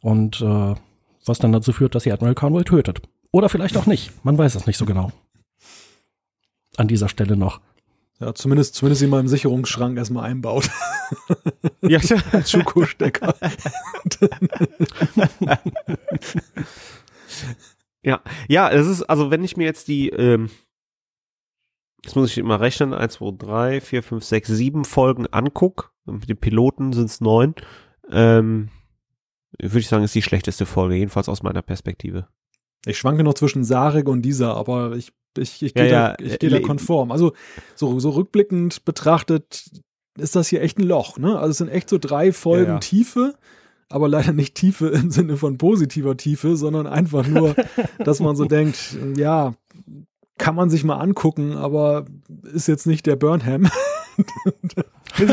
Und äh, was dann dazu führt, dass sie Admiral Cornwall tötet. Oder vielleicht auch nicht. Man weiß es nicht so genau. An dieser Stelle noch. Ja, zumindest, zumindest ihn mal im Sicherungsschrank erstmal einbaut. Ja, Als Schuko-Stecker. ja, ja, es ist, also wenn ich mir jetzt die, ähm, jetzt muss ich immer rechnen, 1, 2, 3, 4, 5, 6, 7 Folgen anguck, mit den Piloten sind es neun, ähm, würde ich sagen, ist die schlechteste Folge, jedenfalls aus meiner Perspektive. Ich schwanke noch zwischen Sarek und dieser, aber ich, ich, ich gehe ja, da, geh da konform. Also so, so rückblickend betrachtet, ist das hier echt ein Loch. Ne? Also es sind echt so drei Folgen ja. Tiefe, aber leider nicht Tiefe im Sinne von positiver Tiefe, sondern einfach nur, dass man so denkt, ja, kann man sich mal angucken, aber ist jetzt nicht der Burnham.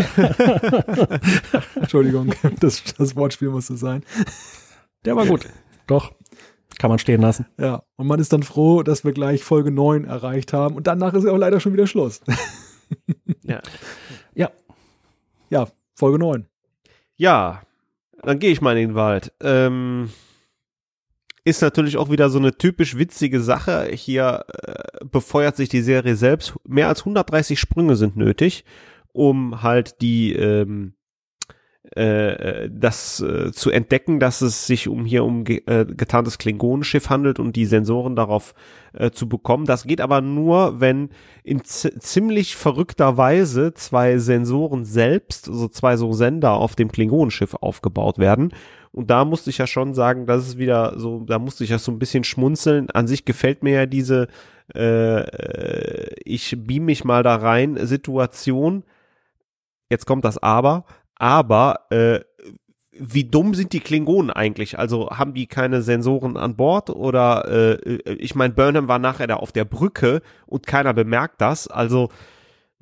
Entschuldigung, das, das Wortspiel musste sein. Der war gut. Doch. Kann man stehen lassen. Ja, und man ist dann froh, dass wir gleich Folge 9 erreicht haben und danach ist ja auch leider schon wieder Schluss. Ja. Ja. Ja, Folge 9. Ja, dann gehe ich mal in den Wald. Ähm, ist natürlich auch wieder so eine typisch witzige Sache. Hier äh, befeuert sich die Serie selbst. Mehr als 130 Sprünge sind nötig, um halt die ähm, äh, das äh, zu entdecken, dass es sich um hier um ge äh, getarntes Klingonenschiff handelt und die Sensoren darauf äh, zu bekommen. Das geht aber nur, wenn in zi- ziemlich verrückter Weise zwei Sensoren selbst, also zwei so Sender auf dem Klingonenschiff aufgebaut werden. Und da musste ich ja schon sagen, das ist wieder so, da musste ich ja so ein bisschen schmunzeln. An sich gefällt mir ja diese äh, äh, ich beam mich mal da rein Situation. Jetzt kommt das Aber. Aber äh, wie dumm sind die Klingonen eigentlich? Also haben die keine Sensoren an Bord oder äh, ich meine, Burnham war nachher da auf der Brücke und keiner bemerkt das. Also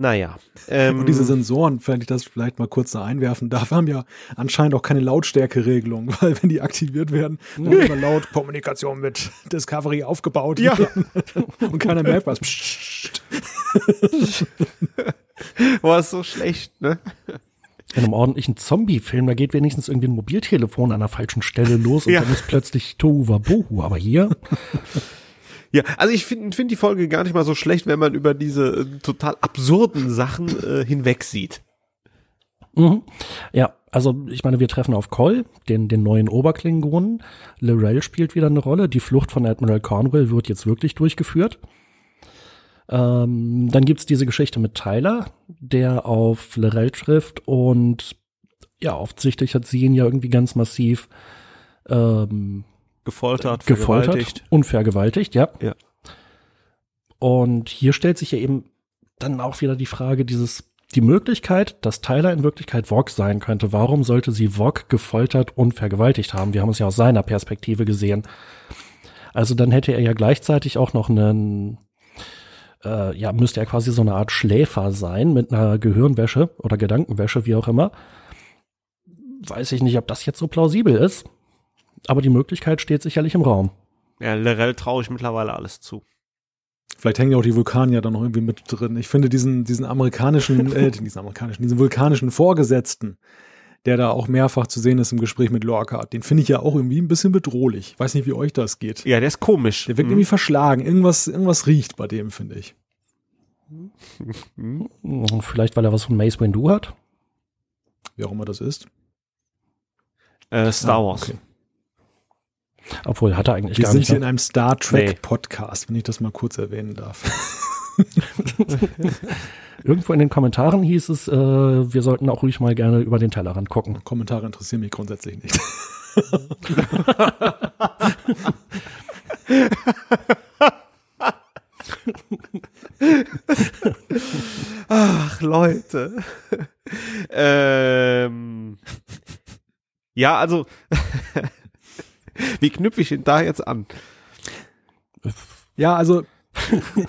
naja. Ähm, Und diese Sensoren, wenn ich das vielleicht mal kurz da einwerfen darf, haben ja anscheinend auch keine Lautstärkeregelung, weil wenn die aktiviert werden, dann wird laut Kommunikation mit Discovery aufgebaut. Ja. Und keiner merkt was. War es so schlecht, ne? In einem ordentlichen Zombie-Film, da geht wenigstens irgendwie ein Mobiltelefon an der falschen Stelle los und Ja. dann ist plötzlich Tohuwa Bohu. Aber hier, Ja, also ich finde find die Folge gar nicht mal so schlecht, wenn man über diese äh, total absurden Sachen äh, hinweg sieht. Mhm. Ja, also ich meine, wir treffen auf Col, den, den neuen Oberklingonen. Lorel spielt wieder eine Rolle. Die Flucht von Admiral Cornwall wird jetzt wirklich durchgeführt. Ähm, dann gibt's diese Geschichte mit Tyler, der auf Lorel trifft und ja, offensichtlich hat sie ihn ja irgendwie ganz massiv ähm, Gefoltert, gefoltert und vergewaltigt, ja. Ja. Und hier stellt sich ja eben dann auch wieder die Frage, dieses, die Möglichkeit, dass Tyler in Wirklichkeit Vog sein könnte. Warum sollte sie Vog gefoltert und vergewaltigt haben? Wir haben es ja aus seiner Perspektive gesehen. Also dann hätte er ja gleichzeitig auch noch einen, äh, ja, müsste er quasi so eine Art Schläfer sein mit einer Gehirnwäsche oder Gedankenwäsche, wie auch immer. Weiß ich nicht, ob das jetzt so plausibel ist. Aber die Möglichkeit steht sicherlich im Raum. Ja, Lorel traue ich mittlerweile alles zu. Vielleicht hängen ja auch die Vulkanier da noch irgendwie mit drin. Ich finde diesen, diesen amerikanischen, äh, diesen amerikanischen, diesen vulkanischen Vorgesetzten, der da auch mehrfach zu sehen ist im Gespräch mit Lorca, den finde ich ja auch irgendwie ein bisschen bedrohlich. Weiß nicht, wie euch das geht. Ja, der ist komisch. Der wirkt Mhm. irgendwie verschlagen. Irgendwas, irgendwas riecht bei dem, finde ich. Vielleicht, weil er was von Mace Windu hat. Wie auch immer das ist. äh, Star Ah, Wars. okay. Obwohl, hat er eigentlich Wir gar sind nicht. hier in Ne? einem Star Trek Nee. Podcast, wenn ich das mal kurz erwähnen darf. Irgendwo in den Kommentaren hieß es, äh, wir sollten auch ruhig mal gerne über den Tellerrand gucken. Kommentare interessieren mich grundsätzlich nicht. Ach, Leute. ähm, ja, also, wie knüpfe ich ihn da jetzt an? Ja, also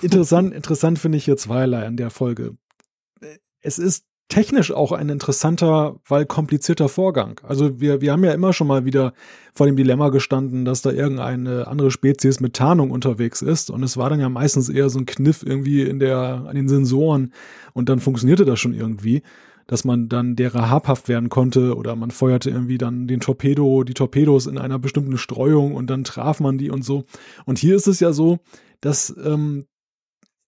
interessant, interessant finde ich hier zweierlei an der Folge. Es ist technisch auch ein interessanter, weil komplizierter Vorgang. Also wir, wir haben ja immer schon mal wieder vor dem Dilemma gestanden, dass da irgendeine andere Spezies mit Tarnung unterwegs ist. Und es war dann ja meistens eher so ein Kniff irgendwie in der, an den Sensoren. Und dann funktionierte das schon irgendwie, dass man dann derer habhaft werden konnte oder man feuerte irgendwie dann den Torpedo, die Torpedos in einer bestimmten Streuung und dann traf man die und so. Und hier ist es ja so, dass ähm,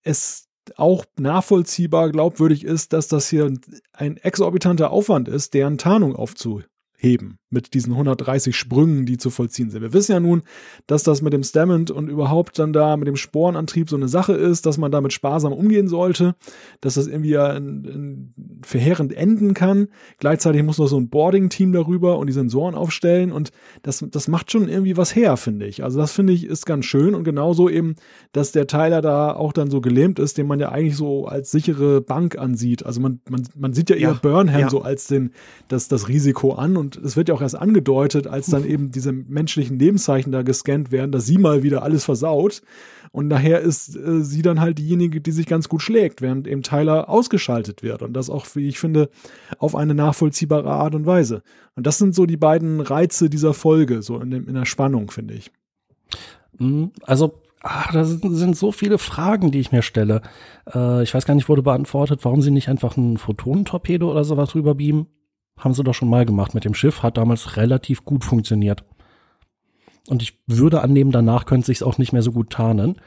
es auch nachvollziehbar glaubwürdig ist, dass das hier ein exorbitanter Aufwand ist, deren Tarnung aufzuheben mit diesen 130 Sprüngen, die zu vollziehen sind. Wir wissen ja nun, dass das mit dem Stamment und überhaupt dann da mit dem Sporenantrieb so eine Sache ist, dass man damit sparsam umgehen sollte, dass das irgendwie ja in, in verheerend enden kann. Gleichzeitig muss noch so ein Boarding-Team darüber und die Sensoren aufstellen und das, das macht schon irgendwie was her, finde ich. Also das finde ich ist ganz schön und genauso eben, dass der Teiler da auch dann so gelähmt ist, den man ja eigentlich so als sichere Bank ansieht. Also man, man, man sieht ja eher ja, Burnham ja. so als den, das, das Risiko an und es wird ja auch erst angedeutet, als dann eben diese menschlichen Lebenszeichen da gescannt werden, dass sie mal wieder alles versaut. Und daher ist äh, sie dann halt diejenige, die sich ganz gut schlägt, während eben Tyler ausgeschaltet wird. Und das auch, wie ich finde, auf eine nachvollziehbare Art und Weise. Und das sind so die beiden Reize dieser Folge, so in, dem, in der Spannung, finde ich. Mhm. Also Ah, da sind, so viele Fragen, die ich mir stelle. Äh, ich weiß gar nicht, wurde beantwortet, warum sie nicht einfach ein Photonentorpedo oder sowas rüber beamen. Haben sie doch schon mal gemacht mit dem Schiff, hat damals relativ gut funktioniert. Und ich würde annehmen, danach könnte sich auch nicht mehr so gut tarnen.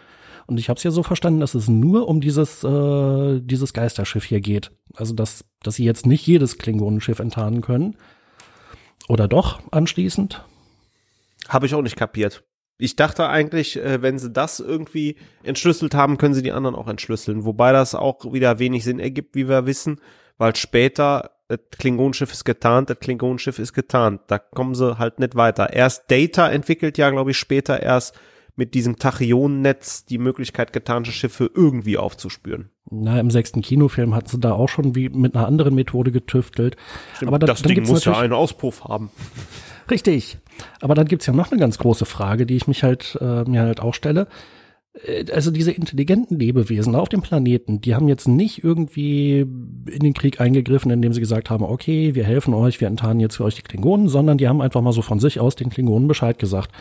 Und ich habe es ja so verstanden, dass es nur um dieses äh, dieses Geisterschiff hier geht. Also dass dass sie jetzt nicht jedes Klingonenschiff enttarnen können. Oder doch anschließend? Habe ich auch nicht kapiert. Ich dachte eigentlich, äh, wenn sie das irgendwie entschlüsselt haben, können sie die anderen auch entschlüsseln. Wobei das auch wieder wenig Sinn ergibt, wie wir wissen, weil später das Klingonenschiff ist getarnt, das Klingonenschiff ist getarnt. Da kommen sie halt nicht weiter. Erst Data entwickelt ja, glaube ich, später erst mit diesem Tachyonennetz die Möglichkeit, getarnte Schiffe irgendwie aufzuspüren. Na, im sechsten Kinofilm hat sie da auch schon wie mit einer anderen Methode getüftelt. Stimmt, Aber da, das Ding muss ja einen Auspuff haben. Richtig. Aber dann gibt's ja noch eine ganz große Frage, die ich mich halt, äh, mir halt auch stelle. Äh, also diese intelligenten Lebewesen auf dem Planeten, die haben jetzt nicht irgendwie in den Krieg eingegriffen, indem sie gesagt haben, okay, wir helfen euch, wir enttarnen jetzt für euch die Klingonen, sondern die haben einfach mal so von sich aus den Klingonen Bescheid gesagt.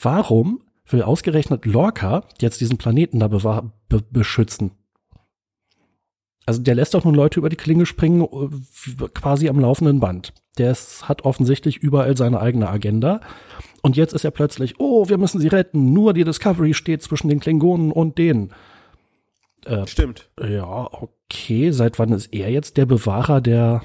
Warum will ausgerechnet Lorca jetzt diesen Planeten da be beschützen? Also der lässt doch nun Leute über die Klinge springen, äh, quasi am laufenden Band. Der ist, hat offensichtlich überall seine eigene Agenda. Und jetzt ist er plötzlich, oh, wir müssen sie retten. Nur die Discovery steht zwischen den Klingonen und denen. Äh, Stimmt. Ja, okay. Seit wann ist er jetzt der Bewahrer der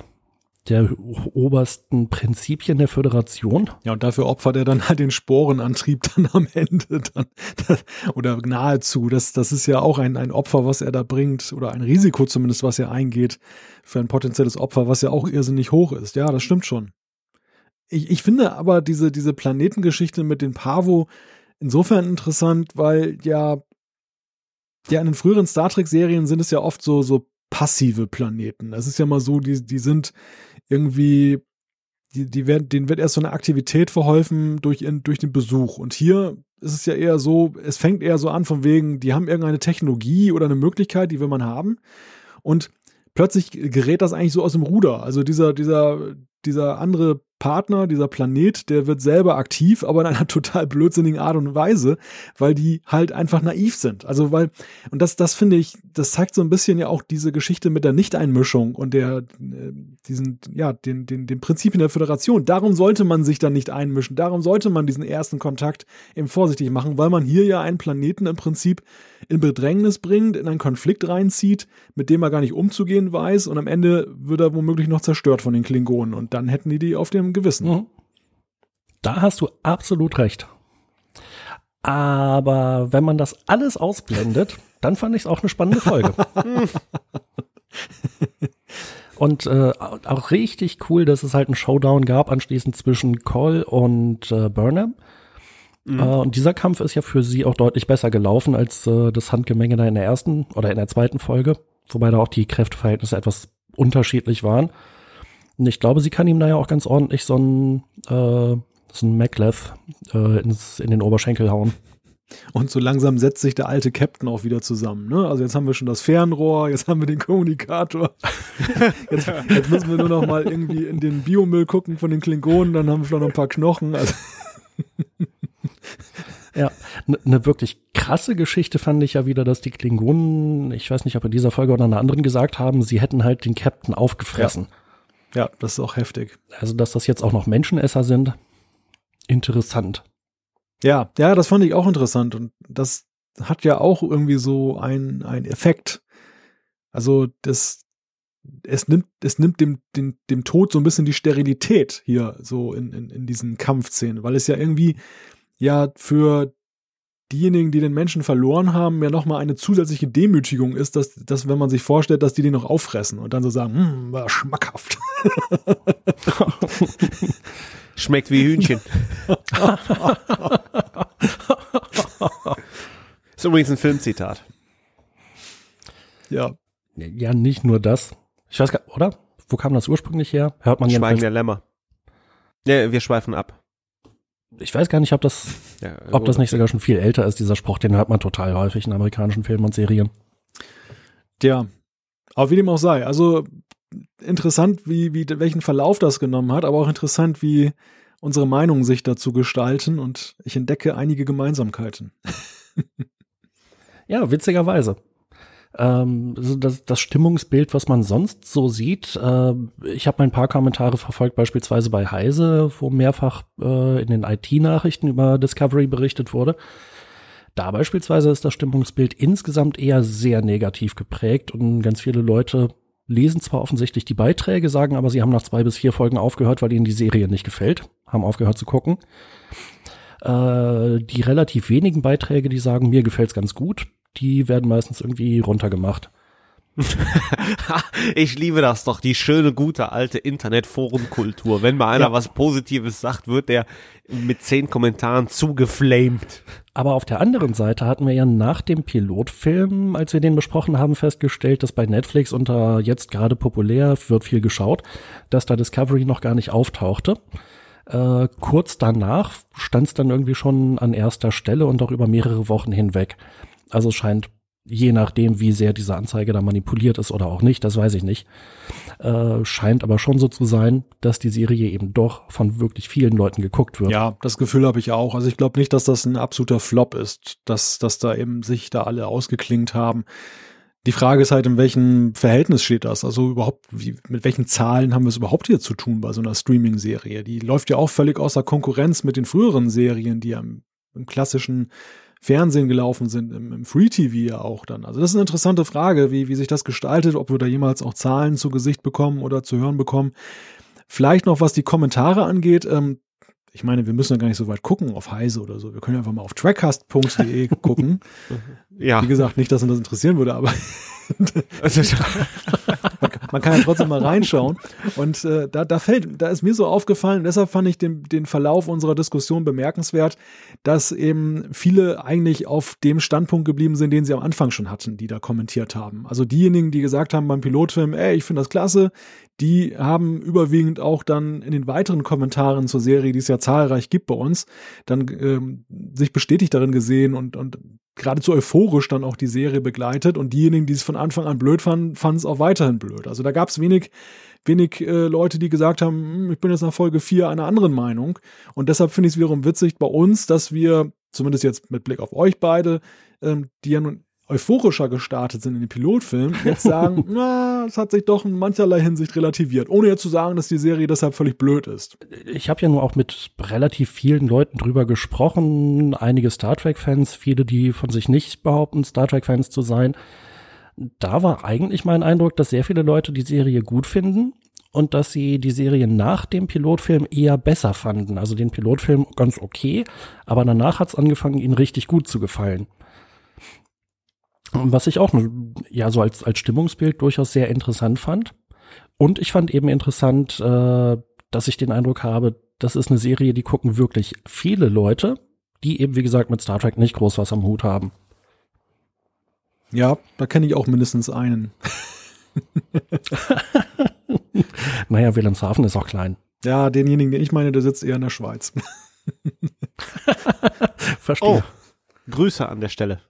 der obersten Prinzipien der Föderation. Ja, und dafür opfert er dann halt den Sporenantrieb dann am Ende dann, oder nahezu. Das, das ist ja auch ein, ein Opfer, was er da bringt, oder ein Risiko zumindest, was er eingeht für ein potenzielles Opfer, was ja auch irrsinnig hoch ist. Ja, das stimmt schon. Ich, ich finde aber diese, diese Planetengeschichte mit den Pavo insofern interessant, weil ja, ja, in den früheren Star Trek-Serien sind es ja oft so, so passive Planeten. Das ist ja mal so, die, die sind irgendwie, die, die werden, denen wird erst so eine Aktivität verholfen durch, durch den Besuch. Und hier ist es ja eher so, es fängt eher so an von wegen, die haben irgendeine Technologie oder eine Möglichkeit, die will man haben. Und plötzlich gerät das eigentlich so aus dem Ruder. Also dieser, dieser, dieser andere Partner, dieser Planet, der wird selber aktiv, aber in einer total blödsinnigen Art und Weise, weil die halt einfach naiv sind. Also weil, und das, das finde ich, das zeigt so ein bisschen ja auch diese Geschichte mit der Nichteinmischung und der, äh, diesen, ja, den, den, den Prinzipien der Föderation. Darum sollte man sich dann nicht einmischen. Darum sollte man diesen ersten Kontakt eben vorsichtig machen, weil man hier ja einen Planeten im Prinzip in Bedrängnis bringt, in einen Konflikt reinzieht, mit dem er gar nicht umzugehen weiß und am Ende wird er womöglich noch zerstört von den Klingonen und dann hätten die die auf dem Gewissen. Mhm. Da hast du absolut recht. Aber wenn man das alles ausblendet, dann fand ich es auch eine spannende Folge. und äh, auch richtig cool, dass es halt einen Showdown gab anschließend zwischen Cole und äh, Burnham. Mhm. Äh, und dieser Kampf ist ja für sie auch deutlich besser gelaufen als äh, das Handgemenge da in der ersten oder in der zweiten Folge, wobei da auch die Kräfteverhältnisse etwas unterschiedlich waren. Ich glaube, sie kann ihm da ja auch ganz ordentlich so ein, äh, so ein Macleth äh, ins, in den Oberschenkel hauen. Und so langsam setzt sich der alte Captain auch wieder zusammen. Ne? Also jetzt haben wir schon das Fernrohr, jetzt haben wir den Kommunikator. jetzt, jetzt, müssen wir nur noch mal irgendwie in den Biomüll gucken von den Klingonen, dann haben wir vielleicht noch ein paar Knochen. Also ja, eine ne wirklich krasse Geschichte fand ich ja wieder, dass die Klingonen, ich weiß nicht, ob in dieser Folge oder in einer anderen gesagt haben, sie hätten halt den Captain aufgefressen. Ja. Ja, das ist auch heftig. Also, dass das jetzt auch noch Menschenesser sind, interessant. Ja, ja, das fand ich auch interessant und das hat ja auch irgendwie so ein, ein Effekt. Also, das, es nimmt, es nimmt dem, dem, dem Tod so ein bisschen die Sterilität hier so in, in, in diesen Kampfszenen, weil es ja irgendwie ja für diejenigen, die den Menschen verloren haben, ja nochmal eine zusätzliche Demütigung ist, dass, dass, wenn man sich vorstellt, dass die den noch auffressen und dann so sagen, hm, war schmackhaft. Schmeckt wie Hühnchen. ist übrigens ein Filmzitat. Ja. Ja, nicht nur das. Ich weiß gar oder? Wo kam das ursprünglich her? Hört man Schweigen der Lämmer. Ja, wir schweifen ab. Ich weiß gar nicht, ob das, Ja, ob das nicht sogar schon viel älter ist, dieser Spruch. Den hört man total häufig in amerikanischen Filmen und Serien. Ja, aber wie dem auch sei. Also interessant, wie, wie, welchen Verlauf das genommen hat, aber auch interessant, wie unsere Meinungen sich dazu gestalten und ich entdecke einige Gemeinsamkeiten. Ja, witzigerweise. Ähm, das, das Stimmungsbild, was man sonst so sieht, äh, ich habe ein paar Kommentare verfolgt, beispielsweise bei Heise, wo mehrfach äh, in den IT-Nachrichten über Discovery berichtet wurde. Da beispielsweise ist das Stimmungsbild insgesamt eher sehr negativ geprägt und ganz viele Leute lesen zwar offensichtlich die Beiträge, sagen aber, sie haben nach zwei bis vier Folgen aufgehört, weil ihnen die Serie nicht gefällt, haben aufgehört zu gucken. Äh, die relativ wenigen Beiträge, die sagen, mir gefällt's ganz gut, die werden meistens irgendwie runtergemacht. ich liebe das doch, die schöne, gute, alte Internetforenkultur. Wenn mal einer Ja. was Positives sagt, wird der mit zehn Kommentaren zugeflamed. Aber auf der anderen Seite hatten wir ja nach dem Pilotfilm, als wir den besprochen haben, festgestellt, dass bei Netflix unter jetzt gerade populär wird viel geschaut, dass da Discovery noch gar nicht auftauchte. Äh, kurz danach stand es dann irgendwie schon an erster Stelle und auch über mehrere Wochen hinweg. Also es scheint, je nachdem, wie sehr diese Anzeige da manipuliert ist oder auch nicht, das weiß ich nicht, äh, scheint aber schon so zu sein, dass die Serie eben doch von wirklich vielen Leuten geguckt wird. Ja, das Gefühl habe ich auch. Also ich glaube nicht, dass das ein absoluter Flop ist, dass, dass da eben sich da alle ausgeklingt haben. Die Frage ist halt, in welchem Verhältnis steht das? Also überhaupt, wie, mit welchen Zahlen haben wir es überhaupt hier zu tun bei so einer Streaming-Serie? Die läuft ja auch völlig außer Konkurrenz mit den früheren Serien, die ja im, im klassischen Fernsehen gelaufen sind, im, im Free TV ja auch dann. Also das ist eine interessante Frage, wie, wie sich das gestaltet, ob wir da jemals auch Zahlen zu Gesicht bekommen oder zu hören bekommen. Vielleicht noch, was die Kommentare angeht. Ähm, ich meine, wir müssen ja gar nicht so weit gucken auf Heise oder so. Wir können ja einfach mal auf trackcast.de gucken. Ja. Wie gesagt, nicht, dass uns das interessieren würde, aber kann- man kann ja trotzdem mal reinschauen. Und äh, da, da fällt, da ist mir so aufgefallen, deshalb fand ich den, den Verlauf unserer Diskussion bemerkenswert, dass eben viele eigentlich auf dem Standpunkt geblieben sind, den sie am Anfang schon hatten, die da kommentiert haben. Also diejenigen, die gesagt haben beim Pilotfilm, ey, ich finde das klasse, die haben überwiegend auch dann in den weiteren Kommentaren zur Serie, die es ja zahlreich gibt bei uns, dann ähm, sich bestätigt darin gesehen und, und geradezu euphorisch dann auch die Serie begleitet und diejenigen, die es von Anfang an blöd fanden, fanden es auch weiterhin blöd. Also da gab es wenig, wenig äh, Leute, die gesagt haben, "Hm, ich bin jetzt nach Folge 4 einer anderen Meinung. Und deshalb finde ich es wiederum witzig bei uns, dass wir, zumindest jetzt mit Blick auf euch beide, ähm, die ja nun euphorischer gestartet sind in den Pilotfilm, jetzt sagen, na, es hat sich doch in mancherlei Hinsicht relativiert, ohne jetzt zu sagen, dass die Serie deshalb völlig blöd ist. ich habe ja nur auch mit relativ vielen Leuten drüber gesprochen, einige Star Trek-Fans, viele, die von sich nicht behaupten, Star Trek-Fans zu sein. Da war eigentlich mein Eindruck, dass sehr viele Leute die Serie gut finden und dass sie die Serie nach dem Pilotfilm eher besser fanden. Also den Pilotfilm ganz okay, aber danach hat's angefangen, ihnen richtig gut zu gefallen. Was ich auch ja so als, als Stimmungsbild durchaus sehr interessant fand. Und ich fand eben interessant, äh, dass ich den Eindruck habe, das ist eine Serie, die gucken wirklich viele Leute, die eben, wie gesagt, mit Star Trek nicht groß was am Hut haben. Ja, da kenne ich auch mindestens einen. Naja, Wilhelmshaven ist auch klein. Ja, denjenigen, den ich meine, der sitzt eher in der Schweiz. Verstehe. Oh, Grüße an der Stelle.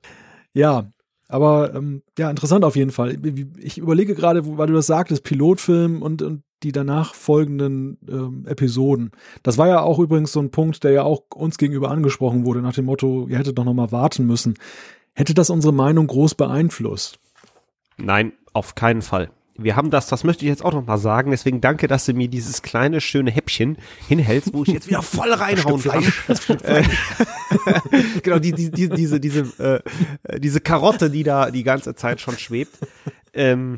Ja, aber ähm, ja, interessant auf jeden Fall. Ich überlege gerade, weil du das sagtest, Pilotfilm und, und die danach folgenden ähm, Episoden. Das war ja auch übrigens so ein Punkt, der ja auch uns gegenüber angesprochen wurde, nach dem Motto, ihr hättet doch noch mal warten müssen. Hätte das unsere Meinung groß beeinflusst? Nein, auf keinen Fall. Wir haben das, das möchte ich jetzt auch noch mal sagen, deswegen danke, dass du mir dieses kleine, schöne Häppchen hinhältst, wo ich jetzt wieder voll reinhauen kann. Äh, genau, die, die, die, diese, diese, äh, diese Karotte, die da die ganze Zeit schon schwebt. Ähm,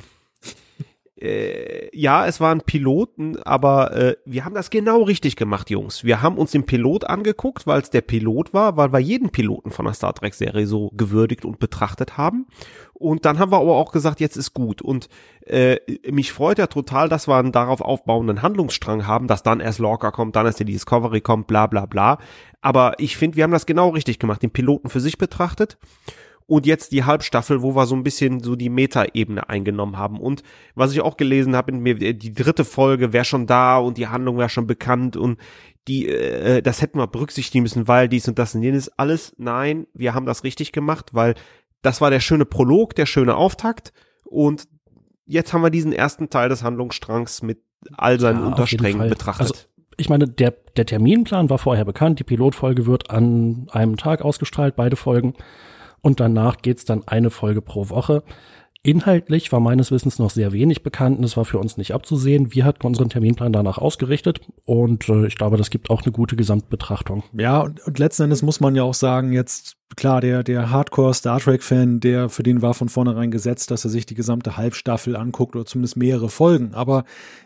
äh, ja, es waren Piloten, aber äh, wir haben das genau richtig gemacht, Jungs. Wir haben uns den Pilot angeguckt, weil es der Pilot war, weil wir jeden Piloten von der Star Trek-Serie so gewürdigt und betrachtet haben. Und dann haben wir aber auch gesagt, jetzt ist gut. Und äh, mich freut ja total, dass wir einen darauf aufbauenden Handlungsstrang haben, dass dann erst Lorca kommt, dann erst die Discovery kommt, bla bla bla. Aber ich finde, wir haben das genau richtig gemacht, den Piloten für sich betrachtet und jetzt die Halbstaffel, wo wir so ein bisschen so die Meta-Ebene eingenommen haben. Und was ich auch gelesen habe, die dritte Folge wäre schon da und die Handlung wäre schon bekannt und die, äh, das hätten wir berücksichtigen müssen, weil dies und das und jenes alles. Nein, wir haben das richtig gemacht, weil das war der schöne Prolog, der schöne Auftakt und jetzt haben wir diesen ersten Teil des Handlungsstrangs mit all seinen ja, Untersträngen betrachtet. Also ich meine, der, der Terminplan war vorher bekannt. Die Pilotfolge wird an einem Tag ausgestrahlt, beide Folgen und danach geht's dann eine Folge pro Woche. Inhaltlich war meines Wissens noch sehr wenig bekannt und es war für uns nicht abzusehen. Wir hatten unseren Terminplan danach ausgerichtet und äh, ich glaube, das gibt auch eine gute Gesamtbetrachtung. Ja, und, und letzten Endes muss man ja auch sagen, jetzt klar, der, der Hardcore Star Trek-Fan, der für den war von vornherein gesetzt, dass er sich die gesamte Halbstaffel anguckt oder zumindest mehrere Folgen. Aber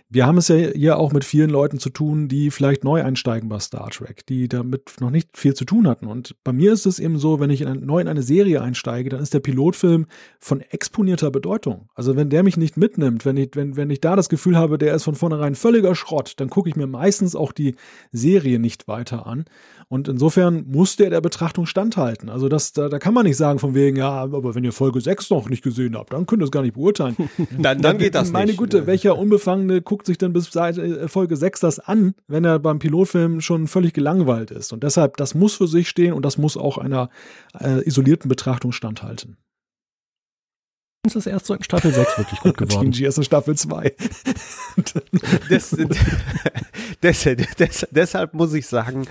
wir haben es ja hier auch mit vielen Leuten zu tun, die vielleicht neu einsteigen bei Star Trek, die damit noch nicht viel zu tun hatten. Und bei mir ist es eben so, wenn ich in ein, neu in eine Serie einsteige, dann ist der Pilotfilm von exponierter Bedeutung. Also wenn der mich nicht mitnimmt, wenn ich, wenn, wenn ich da das Gefühl habe, der ist von vornherein völliger Schrott, dann gucke ich mir meistens auch die Serie nicht weiter an. Und insofern muss der der Betrachtung standhalten. Also das, da, da kann man nicht sagen von wegen, ja, aber wenn ihr Folge 6 noch nicht gesehen habt, dann könnt ihr es gar nicht beurteilen. dann, dann geht das Meine nicht. Gute, welcher Unbefangene guckt sich denn bis äh, Folge 6 das an, wenn er beim Pilotfilm schon völlig gelangweilt ist? Und deshalb, das muss für sich stehen und das muss auch einer äh, isolierten Betrachtung standhalten ist es erst so in Staffel 6 wirklich gut geworden. TNG ist in Staffel 2. des, des, des, deshalb muss ich sagen,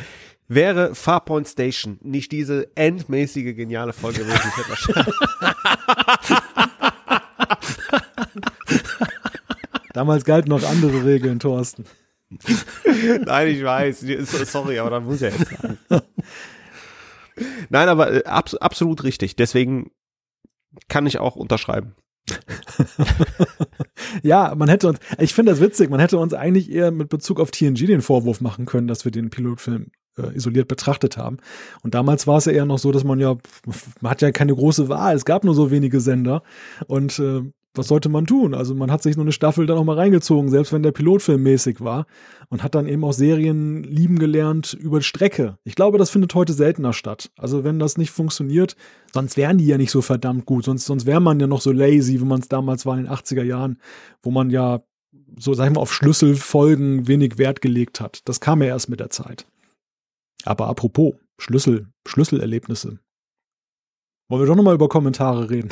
Wäre Farpoint Station nicht diese endmäßige geniale Folge gewesen, ich hätte wahrscheinlich. Damals galten noch andere Regeln, Thorsten. Nein, ich weiß. Sorry, aber dann muss ich ja jetzt sagen. Nein, aber äh, abs absolut richtig. Deswegen kann ich auch unterschreiben. ja, man hätte uns, ich finde das witzig, man hätte uns eigentlich eher mit Bezug auf TNG den Vorwurf machen können, dass wir den Pilotfilm äh, isoliert betrachtet haben. Und damals war es ja eher noch so, dass man ja, man hat ja keine große Wahl, es gab nur so wenige Sender und äh, was sollte man tun? Also man hat sich nur eine Staffel da noch mal reingezogen, selbst wenn der Pilotfilm mäßig war und hat dann eben auch Serien lieben gelernt über Strecke. Ich glaube, das findet heute seltener statt. Also wenn das nicht funktioniert, sonst wären die ja nicht so verdammt gut, sonst, sonst wäre man ja noch so lazy, wie man es damals war in den 80er Jahren, wo man ja so, sag ich mal, auf Schlüsselfolgen wenig Wert gelegt hat. Das kam ja erst mit der Zeit. Aber apropos, Schlüssel, Schlüsselerlebnisse. Wollen wir doch nochmal über Kommentare reden?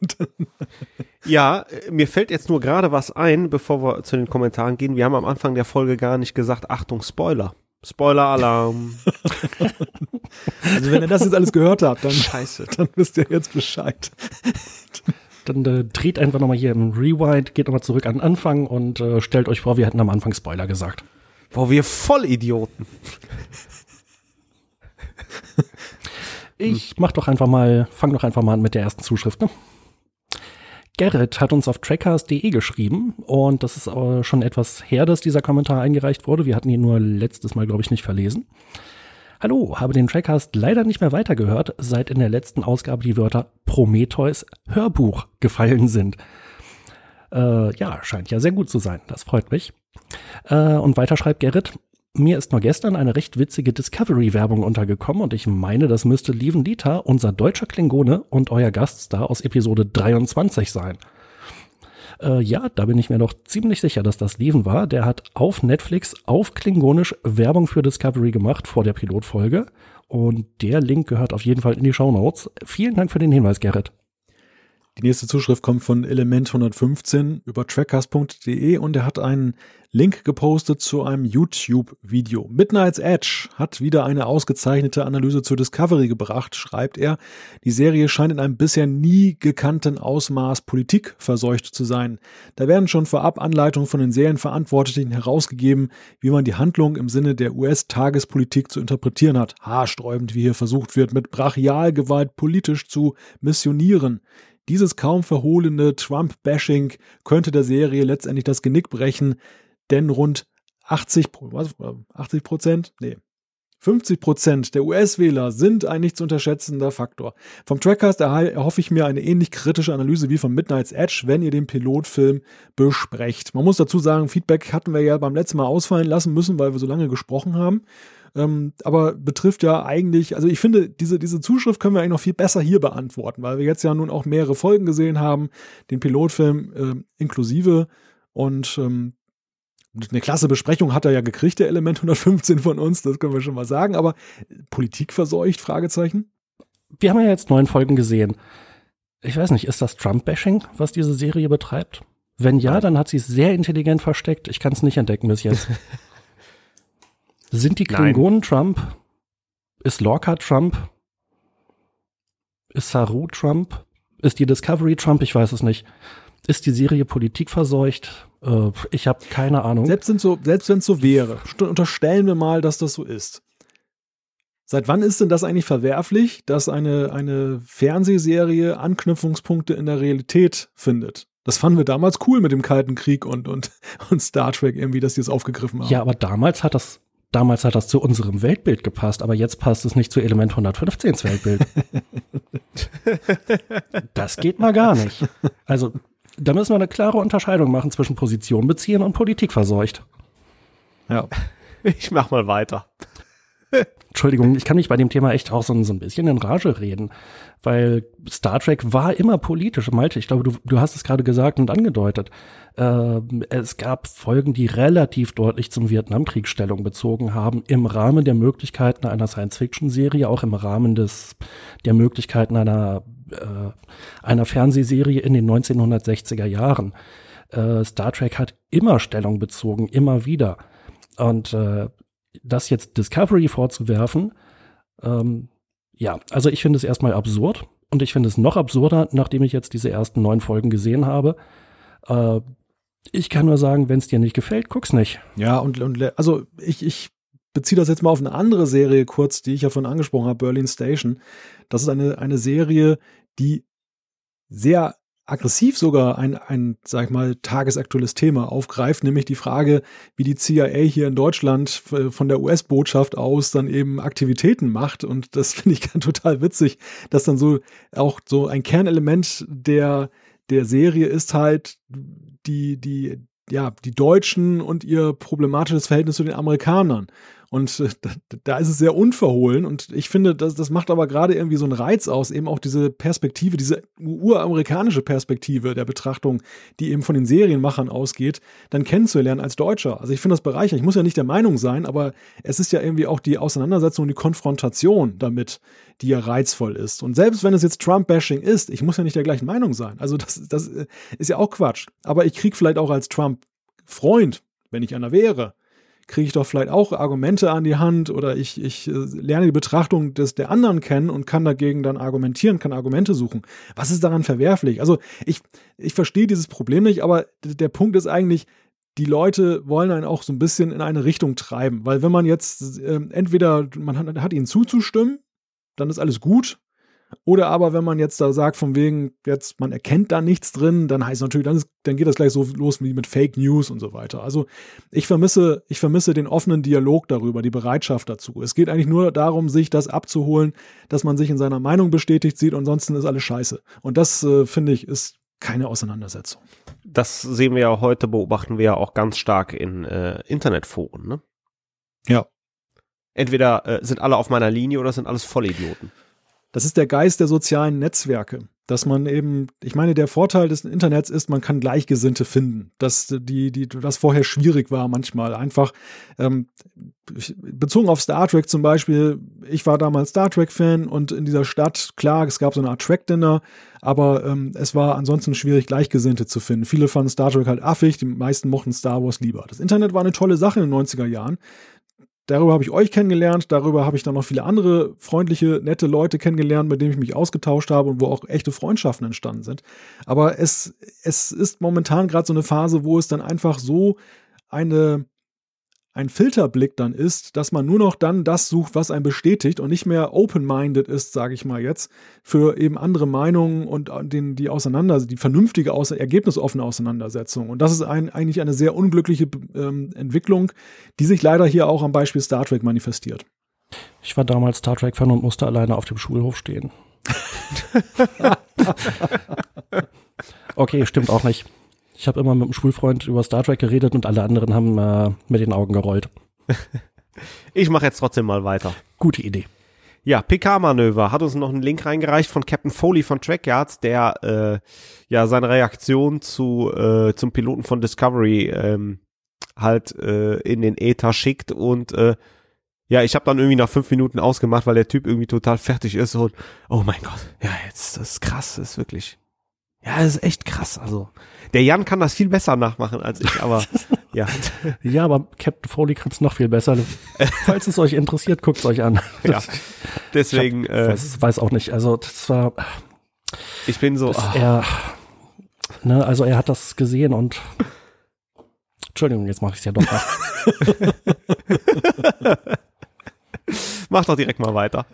ja, mir fällt jetzt nur gerade was ein, bevor wir zu den Kommentaren gehen. Wir haben am Anfang der Folge gar nicht gesagt, Achtung, Spoiler. Spoiler-Alarm. also wenn ihr das jetzt alles gehört habt, dann scheiße, dann wisst ihr jetzt Bescheid. Dann äh, dreht einfach nochmal hier im Rewind, geht nochmal zurück an den Anfang und äh, stellt euch vor, wir hätten am Anfang Spoiler gesagt. Boah, wir Vollidioten. Ich mach doch einfach mal, fang doch einfach mal an mit der ersten Zuschrift, ne? Gerrit hat uns auf trackers.de geschrieben und das ist aber schon etwas her, dass dieser Kommentar eingereicht wurde. Wir hatten ihn nur letztes Mal, glaube ich, nicht verlesen. Hallo, habe den Trackcast leider nicht mehr weitergehört, seit in der letzten Ausgabe die Wörter Prometheus Hörbuch gefallen sind. Äh, ja, scheint ja sehr gut zu sein. Das freut mich. Äh, und weiter schreibt Gerrit, mir ist nur gestern eine recht witzige Discovery-Werbung untergekommen und ich meine, das müsste Lieven Dieter, unser deutscher Klingone und euer Gaststar aus Episode 23 sein. Äh, ja, da bin ich mir doch ziemlich sicher, dass das Lieven war. Der hat auf Netflix auf Klingonisch Werbung für Discovery gemacht vor der Pilotfolge. Und der Link gehört auf jeden Fall in die Show Notes. Vielen Dank für den Hinweis, Gerrit. Die nächste Zuschrift kommt von Element 115 über trackcast.de und er hat einen Link gepostet zu einem YouTube-Video. Midnight's Edge hat wieder eine ausgezeichnete Analyse zur Discovery gebracht, schreibt er. Die Serie scheint in einem bisher nie gekannten Ausmaß Politik verseucht zu sein. Da werden schon vorab Anleitungen von den Serienverantwortlichen herausgegeben, wie man die Handlung im Sinne der US-Tagespolitik zu interpretieren hat. Haarsträubend, wie hier versucht wird, mit Brachialgewalt politisch zu missionieren. Dieses kaum verhohlene Trump-Bashing könnte der Serie letztendlich das Genick brechen, denn rund 80, was, 80 Prozent? Nee, 50 Prozent der US-Wähler sind ein nicht zu unterschätzender Faktor. Vom Trackcast erhoffe ich mir eine ähnlich kritische Analyse wie von Midnight's Edge, wenn ihr den Pilotfilm besprecht. Man muss dazu sagen, Feedback hatten wir ja beim letzten Mal ausfallen lassen müssen, weil wir so lange gesprochen haben. Ähm, aber betrifft ja eigentlich, also ich finde, diese, diese Zuschrift können wir eigentlich noch viel besser hier beantworten, weil wir jetzt ja nun auch mehrere Folgen gesehen haben, den Pilotfilm äh, inklusive. Und ähm, eine klasse Besprechung hat er ja gekriegt, der Element 115 von uns, das können wir schon mal sagen, aber Politik verseucht, Fragezeichen? Wir haben ja jetzt neun Folgen gesehen. Ich weiß nicht, ist das Trump-Bashing, was diese Serie betreibt? Wenn ja, dann hat sie es sehr intelligent versteckt. Ich kann es nicht entdecken bis jetzt. Sind die Klingonen Nein. Trump? Ist Lorca Trump? Ist Saru Trump? Ist die Discovery Trump? Ich weiß es nicht. Ist die Serie Politik verseucht? Äh, ich habe keine Ahnung. Selbst, so, selbst wenn es so wäre, unterstellen wir mal, dass das so ist. Seit wann ist denn das eigentlich verwerflich, dass eine, eine Fernsehserie Anknüpfungspunkte in der Realität findet? Das fanden wir damals cool mit dem Kalten Krieg und, und, und Star Trek irgendwie, dass die es aufgegriffen haben. Ja, aber damals hat das, damals hat das zu unserem Weltbild gepasst, aber jetzt passt es nicht zu Element 115s Weltbild. das geht mal gar nicht. Also da müssen wir eine klare Unterscheidung machen zwischen Position beziehen und Politik verseucht. Ja. Ich mach mal weiter. Entschuldigung, ich kann mich bei dem Thema echt auch so, so, ein bisschen in Rage reden, weil Star Trek war immer politisch. Malte, ich glaube, du, du hast es gerade gesagt und angedeutet. Äh, es gab Folgen, die relativ deutlich zum Vietnamkrieg Stellung bezogen haben, im Rahmen der Möglichkeiten einer Science-Fiction-Serie, auch im Rahmen des, der Möglichkeiten einer äh, einer Fernsehserie in den 1960er Jahren. Äh, Star Trek hat immer Stellung bezogen, immer wieder. Und äh, das jetzt Discovery vorzuwerfen, ähm, ja, also ich finde es erstmal absurd und ich finde es noch absurder, nachdem ich jetzt diese ersten neun Folgen gesehen habe. Äh, ich kann nur sagen, wenn es dir nicht gefällt, guck's nicht. Ja, und, und also ich, ich beziehe das jetzt mal auf eine andere Serie kurz, die ich ja von angesprochen habe, Berlin Station. Das ist eine, eine Serie, die sehr aggressiv sogar ein, ein, sag ich mal, tagesaktuelles Thema aufgreift, nämlich die Frage, wie die CIA hier in Deutschland von der US-Botschaft aus dann eben Aktivitäten macht. Und das finde ich total witzig, dass dann so auch so ein Kernelement der, der Serie ist halt die, die, ja, die Deutschen und ihr problematisches Verhältnis zu den Amerikanern. Und äh, da ist es sehr unverhohlen. Und ich finde, das, das macht aber gerade irgendwie so einen Reiz aus, eben auch diese Perspektive, diese uramerikanische Perspektive der Betrachtung, die eben von den Serienmachern ausgeht, dann kennenzulernen als Deutscher. Also ich finde das bereichernd. Ich muss ja nicht der Meinung sein, aber es ist ja irgendwie auch die Auseinandersetzung, die Konfrontation damit, die ja reizvoll ist. Und selbst wenn es jetzt Trump-Bashing ist, ich muss ja nicht der gleichen Meinung sein. Also das, das äh, ist ja auch Quatsch. Aber ich kriege vielleicht auch als Trump-Freund, wenn ich einer wäre, kriege ich doch vielleicht auch Argumente an die Hand oder ich, ich äh, lerne die Betrachtung des, der anderen kennen und kann dagegen dann argumentieren, kann Argumente suchen. Was ist daran verwerflich? Also ich, ich verstehe dieses Problem nicht, aber der Punkt ist eigentlich, die Leute wollen einen auch so ein bisschen in eine Richtung treiben, weil wenn man jetzt äh, entweder man hat, hat ihnen zuzustimmen, dann ist alles gut, oder aber, wenn man jetzt da sagt, von wegen, jetzt, man erkennt da nichts drin, dann heißt natürlich, dann, ist, dann geht das gleich so los wie mit Fake News und so weiter. Also ich vermisse, ich vermisse den offenen Dialog darüber, die Bereitschaft dazu. Es geht eigentlich nur darum, sich das abzuholen, dass man sich in seiner Meinung bestätigt sieht, ansonsten ist alles scheiße. Und das, äh, finde ich, ist keine Auseinandersetzung. Das sehen wir ja heute, beobachten wir ja auch ganz stark in äh, Internetforen, ne? Ja. Entweder äh, sind alle auf meiner Linie oder sind alles Vollidioten. Das ist der Geist der sozialen Netzwerke. Dass man eben, ich meine, der Vorteil des Internets ist, man kann Gleichgesinnte finden. Dass die, die, das vorher schwierig war manchmal. Einfach ähm, bezogen auf Star Trek zum Beispiel. Ich war damals Star Trek-Fan und in dieser Stadt, klar, es gab so eine Art Track-Dinner, aber ähm, es war ansonsten schwierig, Gleichgesinnte zu finden. Viele fanden Star Trek halt affig, die meisten mochten Star Wars lieber. Das Internet war eine tolle Sache in den 90er Jahren. Darüber habe ich euch kennengelernt, darüber habe ich dann noch viele andere freundliche, nette Leute kennengelernt, mit denen ich mich ausgetauscht habe und wo auch echte Freundschaften entstanden sind. Aber es, es ist momentan gerade so eine Phase, wo es dann einfach so eine, ein Filterblick dann ist, dass man nur noch dann das sucht, was einen bestätigt und nicht mehr open-minded ist, sage ich mal jetzt, für eben andere Meinungen und den, die auseinander, die vernünftige, Aus ergebnisoffene Auseinandersetzung. Und das ist ein, eigentlich eine sehr unglückliche ähm, Entwicklung, die sich leider hier auch am Beispiel Star Trek manifestiert. Ich war damals Star Trek-Fan und musste alleine auf dem Schulhof stehen. okay, stimmt auch nicht. Ich habe immer mit einem Schulfreund über Star Trek geredet und alle anderen haben äh, mit den Augen gerollt. Ich mache jetzt trotzdem mal weiter. Gute Idee. Ja, PK-Manöver hat uns noch einen Link reingereicht von Captain Foley von Trackyards, der äh, ja seine Reaktion zu äh, zum Piloten von Discovery ähm, halt äh, in den Äther schickt und äh, ja, ich habe dann irgendwie nach fünf Minuten ausgemacht, weil der Typ irgendwie total fertig ist und oh mein Gott, ja, jetzt das ist krass, das ist wirklich ja, das ist echt krass. Also der Jan kann das viel besser nachmachen als ich, aber ja. Ja, aber Captain Foley kann es noch viel besser. Falls es euch interessiert, guckt es euch an. ja. Deswegen. Ich hab, äh, weiß, weiß auch nicht. Also das war. Ich bin so. Ah. Er, ne, also er hat das gesehen und. Entschuldigung, jetzt mache ich es ja doch. Mach doch direkt mal weiter.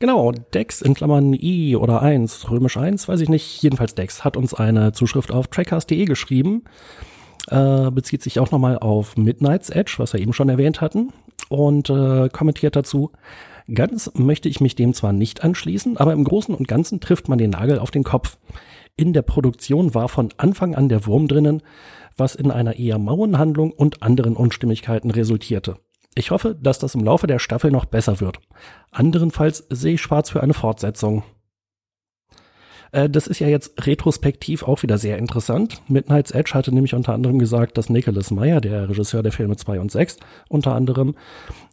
Genau, Dex in Klammern I oder 1, römisch 1, weiß ich nicht. Jedenfalls Dex hat uns eine Zuschrift auf trackcast.de geschrieben. Äh, bezieht sich auch nochmal auf Midnight's Edge, was wir eben schon erwähnt hatten. Und äh, kommentiert dazu, ganz möchte ich mich dem zwar nicht anschließen, aber im Großen und Ganzen trifft man den Nagel auf den Kopf. In der Produktion war von Anfang an der Wurm drinnen, was in einer eher mauen Handlung und anderen Unstimmigkeiten resultierte. Ich hoffe, dass das im Laufe der Staffel noch besser wird. Anderenfalls sehe ich schwarz für eine Fortsetzung. Äh, das ist ja jetzt retrospektiv auch wieder sehr interessant. Midnight's Edge hatte nämlich unter anderem gesagt, dass Nicholas Meyer, der Regisseur der Filme 2 und 6, unter anderem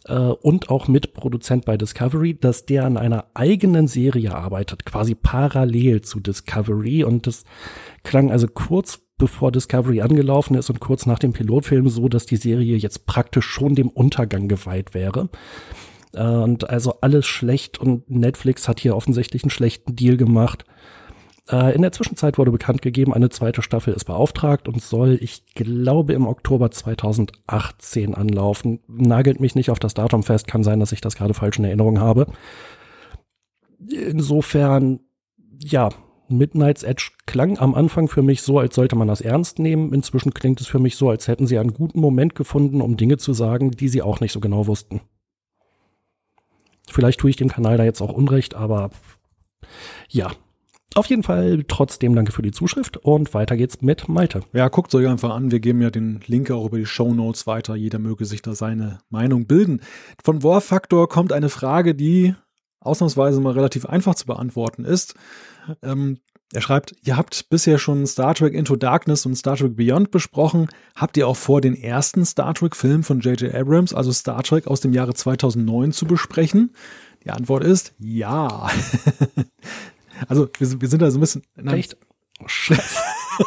äh, und auch Mitproduzent bei Discovery, dass der an einer eigenen Serie arbeitet, quasi parallel zu Discovery. Und das klang also kurz bevor Discovery angelaufen ist und kurz nach dem Pilotfilm so, dass die Serie jetzt praktisch schon dem Untergang geweiht wäre. Und also alles schlecht und Netflix hat hier offensichtlich einen schlechten Deal gemacht. Äh, in der Zwischenzeit wurde bekannt gegeben, eine zweite Staffel ist beauftragt und soll, ich glaube, im Oktober 2018 anlaufen. Nagelt mich nicht auf das Datum fest, kann sein, dass ich das gerade falsch in Erinnerung habe. Insofern, ja, Midnight's Edge klang am Anfang für mich so, als sollte man das ernst nehmen. Inzwischen klingt es für mich so, als hätten sie einen guten Moment gefunden, um Dinge zu sagen, die sie auch nicht so genau wussten. Vielleicht tue ich dem Kanal da jetzt auch Unrecht, aber ja. Auf jeden Fall trotzdem danke für die Zuschrift und weiter geht's mit Malte. Ja, guckt euch einfach an. Wir geben ja den Link auch über die Show Notes weiter. Jeder möge sich da seine Meinung bilden. Von Warfaktor kommt eine Frage, die ausnahmsweise mal relativ einfach zu beantworten ist. Ähm, er schreibt, ihr habt bisher schon Star Trek Into Darkness und Star Trek Beyond besprochen. Habt ihr auch vor, den ersten Star Trek-Film von J.J. Abrams, also Star Trek aus dem Jahre 2009, zu besprechen? Die Antwort ist ja. also wir, wir, sind da so ein bisschen... Nein. Echt? Oh, Scheiße.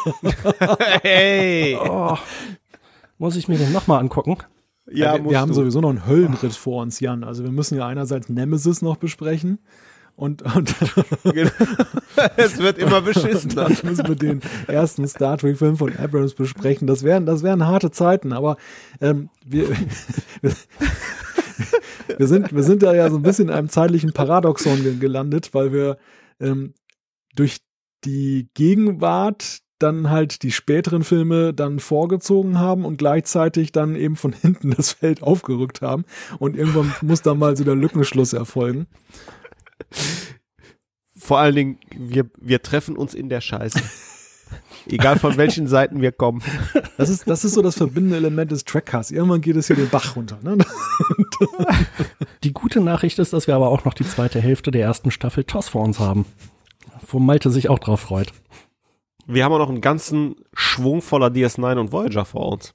hey! Oh, muss ich mir den nochmal angucken? Ja, wir, wir haben sowieso noch einen Höllenritt vor uns, Jan. Also wir müssen ja einerseits Nemesis noch besprechen. Und, und es wird immer beschissen. Dann müssen wir den ersten Star Trek-Film von Abrams besprechen. Das wären, das wären harte Zeiten, aber ähm, wir, wir, sind, wir sind da ja so ein bisschen in einem zeitlichen Paradoxon gelandet, weil wir ähm, durch die Gegenwart dann halt die späteren Filme dann vorgezogen haben und gleichzeitig dann eben von hinten das Feld aufgerückt haben. Und irgendwann muss da mal so der Lückenschluss erfolgen. Vor allen Dingen, wir, wir treffen uns in der Scheiße. Egal von welchen Seiten wir kommen. Das ist, das ist so das verbindende Element des Trackcasts. Irgendwann geht es hier den Bach runter. Ne? Die gute Nachricht ist, dass wir aber auch noch die zweite Hälfte der ersten Staffel TOS vor uns haben. Wo Malte sich auch drauf freut. Wir haben auch noch einen ganzen Schwung voller DS9 und Voyager vor uns.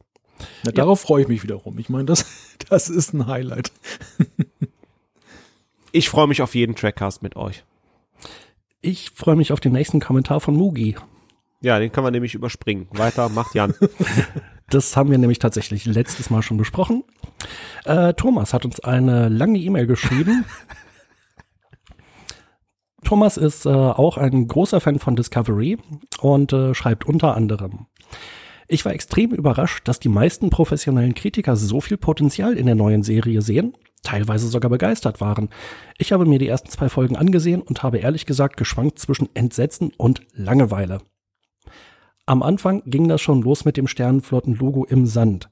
Ja, darauf freue ich mich wiederum. Ich meine, das, das ist ein Highlight. Ich freue mich auf jeden Trackcast mit euch. Ich freue mich auf den nächsten Kommentar von Mugi. Ja, den kann man nämlich überspringen. Weiter, macht Jan. das haben wir nämlich tatsächlich letztes Mal schon besprochen. Äh, Thomas hat uns eine lange E-Mail geschrieben. Thomas ist äh, auch ein großer Fan von Discovery und äh, schreibt unter anderem. Ich war extrem überrascht, dass die meisten professionellen Kritiker so viel Potenzial in der neuen Serie sehen, teilweise sogar begeistert waren. Ich habe mir die ersten zwei Folgen angesehen und habe ehrlich gesagt geschwankt zwischen Entsetzen und Langeweile. Am Anfang ging das schon los mit dem Sternenflotten-Logo im Sand.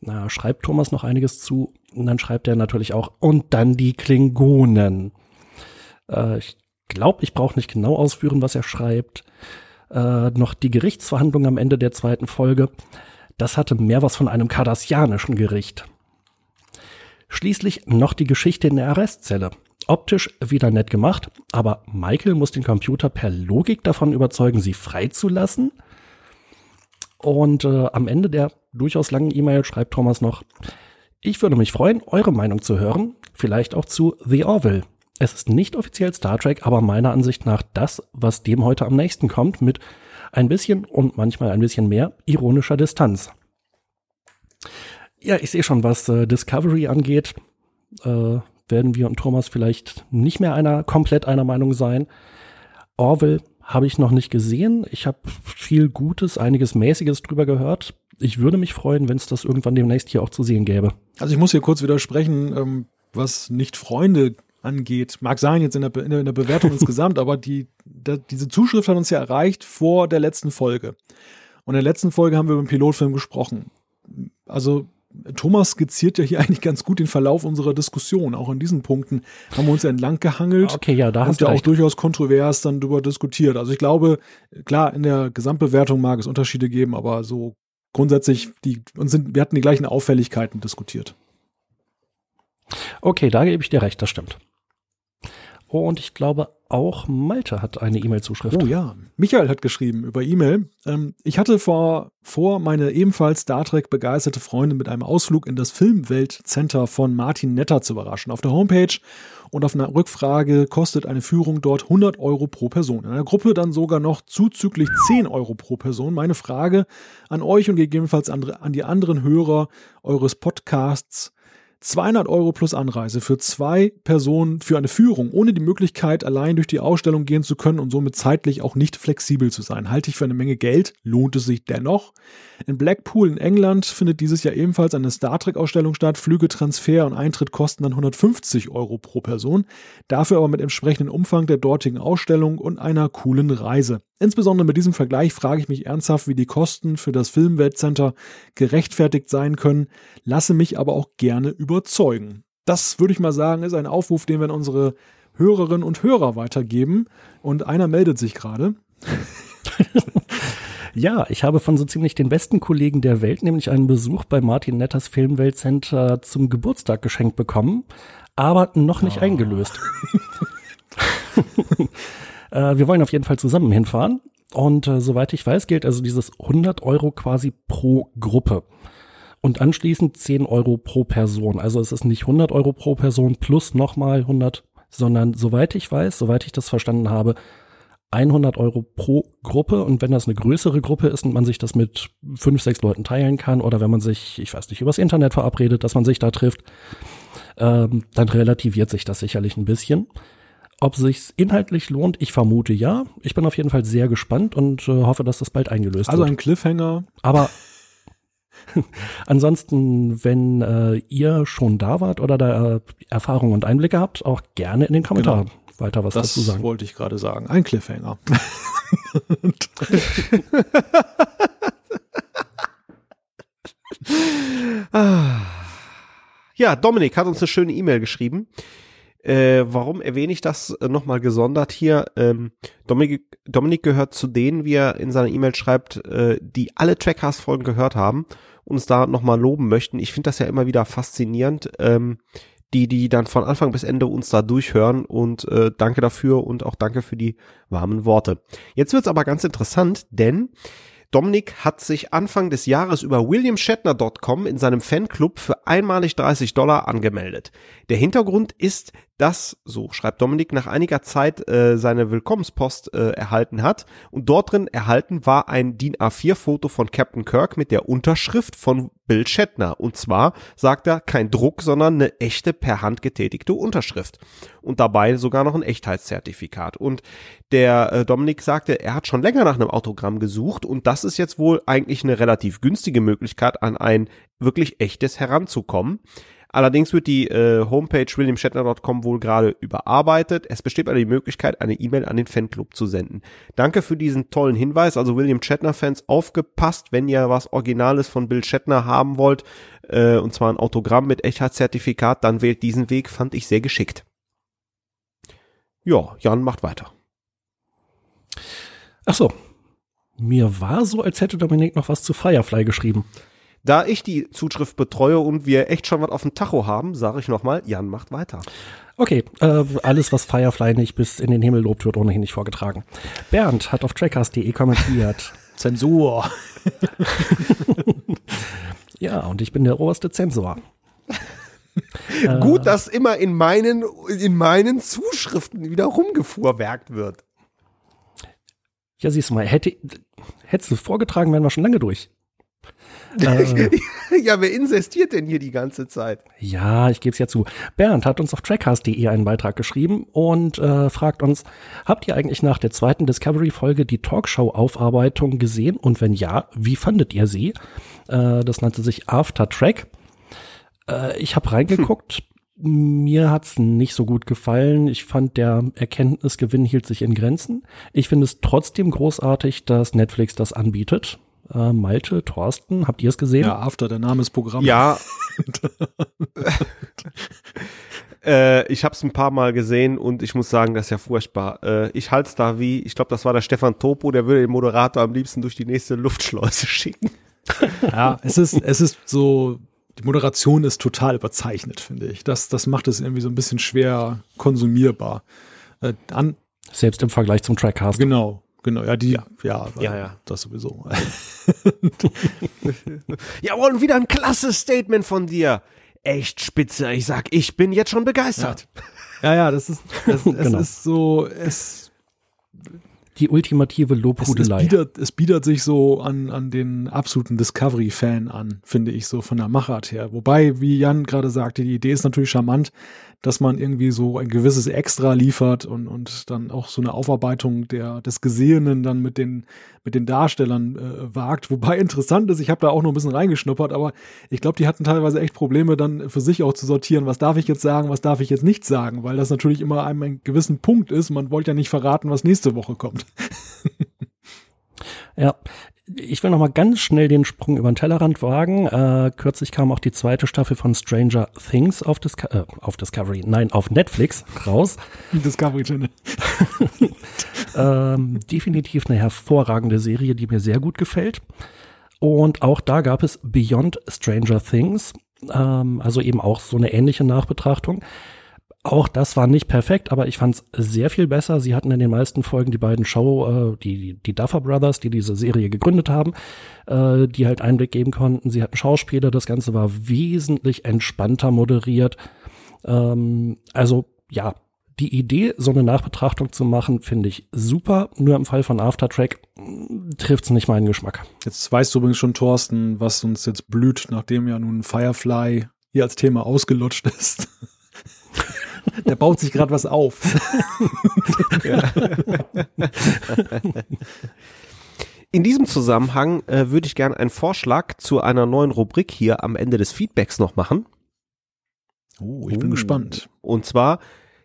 Na, schreibt Thomas noch einiges zu. Und dann schreibt er natürlich auch, und dann die Klingonen. Äh, ich glaube, ich brauche nicht genau ausführen, was er schreibt. Äh, noch die Gerichtsverhandlung am Ende der zweiten Folge. Das hatte mehr was von einem kardassianischen Gericht. Schließlich noch die Geschichte in der Arrestzelle. Optisch wieder nett gemacht, aber Michael muss den Computer per Logik davon überzeugen, sie freizulassen. Und äh, am Ende der durchaus langen E-Mail schreibt Thomas noch, ich würde mich freuen, eure Meinung zu hören, vielleicht auch zu The Orville. Es ist nicht offiziell Star Trek, aber meiner Ansicht nach das, was dem heute am nächsten kommt, mit ein bisschen und manchmal ein bisschen mehr ironischer Distanz. Ja, ich sehe schon, was äh, Discovery angeht, äh, werden wir und Thomas vielleicht nicht mehr einer komplett einer Meinung sein. Orville habe ich noch nicht gesehen. Ich habe viel Gutes, einiges Mäßiges drüber gehört. Ich würde mich freuen, wenn es das irgendwann demnächst hier auch zu sehen gäbe. Also ich muss hier kurz widersprechen, ähm, was nicht Freunde angeht. Mag sein jetzt in der, Be in der Bewertung insgesamt, aber die, da, diese Zuschrift hat uns ja erreicht vor der letzten Folge. Und in der letzten Folge haben wir über den Pilotfilm gesprochen. Also Thomas skizziert ja hier eigentlich ganz gut den Verlauf unserer Diskussion. Auch in diesen Punkten haben wir uns entlang gehangelt. Okay, ja, da hast du ja auch durchaus kontrovers dann darüber diskutiert. Also ich glaube, klar, in der Gesamtbewertung mag es Unterschiede geben, aber so grundsätzlich, die, uns sind, wir hatten die gleichen Auffälligkeiten diskutiert. Okay, da gebe ich dir recht, das stimmt. Und ich glaube, auch Malte hat eine E-Mail-Zuschrift. Oh ja, Michael hat geschrieben über E-Mail. Ähm, ich hatte vor, vor, meine ebenfalls Star Trek begeisterte Freundin mit einem Ausflug in das Filmweltcenter von Martin Netter zu überraschen. Auf der Homepage und auf einer Rückfrage kostet eine Führung dort 100 Euro pro Person. In einer Gruppe dann sogar noch zuzüglich 10 Euro pro Person. Meine Frage an euch und gegebenenfalls an die anderen Hörer eures Podcasts 200 Euro plus Anreise für zwei Personen für eine Führung, ohne die Möglichkeit, allein durch die Ausstellung gehen zu können und somit zeitlich auch nicht flexibel zu sein. Halte ich für eine Menge Geld, lohnt es sich dennoch. In Blackpool in England findet dieses Jahr ebenfalls eine Star Trek-Ausstellung statt. Flüge, Transfer und Eintritt kosten dann 150 Euro pro Person. Dafür aber mit entsprechendem Umfang der dortigen Ausstellung und einer coolen Reise. Insbesondere mit diesem Vergleich frage ich mich ernsthaft, wie die Kosten für das Filmweltcenter gerechtfertigt sein können, lasse mich aber auch gerne überzeugen. Das würde ich mal sagen, ist ein Aufruf, den wir an unsere Hörerinnen und Hörer weitergeben. Und einer meldet sich gerade. Ja, ich habe von so ziemlich den besten Kollegen der Welt nämlich einen Besuch bei Martin Netters Filmweltcenter zum Geburtstag geschenkt bekommen, aber noch nicht oh. eingelöst. äh, wir wollen auf jeden Fall zusammen hinfahren. Und äh, soweit ich weiß, gilt also dieses 100 Euro quasi pro Gruppe. Und anschließend 10 Euro pro Person. Also es ist nicht 100 Euro pro Person plus nochmal 100, sondern soweit ich weiß, soweit ich das verstanden habe, 100 Euro pro Gruppe und wenn das eine größere Gruppe ist und man sich das mit fünf, sechs Leuten teilen kann oder wenn man sich, ich weiß nicht, übers Internet verabredet, dass man sich da trifft, ähm, dann relativiert sich das sicherlich ein bisschen. Ob sich's inhaltlich lohnt, ich vermute ja. Ich bin auf jeden Fall sehr gespannt und äh, hoffe, dass das bald eingelöst also wird. Also ein Cliffhanger. Aber ansonsten, wenn äh, ihr schon da wart oder da äh, Erfahrungen und Einblicke habt, auch gerne in den Kommentaren. Genau weiter was das dazu sagen. Das wollte ich gerade sagen. Ein Cliffhanger. ja, Dominik hat uns eine schöne E-Mail geschrieben. Äh, warum erwähne ich das äh, nochmal gesondert hier? Ähm, Dominik, Dominik gehört zu denen, wie er in seiner E-Mail schreibt, äh, die alle Trackcast-Folgen gehört haben und uns da nochmal loben möchten. Ich finde das ja immer wieder faszinierend. Ähm, die, die dann von Anfang bis Ende uns da durchhören und äh, danke dafür und auch danke für die warmen Worte. Jetzt wird's aber ganz interessant, denn Dominik hat sich Anfang des Jahres über williamshatner.com in seinem Fanclub für einmalig 30 Dollar angemeldet. Der Hintergrund ist, dass, so schreibt Dominik, nach einiger Zeit äh, seine Willkommenspost äh, erhalten hat und dort drin erhalten war ein DIN A4-Foto von Captain Kirk mit der Unterschrift von Bill Shatner. Und zwar sagt er kein Druck, sondern eine echte per Hand getätigte Unterschrift. Und dabei sogar noch ein Echtheitszertifikat. Und der äh, Dominik sagte, er hat schon länger nach einem Autogramm gesucht und das ist jetzt wohl eigentlich eine relativ günstige Möglichkeit, an ein wirklich echtes heranzukommen. Allerdings wird die äh, Homepage williamshatner.com wohl gerade überarbeitet. Es besteht aber die Möglichkeit, eine E-Mail an den Fanclub zu senden. Danke für diesen tollen Hinweis. Also William Shatner-Fans, aufgepasst, wenn ihr was Originales von Bill Shatner haben wollt, äh, und zwar ein Autogramm mit Echtheitszertifikat, dann wählt diesen Weg, fand ich sehr geschickt. Ja, Jan macht weiter. Ach so. Mir war so, als hätte Dominik noch was zu Firefly geschrieben. Da ich die Zuschrift betreue und wir echt schon was auf dem Tacho haben, sage ich nochmal, Jan macht weiter. Okay, äh, alles, was Firefly nicht bis in den Himmel lobt, wird ohnehin nicht vorgetragen. Bernd hat auf trackers.de kommentiert. Zensur. ja, und ich bin der oberste Zensor. Gut, dass immer in meinen, in meinen Zuschriften wieder rumgefuhrwerkt wird. Ja, siehst du mal, hätte, hättest du vorgetragen, wären wir schon lange durch. Äh, ja, wer insistiert denn hier die ganze Zeit? Ja, ich gebe es ja zu. Bernd hat uns auf trackcast.de einen Beitrag geschrieben und äh, fragt uns, habt ihr eigentlich nach der zweiten Discovery-Folge die Talkshow-Aufarbeitung gesehen? Und wenn ja, wie fandet ihr sie? Äh, das nannte sich After Track. Äh, ich habe reingeguckt. Hm. Mir hat's nicht so gut gefallen. Ich fand, der Erkenntnisgewinn hielt sich in Grenzen. Ich finde es trotzdem großartig, dass Netflix das anbietet. Äh, Malte, Thorsten, habt ihr es gesehen? Ja, After, der Name ist Programm. Ja. äh, ich habe es ein paar Mal gesehen und ich muss sagen, das ist ja furchtbar. Äh, ich halte es da wie, ich glaube, das war der Stefan Topo, der würde den Moderator am liebsten durch die nächste Luftschleuse schicken. Ja, es ist, es ist so, die Moderation ist total überzeichnet, finde ich. Das, das macht es irgendwie so ein bisschen schwer konsumierbar. Äh, an, Selbst im Vergleich zum Trackcast. genau, genau, ja, die, ja, ja, Ja, ja. das sowieso. Jawohl, und wieder ein klasse Statement von dir. Echt spitze. Ich sag, ich bin jetzt schon begeistert. Ja, ja, das ist, das, es Genau. ist so, es, Die ultimative es, es, Lobhudelei. bietet, es bietet sich so an, an den absoluten Discovery-Fan an, finde ich, so von der Machart her. Wobei, wie Jan gerade sagte, die Idee ist natürlich charmant, dass man irgendwie so ein gewisses Extra liefert und, und dann auch so eine Aufarbeitung der, des Gesehenen dann mit den, mit den Darstellern äh, wagt. Wobei interessant ist, ich habe da auch noch ein bisschen reingeschnuppert, aber ich glaube, die hatten teilweise echt Probleme dann für sich auch zu sortieren, was darf ich jetzt sagen, was darf ich jetzt nicht sagen, weil das natürlich immer einem einen gewissen Punkt ist. Man wollte ja nicht verraten, was nächste Woche kommt. Ja, ich will noch mal ganz schnell den Sprung über den Tellerrand wagen. Äh, kürzlich kam auch die zweite Staffel von Stranger Things auf, Disco äh, auf Discovery, nein, auf Netflix raus. Discovery Channel. Ähm, definitiv eine hervorragende Serie, die mir sehr gut gefällt. Und auch da gab es Beyond Stranger Things, ähm, also eben auch so eine ähnliche Nachbetrachtung. Auch das war nicht perfekt, aber ich fand es sehr viel besser. Sie hatten in den meisten Folgen die beiden Show, äh, die, die Duffer Brothers, die diese Serie gegründet haben, äh, die halt Einblick geben konnten. Sie hatten Schauspieler, das Ganze war wesentlich entspannter moderiert. Ähm, also ja, die Idee, so eine Nachbetrachtung zu machen, finde ich super. Nur im Fall von Aftertrack trifft es nicht meinen Geschmack. Jetzt weißt du übrigens schon, Thorsten, was uns jetzt blüht, nachdem ja nun Firefly hier als Thema ausgelutscht ist. Der baut sich gerade was auf. In diesem Zusammenhang äh, würde ich gerne einen Vorschlag zu einer neuen Rubrik hier am Ende des Feedbacks noch machen. Oh, ich bin gespannt. Und zwar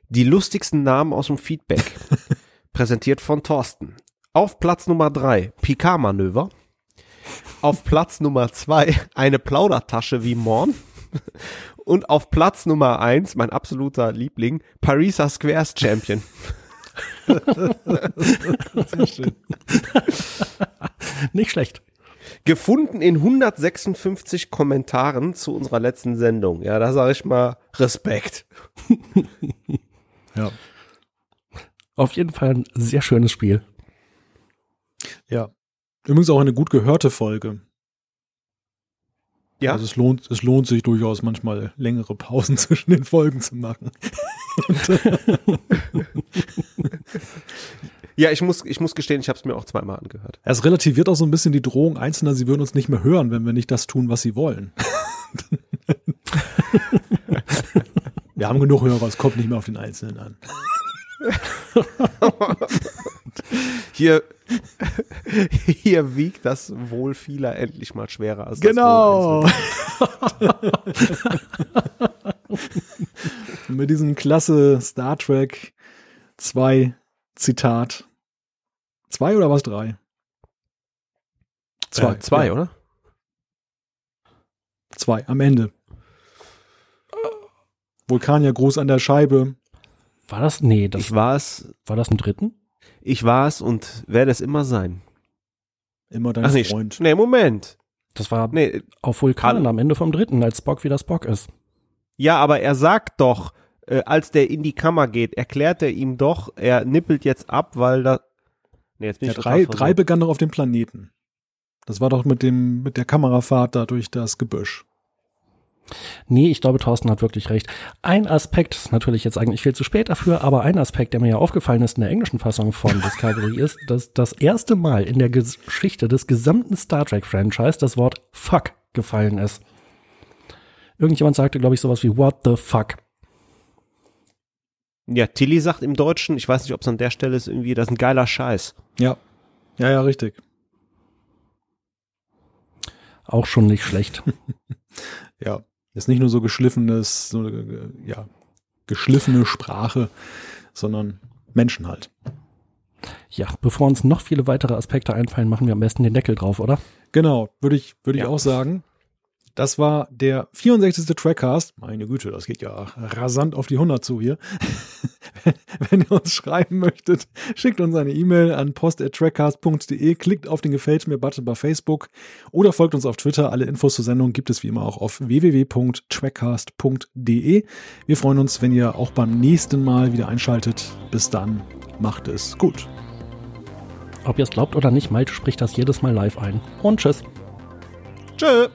die lustigsten Namen aus dem Feedback. präsentiert von Thorsten. Auf Platz Nummer drei Picard-Manöver. Auf Platz Nummer zwei eine Plaudertasche wie Morn. Und auf Platz Nummer eins mein absoluter Liebling, Parisa Squares Champion. Sehr schön. Nicht schlecht. Gefunden in 156 Kommentaren zu unserer letzten Sendung. Ja, da sage ich mal Respekt. Ja. Auf jeden Fall ein sehr schönes Spiel. ja. Übrigens auch eine gut gehörte Folge. Ja, Also es lohnt, es lohnt sich durchaus manchmal längere Pausen zwischen den Folgen zu machen. Ja, ich muss, ich muss gestehen, ich habe es mir auch zweimal angehört. Es relativiert auch so ein bisschen die Drohung Einzelner, sie würden uns nicht mehr hören, wenn wir nicht das tun, was sie wollen. wir haben genug Hörer, es kommt nicht mehr auf den Einzelnen an. Hier, hier wiegt das Wohl vieler endlich mal schwerer als Genau. mit diesem klasse Star Trek 2 Zitat. Zwei oder was? Drei? Einzelnen. Äh, zwei, ja. oder? Zwei, am Ende. Vulkanier Gruß an der Scheibe. War das? Nee, das Ich war es, war das im dritten? Ich war es und werde es immer sein. Immer dein Ach nee, Freund. nee, Moment. Das war Nee, auf Vulkan am Ende vom dritten, als Spock wieder Spock ist. ja, aber er sagt doch, äh, als der in die Kammer geht, erklärt er ihm doch, er nippelt jetzt ab, weil da. Nee, jetzt bin Ja, ich drei, drei begann doch auf dem Planeten. Das war doch mit dem, mit der Kamerafahrt da durch das Gebüsch. Nee, ich glaube, Thorsten hat wirklich recht. Ein Aspekt, ist natürlich jetzt eigentlich viel zu spät dafür, aber ein Aspekt, der mir ja aufgefallen ist in der englischen Fassung von Discovery, ist, dass das erste Mal in der Geschichte des gesamten Star Trek-Franchise das Wort Fuck gefallen ist. Irgendjemand sagte, glaube ich, sowas wie What the fuck. Ja, Tilly sagt im Deutschen, ich weiß nicht, ob es an der Stelle ist, irgendwie, das ist ein geiler Scheiß. Ja. Ja, ja, richtig. Auch schon nicht schlecht. Ja. Ist nicht nur so geschliffenes, so, äh, ja, geschliffene Sprache, sondern Menschen halt. Ja, bevor uns noch viele weitere Aspekte einfallen, machen wir am besten den Deckel drauf, oder? Genau, würde ich, würde ich Ja. auch sagen. Das war der 64. Trackcast. Meine Güte, das geht ja rasant auf die 100 zu hier. Wenn ihr uns schreiben möchtet, schickt uns eine E-Mail an post.trackcast.de, klickt auf den Gefällt mir-Button bei Facebook oder folgt uns auf Twitter. Alle Infos zur Sendung gibt es wie immer auch auf www.trackcast.de. Wir freuen uns, wenn ihr auch beim nächsten Mal wieder einschaltet. Bis dann, macht es gut. Ob ihr es glaubt oder nicht, Malte spricht das jedes Mal live ein. Und tschüss. Tschö.